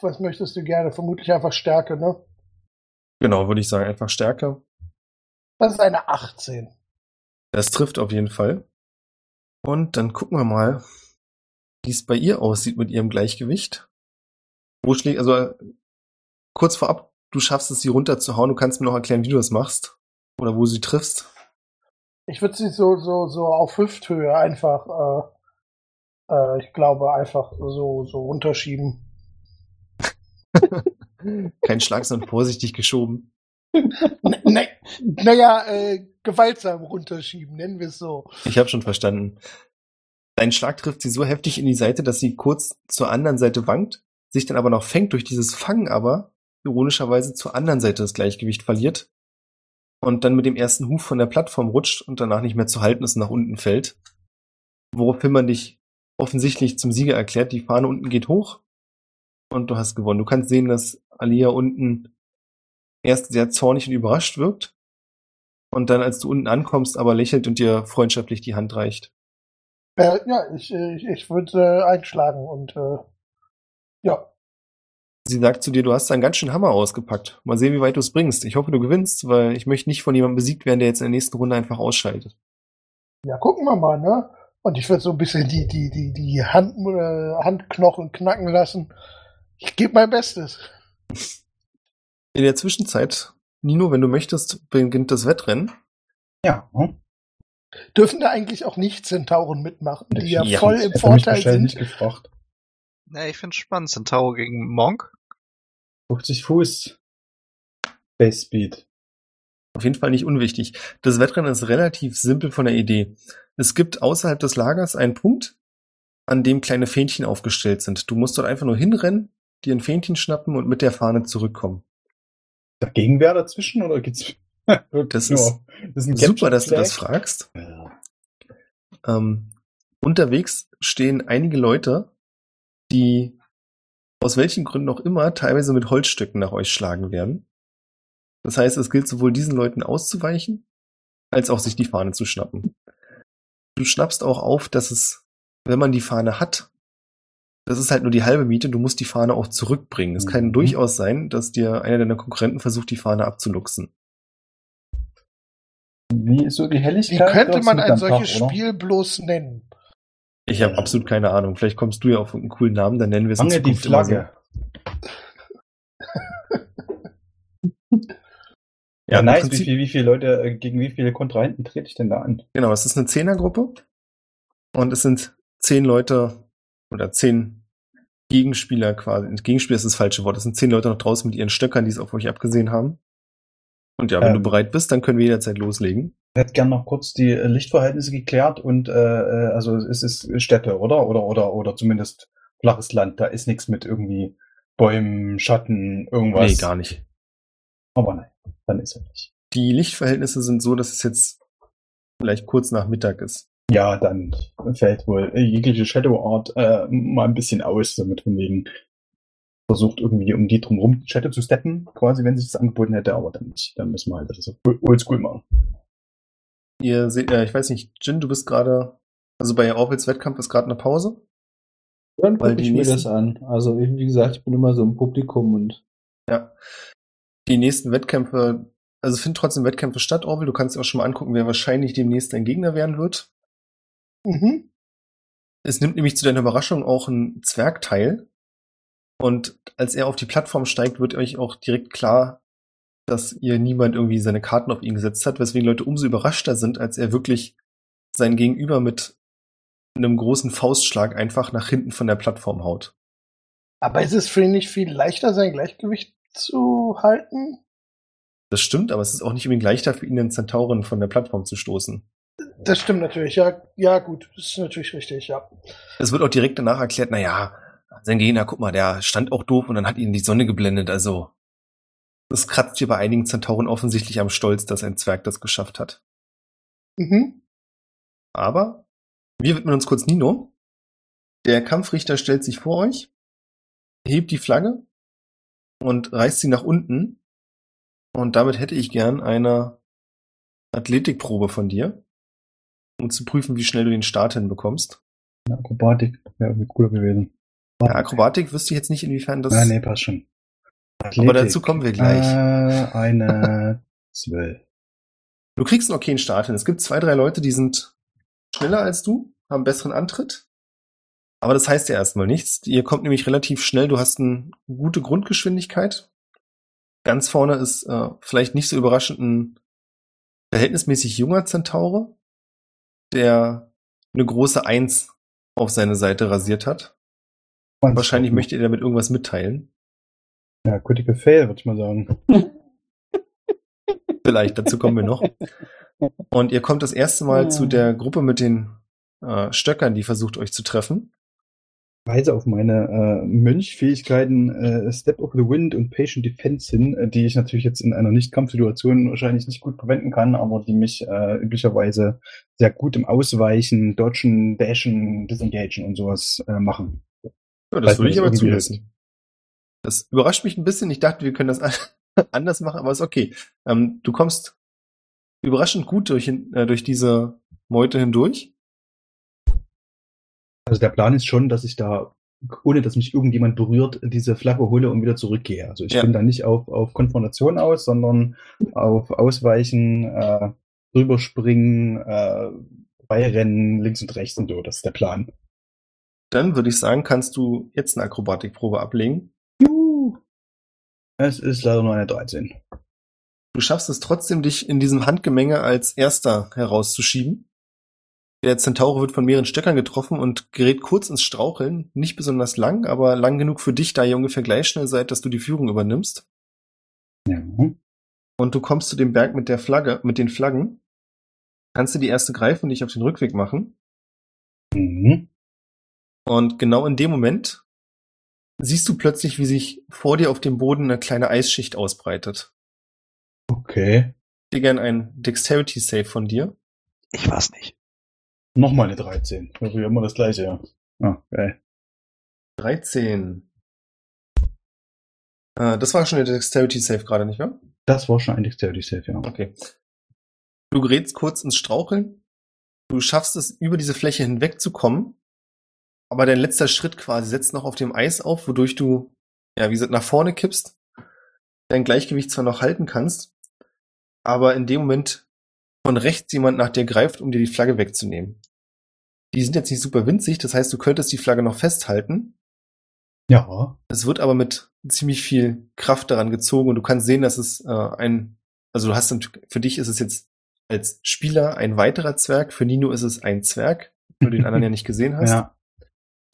Speaker 2: was möchtest du gerne? Vermutlich einfach Stärke, ne?
Speaker 1: Genau, würde ich sagen, einfach stärker.
Speaker 2: Das ist eine 18.
Speaker 1: Das trifft auf jeden Fall. Und dann gucken wir mal, wie es bei ihr aussieht mit ihrem Gleichgewicht. Wo schlägt, also kurz vorab, du schaffst es, sie runterzuhauen. Du kannst mir noch erklären, wie du das machst. Oder wo du sie triffst.
Speaker 2: Ich würde sie so, so, so auf Hüfthöhe einfach, äh, äh, ich glaube, einfach so, so runterschieben.
Speaker 1: Kein Schlag, sondern vorsichtig geschoben.
Speaker 2: Ne, naja, äh, gewaltsam runterschieben, nennen wir es so.
Speaker 1: Ich habe schon verstanden. Dein Schlag trifft sie so heftig in die Seite, dass sie kurz zur anderen Seite wankt, sich dann aber noch fängt durch dieses Fangen aber, ironischerweise zur anderen Seite das Gleichgewicht verliert und dann mit dem ersten Huf von der Plattform rutscht und danach nicht mehr zu halten ist und nach unten fällt. Woraufhin man dich offensichtlich zum Sieger erklärt. Die Fahne unten geht hoch und du hast gewonnen. Du kannst sehen, dass Alia unten erst sehr zornig und überrascht wirkt und dann, als du unten ankommst, aber lächelt und dir freundschaftlich die Hand reicht.
Speaker 2: Äh, ja, ich, ich, ich würde äh, einschlagen und äh, ja.
Speaker 1: Sie sagt zu dir, du hast einen ganz schön Hammer ausgepackt. Mal sehen, wie weit du es bringst. Ich hoffe, du gewinnst, weil ich möchte nicht von jemandem besiegt werden, der jetzt in der nächsten Runde einfach ausschaltet.
Speaker 2: Ja, gucken wir mal, ne? Und ich würde so ein bisschen die, die, die, die Hand, äh, Handknochen knacken lassen. Ich gebe mein Bestes.
Speaker 1: In der Zwischenzeit, Nino, wenn du möchtest, beginnt das Wettrennen.
Speaker 4: Ja. Hm?
Speaker 2: Dürfen da eigentlich auch nicht Zentauren mitmachen, die ja,
Speaker 1: Ja,
Speaker 2: voll im Vorteil sind?
Speaker 4: nicht gefragt.
Speaker 3: Ja, ich finde spannend. Centauro gegen Monk.
Speaker 4: 50 Fuß. Base Speed.
Speaker 1: Auf jeden Fall nicht unwichtig. Das Wettrennen ist relativ simpel von der Idee. Es gibt außerhalb des Lagers einen Punkt, an dem kleine Fähnchen aufgestellt sind. Du musst dort einfach nur hinrennen, dir ein Fähnchen schnappen und mit der Fahne zurückkommen.
Speaker 4: Ist da Gegenwehr dazwischen oder geht's?
Speaker 1: Das ist
Speaker 4: das ist
Speaker 1: Super, dass du das fragst.
Speaker 4: Ja.
Speaker 1: Ähm, unterwegs stehen einige Leute, die aus welchen Gründen auch immer teilweise mit Holzstücken nach euch schlagen werden. Das heißt, es gilt sowohl diesen Leuten auszuweichen, als auch sich die Fahne zu schnappen. Du schnappst auch auf, dass es, wenn man die Fahne hat, das ist halt nur die halbe Miete, du musst die Fahne auch zurückbringen. Es kann
Speaker 4: Mhm.
Speaker 1: durchaus sein, dass dir einer deiner Konkurrenten versucht, die Fahne abzuluxen.
Speaker 4: Wie ist so die
Speaker 2: Wie
Speaker 4: Helligkeit?
Speaker 2: könnte
Speaker 4: Das
Speaker 2: man ein solches
Speaker 4: Tag?
Speaker 2: Spiel bloß nennen?
Speaker 1: Ich habe absolut keine Ahnung. Vielleicht kommst du ja auf einen coolen Namen, dann nennen wir es
Speaker 4: Fange die
Speaker 1: immer so. Ja,
Speaker 4: Ja, nice. Wie, viel, wie viele Leute, äh, gegen wie viele Kontrahenten trete ich denn da an?
Speaker 1: Genau, es ist eine Zehnergruppe und es sind zehn Leute oder zehn Gegenspieler quasi. Gegenspieler ist das falsche Wort. Es sind zehn Leute noch draußen mit ihren Stöckern, die es auf euch abgesehen haben. Und ja, wenn
Speaker 4: Ähm.
Speaker 1: du bereit bist, dann können wir jederzeit loslegen.
Speaker 4: Ich hätte gern noch kurz die äh, Lichtverhältnisse geklärt und äh, äh, also es ist Städte, oder? Oder oder oder zumindest flaches Land. Da ist nichts mit irgendwie Bäumen, Schatten, irgendwas.
Speaker 1: Nee, gar nicht.
Speaker 4: Aber nein, dann ist er nicht.
Speaker 1: Die Lichtverhältnisse sind so, dass es jetzt vielleicht kurz nach Mittag ist.
Speaker 4: Ja, dann fällt wohl äh, jegliche Shadow Art äh, mal ein bisschen aus, damit von wegen versucht irgendwie um die drumherum Shadow zu steppen, quasi, wenn sich das angeboten hätte, aber dann nicht. Dann müssen wir halt das so oldschool machen.
Speaker 1: Ihr seht, äh, ich weiß nicht, Jin, du bist gerade, also bei Orbits Wettkampf ist gerade eine Pause.
Speaker 5: Dann
Speaker 1: Weil
Speaker 5: gucke ich mir
Speaker 1: nächsten-
Speaker 5: das an. Also, wie gesagt, ich bin immer so im Publikum und
Speaker 1: Ja. Die nächsten Wettkämpfe, also finden trotzdem Wettkämpfe statt, Orwell. Du kannst dir auch schon mal angucken, wer wahrscheinlich demnächst dein Gegner werden wird.
Speaker 2: Mhm.
Speaker 1: Es nimmt nämlich zu deiner Überraschung auch ein Zwerg teil. Und als er auf die Plattform steigt, wird euch auch direkt klar, dass ihr niemand irgendwie seine Karten auf ihn gesetzt hat, weswegen Leute umso überraschter sind, als er wirklich sein Gegenüber mit einem großen Faustschlag einfach nach hinten von der Plattform haut.
Speaker 2: Aber ist es für ihn nicht viel leichter, sein Gleichgewicht zu halten?
Speaker 1: Das stimmt, aber es ist auch nicht unbedingt leichter für ihn, den Zentauren von der Plattform zu stoßen.
Speaker 2: Das stimmt natürlich, ja, ja gut, das ist natürlich richtig, ja.
Speaker 1: Es wird auch direkt danach erklärt, na ja, sein Gegner, guck mal, der stand auch doof und dann hat ihn die Sonne geblendet, also. Das kratzt hier bei einigen Zentauren offensichtlich am Stolz, dass ein Zwerg das geschafft hat.
Speaker 2: Mhm.
Speaker 1: Aber wir widmen uns kurz Nino. Der Kampfrichter stellt sich vor euch, hebt die Flagge und reißt sie nach unten. Und damit hätte ich gern eine Athletikprobe von dir, um zu prüfen, wie schnell du den Start hinbekommst.
Speaker 4: Ja, Akrobatik wäre irgendwie cooler gewesen.
Speaker 1: Ja, Akrobatik wüsste ich jetzt nicht, inwiefern das.
Speaker 4: Nein, nee, passt schon.
Speaker 1: aber dazu kommen wir gleich.
Speaker 4: Äh, eine zwölf.
Speaker 1: Du kriegst einen okayen Start hin. Es gibt zwei, drei Leute, die sind schneller als du, haben besseren Antritt. Aber das heißt ja erstmal nichts. Ihr kommt nämlich relativ schnell. Du hast eine gute Grundgeschwindigkeit. Ganz vorne ist äh, vielleicht nicht so überraschend ein verhältnismäßig junger Zentaure, der eine große Eins auf seine Seite rasiert hat. Wahrscheinlich möchte er damit irgendwas mitteilen.
Speaker 4: Ja, Critical Fail, würde ich mal sagen.
Speaker 1: Vielleicht, dazu kommen wir noch. Und ihr kommt das erste Mal
Speaker 5: Ja.
Speaker 1: zu der Gruppe mit den äh, Stöckern, die versucht euch zu treffen.
Speaker 4: Weise auf meine äh, Mönchfähigkeiten äh, Step of the Wind und Patient Defense hin, äh, die ich natürlich jetzt in einer Nicht-Kampfsituation wahrscheinlich nicht gut verwenden kann, aber die mich äh, üblicherweise sehr gut im Ausweichen, Dodgen, Dashen, Disengagen und sowas äh, machen.
Speaker 1: Ja, das würde ich aber zulassen. Das überrascht mich ein bisschen. Ich dachte, wir können das an- anders machen, aber ist okay. Ähm, du kommst überraschend gut durch, äh, durch diese Meute hindurch.
Speaker 4: Also der Plan ist schon, dass ich da, ohne dass mich irgendjemand berührt, diese Flagge hole und wieder zurückgehe. Also ich
Speaker 1: Ja.
Speaker 4: bin da nicht auf, auf Konfrontation aus, sondern auf Ausweichen, äh, rüberspringen, äh, beirennen, links und rechts und so. Das ist der Plan.
Speaker 1: Dann würde ich sagen, kannst du jetzt eine Akrobatikprobe ablegen.
Speaker 4: Juhu. Es ist leider nur eine 13.
Speaker 1: Du schaffst es trotzdem, dich in diesem Handgemenge als erster herauszuschieben. Der Zentaure wird von mehreren Stöckern getroffen und gerät kurz ins Straucheln. Nicht besonders lang, aber lang genug für dich, da ihr ungefähr gleich schnell seid, dass du die Führung übernimmst.
Speaker 4: Ja.
Speaker 1: Und du kommst zu dem Berg mit der Flagge, mit den Flaggen. Kannst du die erste greifen und dich auf den Rückweg machen.
Speaker 4: Mhm.
Speaker 1: Und genau in dem Moment siehst du plötzlich, wie sich vor dir auf dem Boden eine kleine Eisschicht ausbreitet.
Speaker 4: Okay.
Speaker 1: Ich hätte gern ein Dexterity Save von dir.
Speaker 3: Ich war's nicht.
Speaker 4: Nochmal eine 13. Das ist ja immer das gleiche, ja. Ah, geil.
Speaker 1: 13. Äh, das war schon der Dexterity Save gerade, nicht wahr?
Speaker 4: Das war schon ein Dexterity Save, ja.
Speaker 1: Okay. Du gerätst kurz ins Straucheln. Du schaffst es, über diese Fläche hinwegzukommen. Aber dein letzter Schritt quasi setzt noch auf dem Eis auf, wodurch du, ja, wie gesagt, nach vorne kippst. Dein Gleichgewicht zwar noch halten kannst, aber in dem Moment von rechts jemand nach dir greift, um dir die Flagge wegzunehmen. Die sind jetzt nicht super winzig, das heißt, du könntest die Flagge noch festhalten.
Speaker 4: Ja.
Speaker 1: Es wird aber mit ziemlich viel Kraft daran gezogen und du kannst sehen, dass es äh, ein, also du hast dann, für dich ist es jetzt als Spieler ein weiterer Zwerg, für Nino ist es ein Zwerg, wenn du den anderen ja nicht gesehen hast.
Speaker 4: Ja.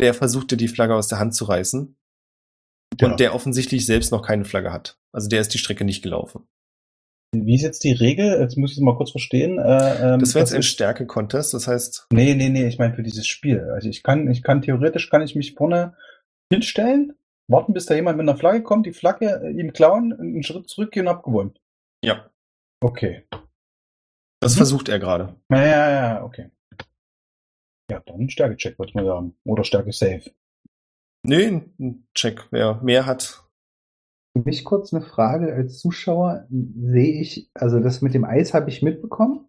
Speaker 1: Der versucht dir die Flagge aus der Hand zu reißen
Speaker 4: ja.
Speaker 1: und der offensichtlich selbst noch keine Flagge hat. Also der ist die Strecke nicht gelaufen.
Speaker 4: Wie ist jetzt die Regel? Jetzt muss ich es mal kurz verstehen. Äh, ähm,
Speaker 1: Das wäre jetzt ein Stärke-Contest, das heißt,
Speaker 4: Nee, nee, nee, ich meine für dieses Spiel. Also ich kann, ich kann theoretisch kann ich mich vorne hinstellen, warten, bis da jemand mit einer Flagge kommt, die Flagge äh, ihm klauen, einen Schritt zurückgehen und hab gewonnen.
Speaker 1: ja,
Speaker 4: Okay.
Speaker 1: das
Speaker 4: Mhm.
Speaker 1: versucht er gerade.
Speaker 4: Ja, ja, ja, okay. Ja, dann Stärke-Check, würde ich mal sagen. Oder Stärke-Save.
Speaker 1: Nee, ein Check. Wer mehr hat,
Speaker 5: Für mich kurz eine Frage als Zuschauer. Sehe ich, also das mit dem Eis habe ich mitbekommen.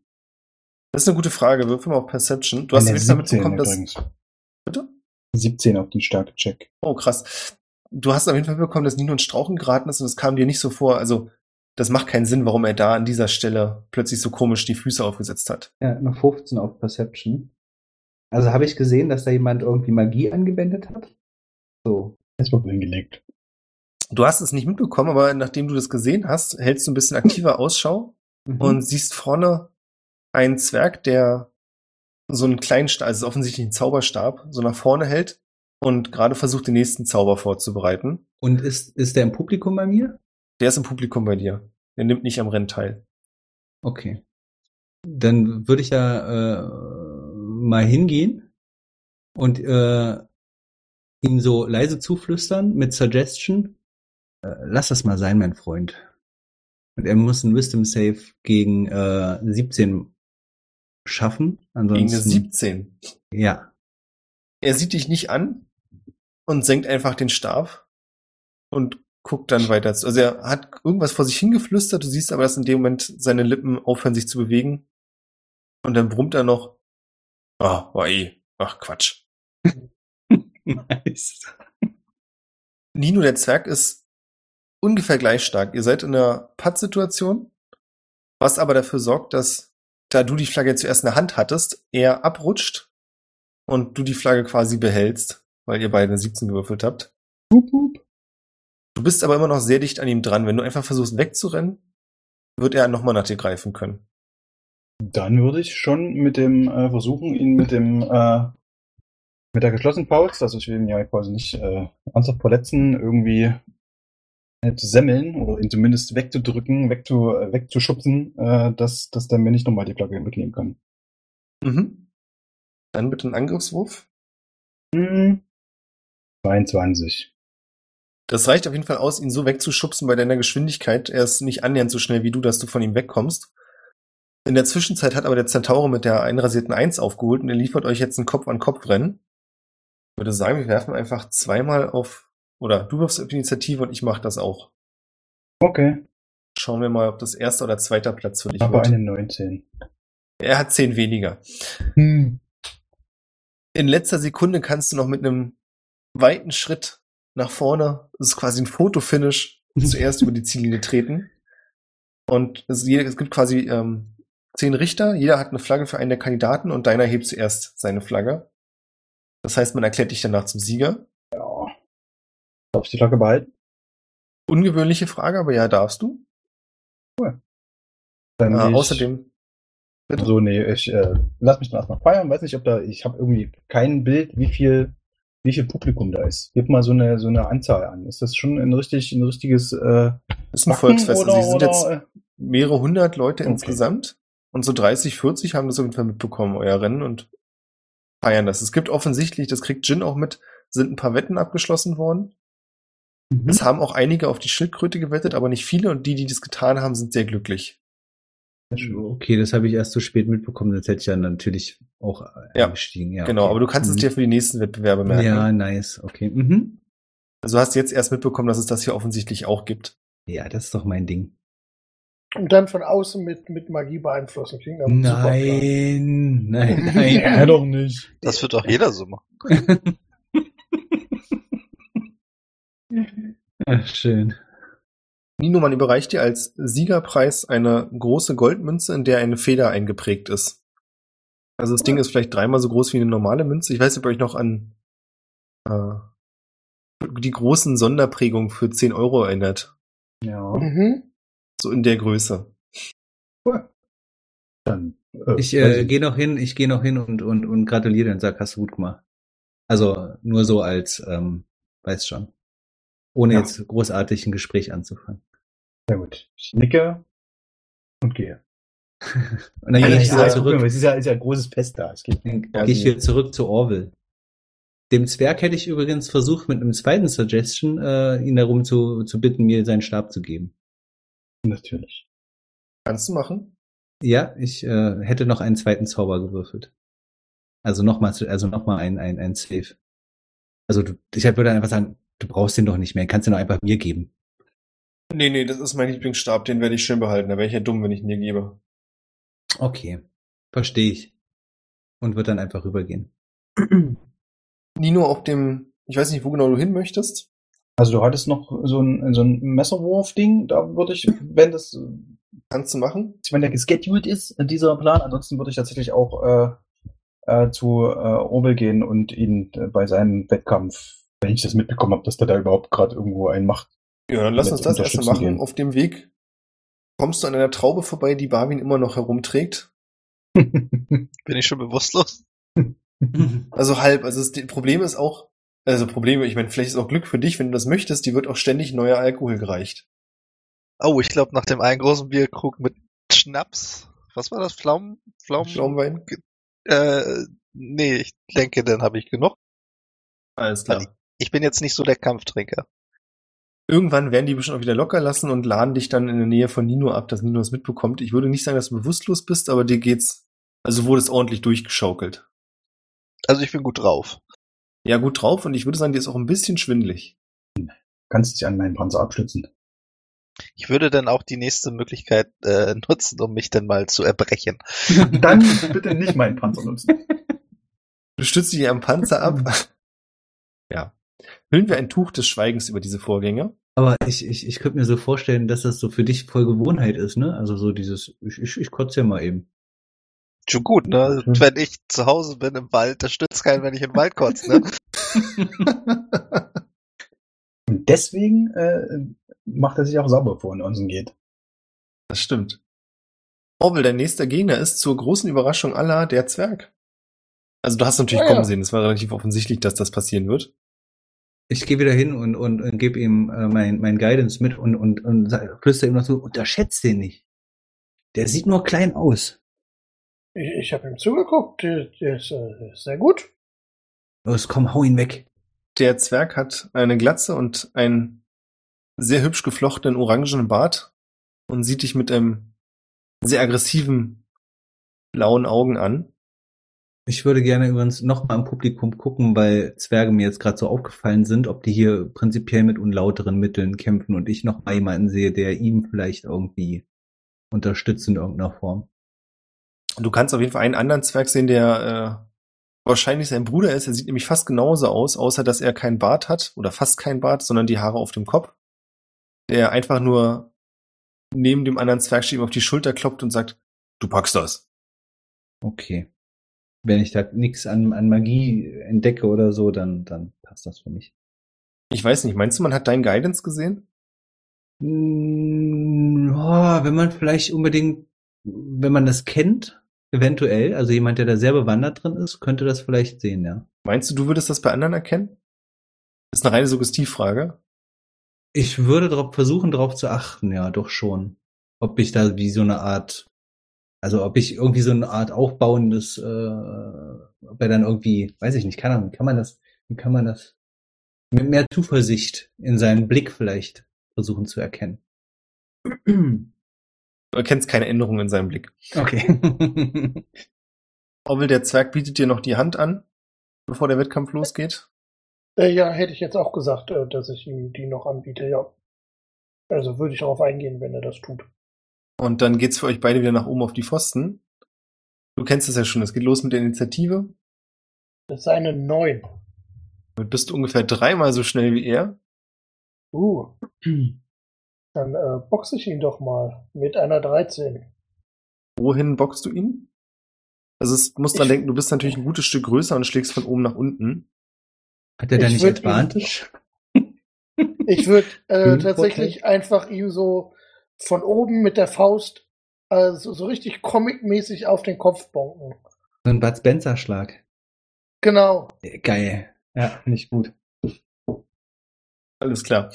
Speaker 1: das ist eine gute Frage. Würfel mal auf Perception. Du hast wenigstens damit
Speaker 4: 17
Speaker 1: bekommen, dass, bitte?
Speaker 4: 17 auf den Stärke-Check.
Speaker 1: Oh, krass. Du hast auf jeden Fall bekommen, dass Nino in Strauchen geraten ist und es kam dir nicht so vor. Also, das macht keinen Sinn, warum er da an dieser Stelle plötzlich so komisch die Füße aufgesetzt hat.
Speaker 5: Ja, eine 15 auf Perception. Also habe ich gesehen, dass da jemand irgendwie Magie angewendet hat. So.
Speaker 4: Es wird hingelegt.
Speaker 1: Du hast es nicht mitbekommen, aber nachdem du das gesehen hast, hältst du ein bisschen aktiver Ausschau
Speaker 5: Mhm.
Speaker 1: und siehst vorne einen Zwerg, der so einen kleinen, Sta- also offensichtlich einen Zauberstab, so nach vorne hält und gerade versucht, den nächsten Zauber vorzubereiten.
Speaker 5: Und ist, ist der im Publikum bei mir?
Speaker 1: Der ist im Publikum bei dir. Der nimmt nicht am Rennen teil.
Speaker 5: Okay. Dann würde ich ja äh, mal hingehen und äh, ihm so leise zuflüstern mit Suggestion. Äh, lass das mal sein, mein Freund. Und er muss ein Wisdom Save gegen äh, 17 schaffen.
Speaker 1: Gegen eine
Speaker 5: Ansonsten.
Speaker 1: 17.
Speaker 5: Ja.
Speaker 1: Er sieht dich nicht an und senkt einfach den Stab und guckt dann weiter. Also er hat irgendwas vor sich hingeflüstert, du siehst aber, dass in dem Moment seine Lippen aufhören, sich zu bewegen. Und dann brummt er noch, ah, war eh, ach Quatsch.
Speaker 5: nice.
Speaker 1: Nino, der Zwerg, ist ungefähr gleich stark. Ihr seid in einer Pattsituation, was aber dafür sorgt, dass, da du die Flagge zuerst in der Hand hattest, er abrutscht und du die Flagge quasi behältst, weil ihr beide eine 17 gewürfelt habt. Du bist aber immer noch sehr dicht an ihm dran. Wenn du einfach versuchst wegzurennen, wird er nochmal nach dir greifen können.
Speaker 4: Dann würde ich schon mit dem äh, versuchen, ihn mit dem äh, mit der geschlossenen Pulse, also ich will ihn ja quasi nicht äh, ernsthaft verletzen, irgendwie zu semmeln oder ihn zumindest wegzudrücken, wegzu, äh, wegzuschubsen, äh, dass, dass der mir nicht nochmal die Flagge mitnehmen kann.
Speaker 1: Mhm. Dann bitte einen Angriffswurf.
Speaker 4: Hm. 22.
Speaker 1: Das reicht auf jeden Fall aus, ihn so wegzuschubsen bei deiner Geschwindigkeit. Er ist nicht annähernd so schnell wie du, dass du von ihm wegkommst. In der Zwischenzeit hat aber der Zentaure mit der einrasierten Eins aufgeholt und er liefert euch jetzt ein Kopf-an-Kopf-Rennen. Ich würde sagen, wir werfen einfach zweimal auf, oder du wirfst auf die Initiative und ich mache das auch.
Speaker 4: Okay.
Speaker 1: Schauen wir mal, ob das erster oder zweiter Platz für dich
Speaker 4: Aber
Speaker 1: wird.
Speaker 4: eine 19.
Speaker 1: Er hat zehn weniger.
Speaker 4: Hm.
Speaker 1: In letzter Sekunde kannst du noch mit einem weiten Schritt nach vorne, das ist quasi ein Fotofinish, zuerst über die Ziellinie treten. Und es, es gibt quasi ähm, zehn Richter, jeder hat eine Flagge für einen der Kandidaten und deiner hebt zuerst seine Flagge. Das heißt, man erklärt dich danach zum Sieger.
Speaker 4: Darf ich die Flagge behalten?
Speaker 1: Ungewöhnliche Frage, aber ja, darfst du.
Speaker 4: Dann
Speaker 1: Äh,
Speaker 4: geh ich-
Speaker 1: außerdem,
Speaker 4: So, nee, ich äh, lass mich dann erstmal feiern. Weiß nicht, ob da, ich habe irgendwie kein Bild, wie viel, wie viel Publikum da ist. Gib mal so eine, so eine Anzahl an. Ist das schon ein richtig, ein richtiges äh,
Speaker 1: ist ein
Speaker 4: Backen
Speaker 1: Volksfest.
Speaker 4: oder,
Speaker 1: also, sind jetzt
Speaker 4: oder, äh,
Speaker 1: mehrere hundert Leute
Speaker 4: Okay.
Speaker 1: insgesamt. Und so 30, 40 haben das auf jeden Fall mitbekommen, euer Rennen, und feiern das. Es gibt offensichtlich, das kriegt Jin auch mit, sind ein paar Wetten abgeschlossen worden.
Speaker 5: Mhm.
Speaker 1: Es haben auch einige auf die Schildkröte gewettet, aber nicht viele. Und die, die das getan haben, sind sehr glücklich.
Speaker 5: Okay, das habe ich erst zu spät mitbekommen, sonst hätte ich ja natürlich auch
Speaker 1: Ja,
Speaker 5: eingestiegen. Ja,
Speaker 1: genau,
Speaker 5: okay.
Speaker 1: aber du kannst es
Speaker 5: Mhm.
Speaker 1: dir für die nächsten Wettbewerbe merken.
Speaker 5: Ja, nice, okay. Mhm.
Speaker 1: Also hast du jetzt erst mitbekommen, dass es das hier offensichtlich auch gibt.
Speaker 5: Ja, das ist doch mein Ding.
Speaker 2: Und dann von außen mit, mit Magie beeinflussen. Klingt.
Speaker 5: Nein, nein,
Speaker 4: Ja,
Speaker 5: nein.
Speaker 4: doch nicht.
Speaker 3: Das wird doch jeder so machen.
Speaker 5: Ach, schön.
Speaker 1: Nino, man überreicht dir als Siegerpreis eine große Goldmünze, in der eine Feder eingeprägt ist. Also das Ding ist vielleicht dreimal so groß wie eine normale Münze. Ich weiß nicht, ob ihr euch noch an äh, die großen Sonderprägungen für 10 Euro erinnert.
Speaker 4: Ja.
Speaker 2: Mhm.
Speaker 1: So in der Größe.
Speaker 4: Dann, äh,
Speaker 5: Ich äh, gehe noch hin, ich gehe noch hin und, und, und gratuliere und sag, hast du gut gemacht. Also nur so als, ähm, weiß schon. Ohne
Speaker 4: Ja.
Speaker 5: jetzt großartig ein Gespräch anzufangen.
Speaker 4: Sehr gut. Ich nicke und gehe.
Speaker 5: Und dann gehe ich wieder zurück.
Speaker 4: Es ist ja, ist ja ein großes Fest da. Es geht,
Speaker 5: Dann gehe ich wieder zurück zu Orville. Dem Zwerg hätte ich übrigens versucht, mit einem zweiten Suggestion äh, ihn darum zu, zu bitten, mir seinen Stab zu geben.
Speaker 4: natürlich.
Speaker 1: Kannst du machen?
Speaker 5: Ja, ich äh, hätte noch einen zweiten Zauber gewürfelt. Also nochmal, also noch mal ein, ein, ein Save. Also du, ich würde einfach sagen, du brauchst den doch nicht mehr, kannst den doch einfach mir geben.
Speaker 1: Nee, nee, das ist mein Lieblingsstab, den werde ich schön behalten. Da wäre ich ja dumm, wenn ich ihn dir gebe.
Speaker 5: Okay, verstehe ich. Und wird dann einfach rübergehen.
Speaker 1: Nino, auf dem, ich weiß nicht, wo genau du hin möchtest.
Speaker 4: Also du hattest noch so ein, so ein Messerwurf-Ding, da würde ich, wenn das,
Speaker 1: Kannst du machen?
Speaker 4: wenn der gescheduled ist, dieser Plan, ansonsten würde ich tatsächlich auch äh, äh, zu äh, Orwell gehen und ihn äh, bei seinem Wettkampf, wenn ich das mitbekommen habe, dass der da überhaupt gerade irgendwo einen macht.
Speaker 1: Ja, dann lass uns das erst mal
Speaker 4: unterstützen
Speaker 1: machen.
Speaker 4: gehen.
Speaker 1: Auf dem Weg kommst du an einer Traube vorbei, die Barwin immer noch herumträgt.
Speaker 3: Bin ich schon bewusstlos?
Speaker 1: Also halb. Also das Problem ist auch, also Probleme, ich meine, vielleicht ist auch Glück für dich, wenn du das möchtest, die wird auch ständig neuer Alkohol gereicht.
Speaker 3: Oh, ich glaube nach dem einen großen Bierkrug mit Schnaps. Was war das? Pflaumen? Pflaumen?
Speaker 1: Schaumwein?
Speaker 3: Äh, nee, ich denke, dann habe ich genug.
Speaker 1: Alles klar.
Speaker 3: Ich bin jetzt nicht so der Kampftrinker.
Speaker 1: Irgendwann werden die bestimmt auch wieder locker lassen und laden dich dann in der Nähe von Nino ab, dass Nino es mitbekommt. Ich würde nicht sagen, dass du bewusstlos bist, aber dir geht's, also wurde es ordentlich durchgeschaukelt.
Speaker 3: Also ich bin gut drauf.
Speaker 1: Ja, gut drauf und ich würde sagen, dir ist auch ein bisschen schwindelig.
Speaker 4: Kannst dich an meinen Panzer abstützen.
Speaker 3: Ich würde dann auch die nächste Möglichkeit äh, nutzen, um mich dann mal zu erbrechen.
Speaker 4: Dann bitte nicht meinen Panzer nutzen.
Speaker 1: Du stützt dich am Panzer ab. ja. Hüllen wir ein Tuch des Schweigens über diese Vorgänge.
Speaker 5: Aber ich, ich, ich könnte mir so vorstellen, dass das so für dich voll Gewohnheit ist, ne? Also so dieses, ich, ich, ich kotze ja mal eben.
Speaker 3: Schon gut, ne?
Speaker 4: Mhm.
Speaker 3: Wenn ich zu Hause bin im Wald, da stützt keinen, wenn ich im Wald kotze, ne?
Speaker 4: Und deswegen äh, macht er sich auch sauber, bevor er in Onsen geht.
Speaker 1: Das stimmt. Orwell, dein nächster Gegner ist zur großen Überraschung aller der Zwerg. Also du hast natürlich
Speaker 2: ja.
Speaker 1: kommen sehen, es war relativ offensichtlich, dass das passieren wird.
Speaker 5: Ich gehe wieder hin und, und, und gebe ihm äh, mein, mein Guidance mit und, und, und flüster ihm noch so, unterschätzt den nicht. Der sieht nur klein aus.
Speaker 2: Ich, ich habe ihm zugeguckt. Der, der ist äh, sehr gut.
Speaker 5: Los, komm, hau ihn weg.
Speaker 1: Der Zwerg hat eine Glatze und einen sehr hübsch geflochtenen orangenen Bart und sieht dich mit einem sehr aggressiven blauen Augen an.
Speaker 5: Ich würde gerne übrigens noch mal im Publikum gucken, weil Zwerge mir jetzt gerade so aufgefallen sind, ob die hier prinzipiell mit unlauteren Mitteln kämpfen und ich noch mal jemanden sehe, der ihm vielleicht irgendwie unterstützt in irgendeiner Form.
Speaker 1: Du kannst auf jeden Fall einen anderen Zwerg sehen, der äh, wahrscheinlich sein Bruder ist. Er sieht nämlich fast genauso aus, außer dass er keinen Bart hat oder fast keinen Bart, sondern die Haare auf dem Kopf. Der einfach nur neben dem anderen Zwerg steht, ihm auf die Schulter klopft und sagt, du packst das.
Speaker 5: Okay. Wenn ich da nichts an, an Magie entdecke oder so, dann, dann passt das für mich.
Speaker 1: Ich weiß nicht, meinst du, man hat deinen Guidance gesehen?
Speaker 5: Mm, oh, wenn man vielleicht unbedingt, wenn man das kennt, eventuell, also jemand, der da sehr bewandert drin ist, könnte das vielleicht sehen, ja.
Speaker 1: Meinst du, du würdest das bei anderen erkennen? Das ist eine reine Suggestivfrage.
Speaker 5: Ich würde darauf versuchen, darauf zu achten, ja, doch schon. Ob ich da wie so eine Art, also ob ich irgendwie so eine Art aufbauendes, äh, ob er dann irgendwie, weiß ich nicht, keine Ahnung, wie kann man das, wie kann man das mit mehr Zuversicht in seinen Blick vielleicht versuchen zu erkennen.
Speaker 1: Du erkennst keine Änderung in seinem Blick.
Speaker 5: Okay.
Speaker 1: Orwell, der Zwerg bietet dir noch die Hand an, bevor der Wettkampf losgeht.
Speaker 2: Äh, ja, hätte ich jetzt auch gesagt, äh, dass ich ihm die noch anbiete, ja. Also würde ich darauf eingehen, wenn er das tut.
Speaker 1: Und dann geht's für euch beide wieder nach oben auf die Pfosten. Du kennst es ja schon, es geht los mit der Initiative.
Speaker 2: Das ist eine 9.
Speaker 1: Damit bist du ungefähr dreimal so schnell wie er.
Speaker 2: Uh, dann äh, boxe ich ihn doch mal mit einer 13.
Speaker 1: Wohin boxst du ihn? Also es muss dran
Speaker 2: Ich-
Speaker 1: denken, du bist natürlich ein gutes Stück größer und schlägst von oben nach unten.
Speaker 5: Hat er da
Speaker 2: Ich
Speaker 5: nicht Advantage?
Speaker 2: Ich würde äh,
Speaker 5: Höhenvorteil?
Speaker 2: tatsächlich einfach ihm so von oben mit der Faust äh, so, richtig comicmäßig auf den Kopf bonken.
Speaker 5: So ein Bud Spencer Schlag.
Speaker 2: Genau.
Speaker 5: Geil. Ja, finde ich gut.
Speaker 1: Alles klar.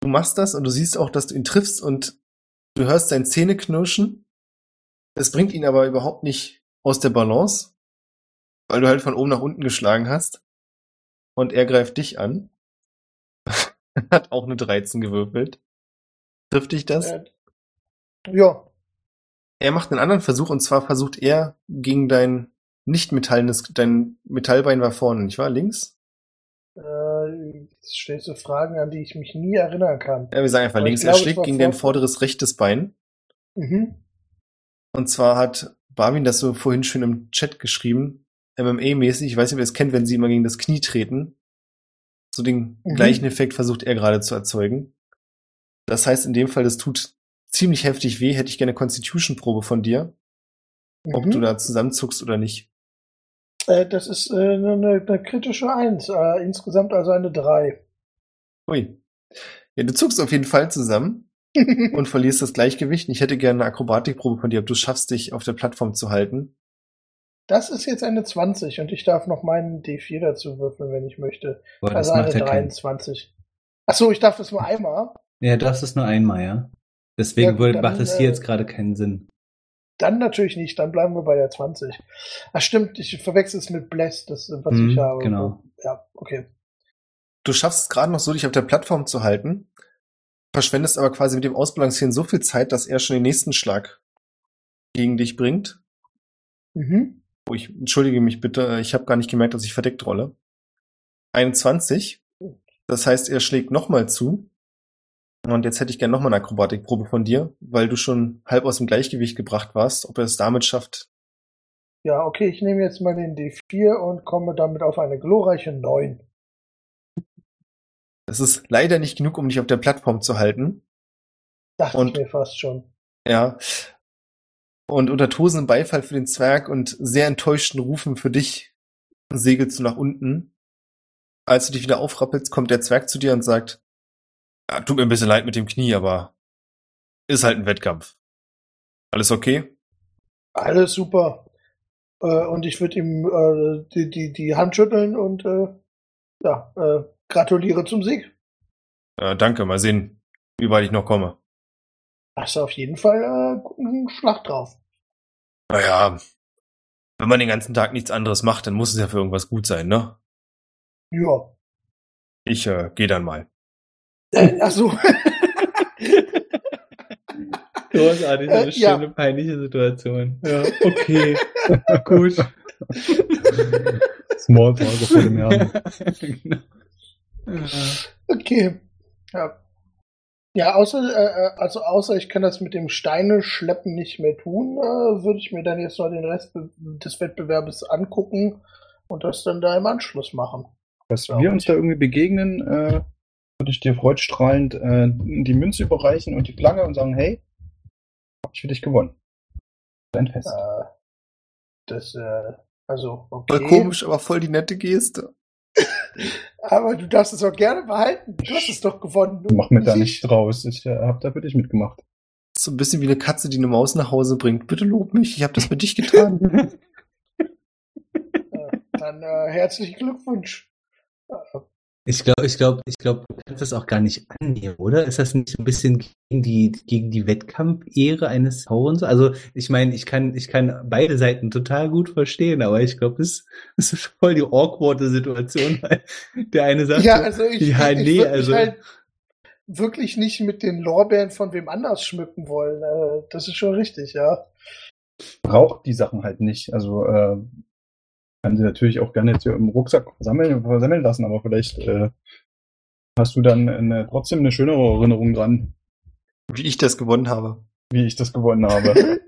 Speaker 1: Du machst das und du siehst auch, dass du ihn triffst und du hörst sein Zähne knirschen. Es bringt ihn aber überhaupt nicht aus der Balance, weil du halt von oben nach unten geschlagen hast. Und er greift dich an. Hat auch eine 13 gewürfelt. Trifft dich das?
Speaker 2: Äh, ja,
Speaker 1: Er macht einen anderen Versuch und zwar versucht er gegen dein nicht metallenes, dein Metallbein war vorne, nicht wahr? Links?
Speaker 2: äh, jetzt stellst du Fragen, an die ich mich nie erinnern kann.
Speaker 1: Ja, wir sagen einfach
Speaker 2: Aber
Speaker 1: links.
Speaker 2: glaube,
Speaker 1: er schlägt gegen dein vorderes rechtes Bein.
Speaker 2: Mhm.
Speaker 1: Und zwar hat Barwin das so vorhin schön im Chat geschrieben, MMA-mäßig. Ich weiß nicht, ob ihr es kennt, wenn sie immer gegen das Knie treten. So den
Speaker 2: Mhm.
Speaker 1: gleichen Effekt versucht er gerade zu erzeugen. Das heißt in dem Fall, das tut ziemlich heftig weh. Hätte ich gerne Constitution-Probe von dir, ob
Speaker 2: Mhm.
Speaker 1: du da zusammenzuckst oder nicht.
Speaker 2: Äh, das ist äh, eine, eine kritische Eins. Äh, insgesamt also eine drei.
Speaker 1: Ui. Ja, du zuckst auf jeden Fall zusammen und verlierst das Gleichgewicht. Ich hätte gerne eine Akrobatikprobe von dir, ob du schaffst, dich auf der Plattform zu halten.
Speaker 2: Das ist jetzt eine 20 und ich darf noch meinen D4 dazu würfeln, wenn ich möchte.
Speaker 5: Boah, das
Speaker 2: also eine
Speaker 5: macht ja keinen.
Speaker 2: 23. Ach so, ich darf das nur einmal.
Speaker 5: Ja, das ist nur einmal, ja. Deswegen
Speaker 2: Ja,
Speaker 5: würde,
Speaker 2: dann,
Speaker 5: macht es hier
Speaker 2: äh,
Speaker 5: jetzt gerade keinen Sinn.
Speaker 2: Dann natürlich nicht, dann bleiben wir bei der 20. Ach stimmt, ich verwechsel es mit Bless, das was
Speaker 5: Mhm,
Speaker 2: ich habe.
Speaker 5: genau.
Speaker 2: Ja, okay.
Speaker 1: Du schaffst es gerade noch so, dich auf der Plattform zu halten, verschwendest aber quasi mit dem Ausbalancieren so viel Zeit, dass er schon den nächsten Schlag gegen dich bringt.
Speaker 2: Mhm.
Speaker 1: Oh, ich entschuldige mich bitte, ich habe gar nicht gemerkt, dass ich verdeckt rolle. 21. Das heißt, er schlägt nochmal zu. Und jetzt hätte ich gerne nochmal eine Akrobatikprobe von dir, weil du schon halb aus dem Gleichgewicht gebracht warst, ob er es damit schafft.
Speaker 2: Ja, okay, ich nehme jetzt mal den D4 und komme damit auf eine glorreiche 9.
Speaker 1: Es ist leider nicht genug, um dich auf der Plattform zu halten.
Speaker 2: Dachte
Speaker 1: Und-
Speaker 2: ich mir fast schon.
Speaker 1: Ja. Und unter tosendem Beifall für den Zwerg und sehr enttäuschten Rufen für dich segelst du nach unten. Als du dich wieder aufrappelst, kommt der Zwerg zu dir und sagt, tut mir ein bisschen leid mit dem Knie, aber ist halt ein Wettkampf. Alles okay?
Speaker 2: Alles super. Äh, und ich würde ihm äh, die, die, die Hand schütteln und äh, ja, äh, gratuliere zum Sieg.
Speaker 1: Äh, danke, mal sehen, wie weit ich noch komme.
Speaker 2: Hast du auf jeden Fall äh, guten Schlag drauf.
Speaker 1: Naja, wenn man den ganzen Tag nichts anderes macht, dann muss es ja für irgendwas gut sein, ne?
Speaker 2: Ja.
Speaker 1: Ich äh, gehe dann mal.
Speaker 2: Äh, ach so.
Speaker 5: Großartig, so
Speaker 2: Äh,
Speaker 5: eine
Speaker 2: ja.
Speaker 5: schöne, peinliche Situation. Ja, okay. Gut.
Speaker 4: Smalltalk auf dem Jahr.
Speaker 5: genau.
Speaker 2: Okay. Ja. Ja, außer, äh, äh, also außer ich kann das mit dem Steine schleppen nicht mehr tun, äh, würde ich mir dann jetzt noch den Rest des Wettbewerbes angucken und das dann da im Anschluss machen.
Speaker 4: Dass
Speaker 2: Glaub
Speaker 4: wir uns da irgendwie begegnen, äh, würde ich dir freudstrahlend äh, die Münze überreichen und die Flagge und sagen, hey, hab ich für dich gewonnen. Dein Fest.
Speaker 2: Äh, das, äh, also,
Speaker 1: Voll
Speaker 2: okay.
Speaker 1: komisch, aber voll die nette Geste.
Speaker 2: Aber du darfst es auch gerne behalten. Du hast es doch gewonnen.
Speaker 4: Mach mir da
Speaker 2: Ich-
Speaker 4: nichts draus. Ich äh, hab da für dich mitgemacht.
Speaker 1: So ein bisschen wie eine Katze, die eine Maus nach Hause bringt. Bitte lob mich, ich habe das für dich getan.
Speaker 2: Äh, dann äh, herzlichen Glückwunsch. Äh,
Speaker 5: Ich glaube, ich glaube, ich glaube, du kannst das auch gar nicht annehmen, oder? Ist das nicht ein bisschen gegen die, gegen die Wettkampfehre eines Tauens? Also, ich meine, ich kann, ich kann beide Seiten total gut verstehen, aber ich glaube, es es ist voll die awkwarde Situation, weil der eine sagt,
Speaker 2: ja,
Speaker 5: so,
Speaker 2: also ich,
Speaker 5: ja,
Speaker 2: ich, ich
Speaker 5: nee,
Speaker 2: würd mich
Speaker 5: also-
Speaker 2: halt wirklich nicht mit den Lorbeeren von wem anders schmücken wollen. Äh, das ist schon richtig, ja.
Speaker 4: Braucht die Sachen halt nicht. Also äh, kann sie natürlich auch gerne jetzt hier im Rucksack sammeln, versammeln lassen, aber vielleicht äh, hast du dann eine, trotzdem eine schönere Erinnerung dran,
Speaker 1: wie ich das gewonnen habe.
Speaker 4: wie ich das gewonnen habe.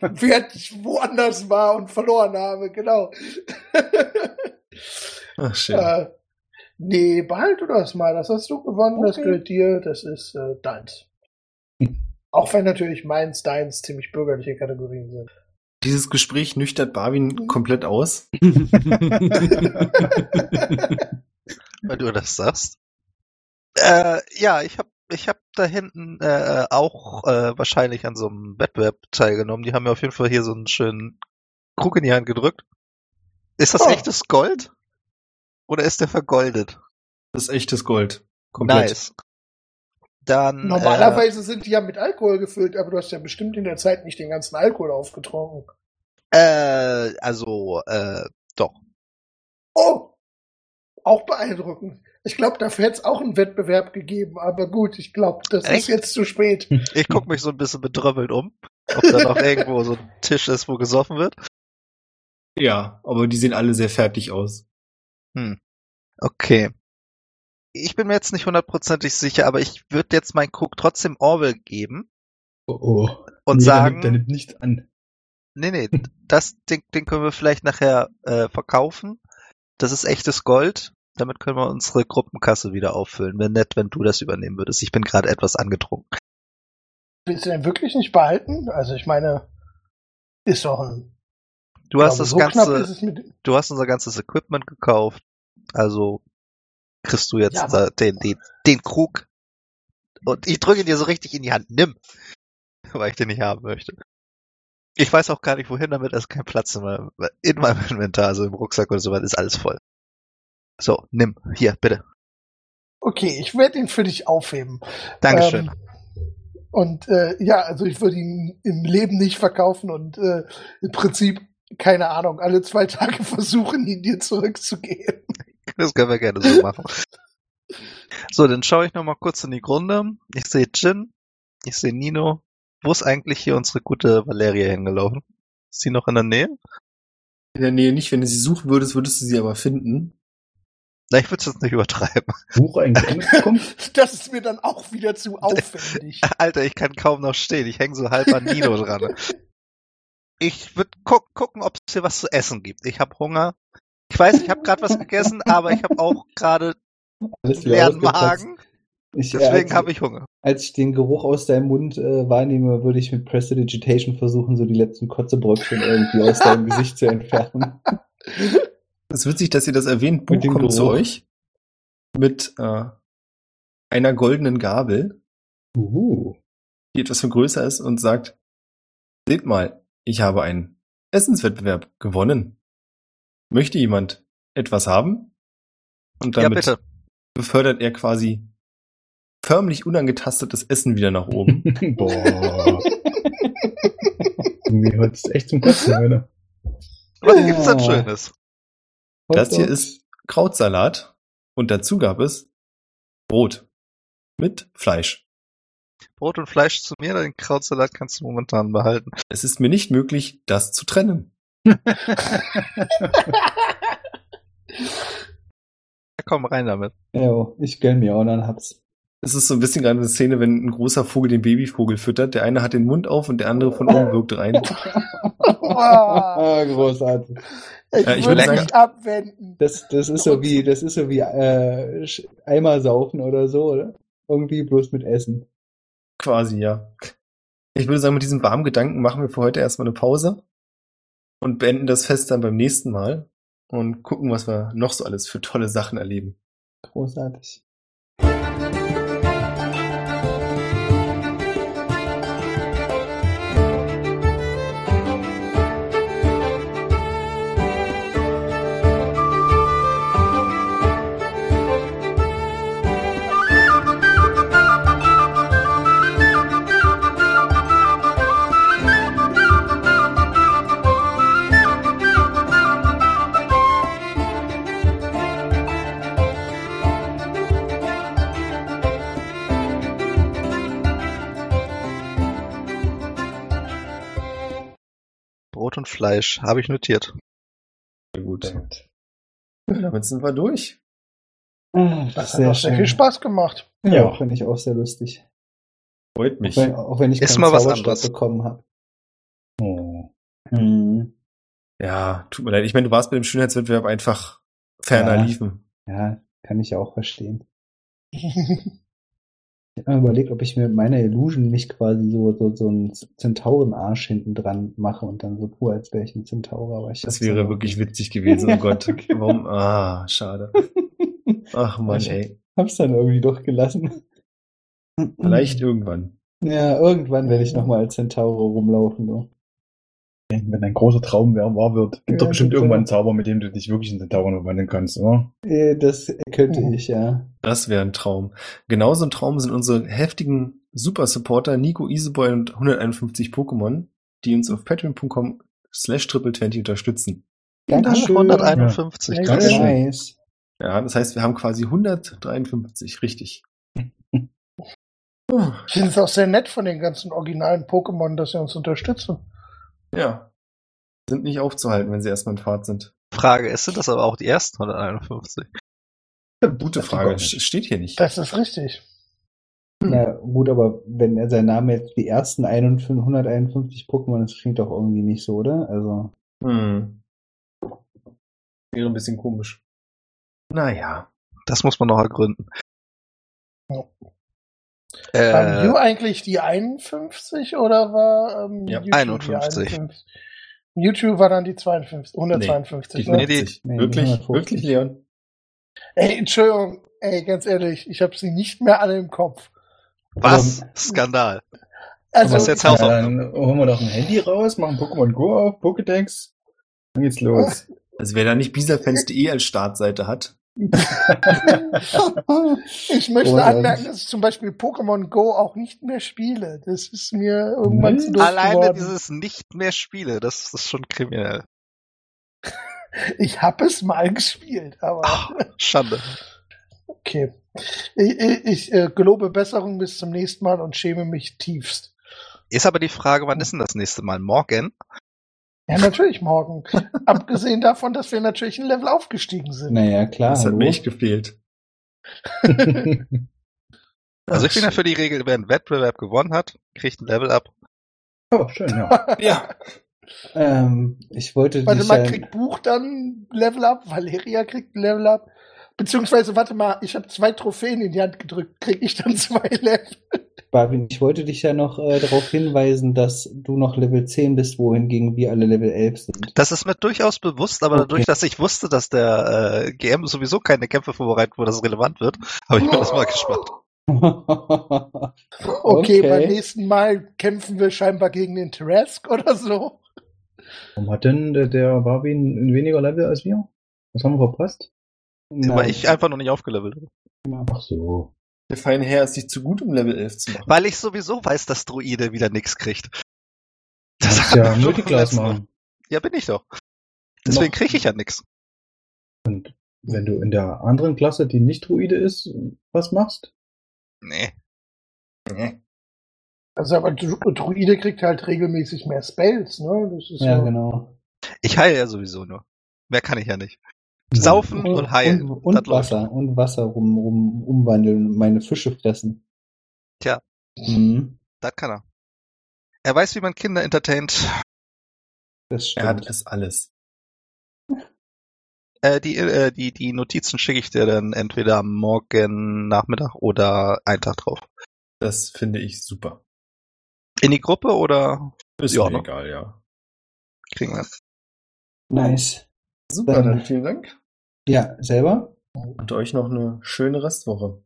Speaker 2: Während ich woanders war und verloren habe, genau.
Speaker 1: Ach, schön.
Speaker 2: äh, nee, behalt du das mal. Das hast du gewonnen, das
Speaker 4: Okay.
Speaker 2: gehört dir, das ist äh, deins. Auch wenn natürlich meins, deins ziemlich bürgerliche Kategorien sind.
Speaker 1: Dieses Gespräch nüchtert Barwin komplett aus.
Speaker 3: Weil du das sagst. Äh, ja, ich habe ich hab da hinten äh, auch äh, wahrscheinlich an so einem Wettbewerb teilgenommen. Die haben mir auf jeden Fall hier so einen schönen Krug in die Hand gedrückt. Ist das
Speaker 2: Oh.
Speaker 3: echtes Gold? Oder ist der vergoldet?
Speaker 1: Das ist echtes Gold. Komplett.
Speaker 3: Nice. Dann
Speaker 2: Normalerweise sind die ja mit Alkohol gefüllt, aber du hast ja bestimmt in der Zeit nicht den ganzen Alkohol aufgetrunken.
Speaker 3: Äh, äh, also äh, doch.
Speaker 2: Oh, auch beeindruckend. Ich glaube, dafür hätte es auch einen Wettbewerb gegeben, aber gut, ich glaube, das
Speaker 3: Echt?
Speaker 2: ist jetzt zu spät.
Speaker 3: Ich guck mich so ein bisschen bedröppelt um, ob da noch irgendwo so ein Tisch ist, wo gesoffen wird.
Speaker 1: Ja, aber die sehen alle sehr fertig aus.
Speaker 3: Okay. Ich bin mir jetzt nicht hundertprozentig sicher, aber ich würde jetzt meinen Krug trotzdem Orwell geben
Speaker 4: oh, oh.
Speaker 3: und
Speaker 4: Nee, der
Speaker 3: sagen,
Speaker 4: nimmt, der nimmt nicht an.
Speaker 3: nee, nee, das Ding, den können wir vielleicht nachher äh, verkaufen. Das ist echtes Gold. Damit können wir unsere Gruppenkasse wieder auffüllen. Wäre nett, wenn du das übernehmen würdest. Ich bin gerade etwas angetrunken.
Speaker 2: Willst du denn wirklich nicht behalten? Also ich meine, ist doch ein.
Speaker 3: Du hast das
Speaker 2: so
Speaker 3: ganze,
Speaker 2: mit.
Speaker 3: du hast unser ganzes Equipment gekauft. Also kriegst du jetzt
Speaker 2: Ja,
Speaker 3: da, den, den, den Krug. Und ich drücke ihn dir so richtig in die Hand. Nimm. Weil ich den nicht haben möchte. Ich weiß auch gar nicht, wohin damit. Da ist kein Platz in meinem, in meinem Inventar, also im Rucksack oder so weit ist alles voll. So, nimm. Hier, bitte.
Speaker 2: Okay, ich werde ihn für dich aufheben.
Speaker 3: Dankeschön.
Speaker 2: Ähm, und äh, ja, also ich würde ihn im Leben nicht verkaufen und äh, im Prinzip, keine Ahnung, alle zwei Tage versuchen, ihn dir zurückzugeben.
Speaker 3: Das können wir gerne so machen. So, dann schaue ich noch mal kurz in die Grunde. Ich sehe Jin. Ich sehe Nino. Wo ist eigentlich hier unsere gute Valeria hingelaufen? Ist sie noch in der Nähe?
Speaker 1: In der Nähe nicht. Wenn du sie suchen würdest, würdest du sie aber finden.
Speaker 3: Na, ich würde es jetzt nicht übertreiben.
Speaker 4: Buch eigentlich kommt.
Speaker 2: Das ist mir dann auch wieder zu aufwendig.
Speaker 3: Alter, ich kann kaum noch stehen. Ich hänge so halb an Nino dran. Ich würde guck, gucken, ob es hier was zu essen gibt. Ich habe Hunger. Ich weiß, ich habe gerade was gegessen, aber ich habe auch gerade
Speaker 5: Alles
Speaker 3: leeren. Magen.
Speaker 5: Ich,
Speaker 3: Deswegen
Speaker 5: als,
Speaker 3: habe ich Hunger.
Speaker 5: als ich den Geruch aus deinem Mund äh, wahrnehme, würde ich mit Prestidigitation versuchen, so die letzten Kotzebröckchen irgendwie aus deinem Gesicht zu entfernen.
Speaker 1: Es ist witzig, dass ihr das erwähnt. Buch kommt zu
Speaker 5: Geruch.
Speaker 1: euch mit äh, einer goldenen Gabel,
Speaker 5: Uh.
Speaker 1: die etwas viel größer ist und sagt, Seht mal, ich habe einen Essenswettbewerb gewonnen. Möchte jemand etwas haben? Und
Speaker 3: Ja,
Speaker 1: damit
Speaker 3: bitte.
Speaker 1: befördert er quasi förmlich unangetastetes Essen wieder nach oben.
Speaker 4: Boah. Mir hört es echt zum Kotzen, Alter.
Speaker 3: Was gibt's denn
Speaker 5: Ah.
Speaker 3: Schönes?
Speaker 1: Das hier ist Krautsalat und dazu gab es Brot mit Fleisch.
Speaker 3: Brot und Fleisch zu mir, den Krautsalat kannst du momentan behalten.
Speaker 1: Es ist mir nicht möglich, das zu trennen.
Speaker 3: Ja, komm rein damit.
Speaker 5: Ja, ich gönn mir auch dann hab's.
Speaker 1: Es ist so ein bisschen gerade eine Szene, wenn ein großer Vogel den Babyvogel füttert. Der eine hat den Mund auf und der andere von oben wirkt rein.
Speaker 5: Großartig.
Speaker 2: ich
Speaker 1: Ja, ich
Speaker 2: würde
Speaker 1: sagen-
Speaker 2: abwenden.
Speaker 5: Das, das ist so wie, das ist so wie äh, Eimer saufen oder so, oder? Irgendwie bloß mit Essen.
Speaker 1: Quasi, ja. Ich würde sagen, mit diesem warmen Gedanken machen wir für heute erstmal eine Pause und beenden das Fest dann beim nächsten Mal und gucken, was wir noch so alles für tolle Sachen erleben.
Speaker 5: Großartig.
Speaker 3: Brot und Fleisch, habe ich notiert.
Speaker 1: Sehr gut.
Speaker 4: Sehr gut.
Speaker 1: Damit sind wir durch.
Speaker 5: Ah,
Speaker 2: Das hat auch sehr viel Spaß gemacht.
Speaker 5: Ja,
Speaker 4: Ja.
Speaker 5: finde ich auch sehr lustig.
Speaker 1: Freut
Speaker 5: Auch
Speaker 1: mich.
Speaker 5: wenn, auch wenn ich
Speaker 3: Ist mal was anderes.
Speaker 5: bekommen habe.
Speaker 4: Oh.
Speaker 5: Hm.
Speaker 1: Ja, tut mir leid. Ich meine, du warst bei dem Schönheitswettbewerb einfach ferner
Speaker 5: Ja.
Speaker 1: liefen.
Speaker 5: Ja, kann ich auch verstehen. Ich habe mir überlegt, ob ich mir mit meiner Illusion nicht quasi so, so, so einen Zentaurenarsch hinten dran mache und dann so tue, als wäre ich ein Zentaur. Aber ich
Speaker 1: Das wäre
Speaker 5: auch
Speaker 1: wirklich witzig gewesen. Oh Gott. Warum? Ah, schade. Ach man,
Speaker 5: Ich-
Speaker 1: ey.
Speaker 5: Hab's dann irgendwie doch gelassen.
Speaker 1: Vielleicht irgendwann.
Speaker 5: Ja, irgendwann werde ich nochmal als Zentaure rumlaufen. Du.
Speaker 4: Wenn dein großer Traum wahr wahr wird, gibt
Speaker 5: Ja,
Speaker 4: doch bestimmt
Speaker 5: total.
Speaker 4: irgendwann einen Zauber, mit dem du dich wirklich in den Tauern verwandeln kannst, oder?
Speaker 5: Äh, Das könnte
Speaker 2: Mhm.
Speaker 5: ich, ja.
Speaker 1: Das wäre ein Traum. Genauso ein Traum sind unsere heftigen Super-Supporter Nico Iseboy und 151 Pokémon, die uns auf patreon.com slash triple20 unterstützen.
Speaker 5: Dankeschön.
Speaker 3: 151,
Speaker 2: Ja.
Speaker 3: schön.
Speaker 5: Nice.
Speaker 1: Ja, das heißt, wir haben quasi 153, richtig.
Speaker 2: Ich finde es auch sehr nett von den ganzen originalen Pokémon, dass sie uns unterstützen.
Speaker 1: Ja. Sind nicht aufzuhalten, wenn sie erstmal in Fahrt sind.
Speaker 3: Frage ist, sind das aber auch die ersten 151?
Speaker 1: Gute Frage, st- steht hier nicht.
Speaker 2: Das ist richtig.
Speaker 5: Na gut, aber wenn er sein Name jetzt die ersten 51 151 Pokémon, das klingt doch irgendwie nicht so, oder? Also,
Speaker 1: Hm. Wäre ein bisschen komisch. Naja.
Speaker 3: Das muss man noch ergründen.
Speaker 2: Ja. Waren
Speaker 3: Äh,
Speaker 2: Mew eigentlich die 51 oder war ähm,
Speaker 1: Ja,
Speaker 2: Mewtwo
Speaker 3: 51.
Speaker 2: Die 51? Mewtwo war dann die 52, 152.
Speaker 1: Die
Speaker 2: ne?
Speaker 1: nee, die,
Speaker 5: Nee, die
Speaker 1: wirklich,
Speaker 5: 150.
Speaker 1: wirklich, Leon?
Speaker 2: Ey, Entschuldigung, ey, ganz ehrlich, ich habe sie nicht mehr alle im Kopf.
Speaker 3: was?
Speaker 5: aber-
Speaker 3: Skandal.
Speaker 2: Also,
Speaker 3: Was ist jetzt
Speaker 4: Ja,
Speaker 3: Hausaufgaben?
Speaker 4: dann holen wir doch ein Handy raus, machen Pokémon Go auf, Pokédex. Dann geht's los.
Speaker 1: Also wer da nicht biserfans.de als Startseite hat,
Speaker 2: ich möchte
Speaker 5: Großartig.
Speaker 2: anmerken, dass ich zum Beispiel Pokémon Go auch nicht mehr spiele. Das ist mir irgendwann zu doof
Speaker 3: Alleine
Speaker 2: geworden.
Speaker 3: dieses nicht mehr Spiele, das ist schon kriminell.
Speaker 2: Ich habe es mal gespielt, aber
Speaker 3: Ah, Schande.
Speaker 2: okay. Ich, ich, ich äh, gelobe Besserung bis zum nächsten Mal und schäme mich tiefst.
Speaker 3: Ist aber die Frage, wann ist denn das nächste Mal? Morgen?
Speaker 2: Ja, natürlich morgen. Abgesehen davon, dass wir natürlich ein Level aufgestiegen sind.
Speaker 5: naja, klar.
Speaker 1: das hat echt gefehlt.
Speaker 3: Also ich bin ja für die Regel, wer einen Wettbewerb gewonnen hat, kriegt ein Level up.
Speaker 4: oh, schön, ja.
Speaker 1: Ja.
Speaker 5: ähm, ich wollte
Speaker 2: Warte
Speaker 5: dich
Speaker 2: mal,
Speaker 5: ja,
Speaker 2: kriegt Buch dann ein Level up? Valeria kriegt ein Level up? Beziehungsweise, warte mal, ich habe zwei Trophäen in die Hand gedrückt. Krieg ich dann zwei Level?
Speaker 5: Barwin, ich wollte dich ja noch äh, darauf hinweisen, dass du noch Level 10 bist, wohingegen wir alle Level 11 sind.
Speaker 3: Das ist mir durchaus bewusst, aber
Speaker 5: Okay.
Speaker 3: dadurch, dass ich wusste, dass der äh, GM sowieso keine Kämpfe vorbereitet, wo das relevant wird, habe ich mir das mal gespart.
Speaker 2: Okay, beim nächsten Mal kämpfen wir scheinbar gegen den Teresk oder so.
Speaker 4: Warum hat denn der, der Barbie ein weniger Level als wir? Was haben wir verpasst?
Speaker 3: Weil ich einfach noch nicht aufgelevelt habe.
Speaker 4: Ach so.
Speaker 1: Der feine Herr ist nicht zu gut, um Level 11 zu machen.
Speaker 3: Weil ich sowieso weiß, dass Druide wieder nix kriegt.
Speaker 4: Das kannst ja Multiclass machen.
Speaker 3: Ja, bin ich doch. Deswegen kriege ich ja nix.
Speaker 4: Und wenn du in der anderen Klasse, die nicht Druide ist, was machst?
Speaker 3: Nee.
Speaker 1: Nee.
Speaker 2: Also aber Dru- Druide kriegt halt regelmäßig mehr Spells, ne? Das ist
Speaker 5: Ja,
Speaker 2: so-
Speaker 5: genau.
Speaker 3: Ich heile ja sowieso nur. Mehr kann ich ja nicht. Saufen und, heilen.
Speaker 5: Und, und
Speaker 3: Das läuft.
Speaker 5: Wasser. Und Wasser rum, rum umwandeln und meine Fische fressen.
Speaker 3: Tja.
Speaker 5: Mhm.
Speaker 3: Das kann er. Er weiß, wie man Kinder entertaint.
Speaker 5: Das
Speaker 1: Er hat
Speaker 5: stimmt.
Speaker 1: es alles.
Speaker 3: Äh, die, äh, die, die Notizen schicke ich dir dann entweder morgen Nachmittag oder einen Tag drauf.
Speaker 1: Das finde ich super.
Speaker 3: In die Gruppe oder
Speaker 1: Ist
Speaker 3: Ja,
Speaker 1: mir
Speaker 3: ne?
Speaker 1: egal, ja.
Speaker 3: kriegen wir?
Speaker 5: Nice.
Speaker 1: Super,
Speaker 5: Dann-
Speaker 1: dann vielen Dank.
Speaker 5: Ja, selber?
Speaker 1: Und euch noch eine schöne Restwoche.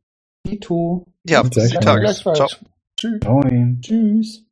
Speaker 5: Tito.
Speaker 3: Ja, bis die
Speaker 4: gleich-
Speaker 3: Tage. Ciao.
Speaker 1: Tschüss.
Speaker 4: Moin.
Speaker 5: Tschüss.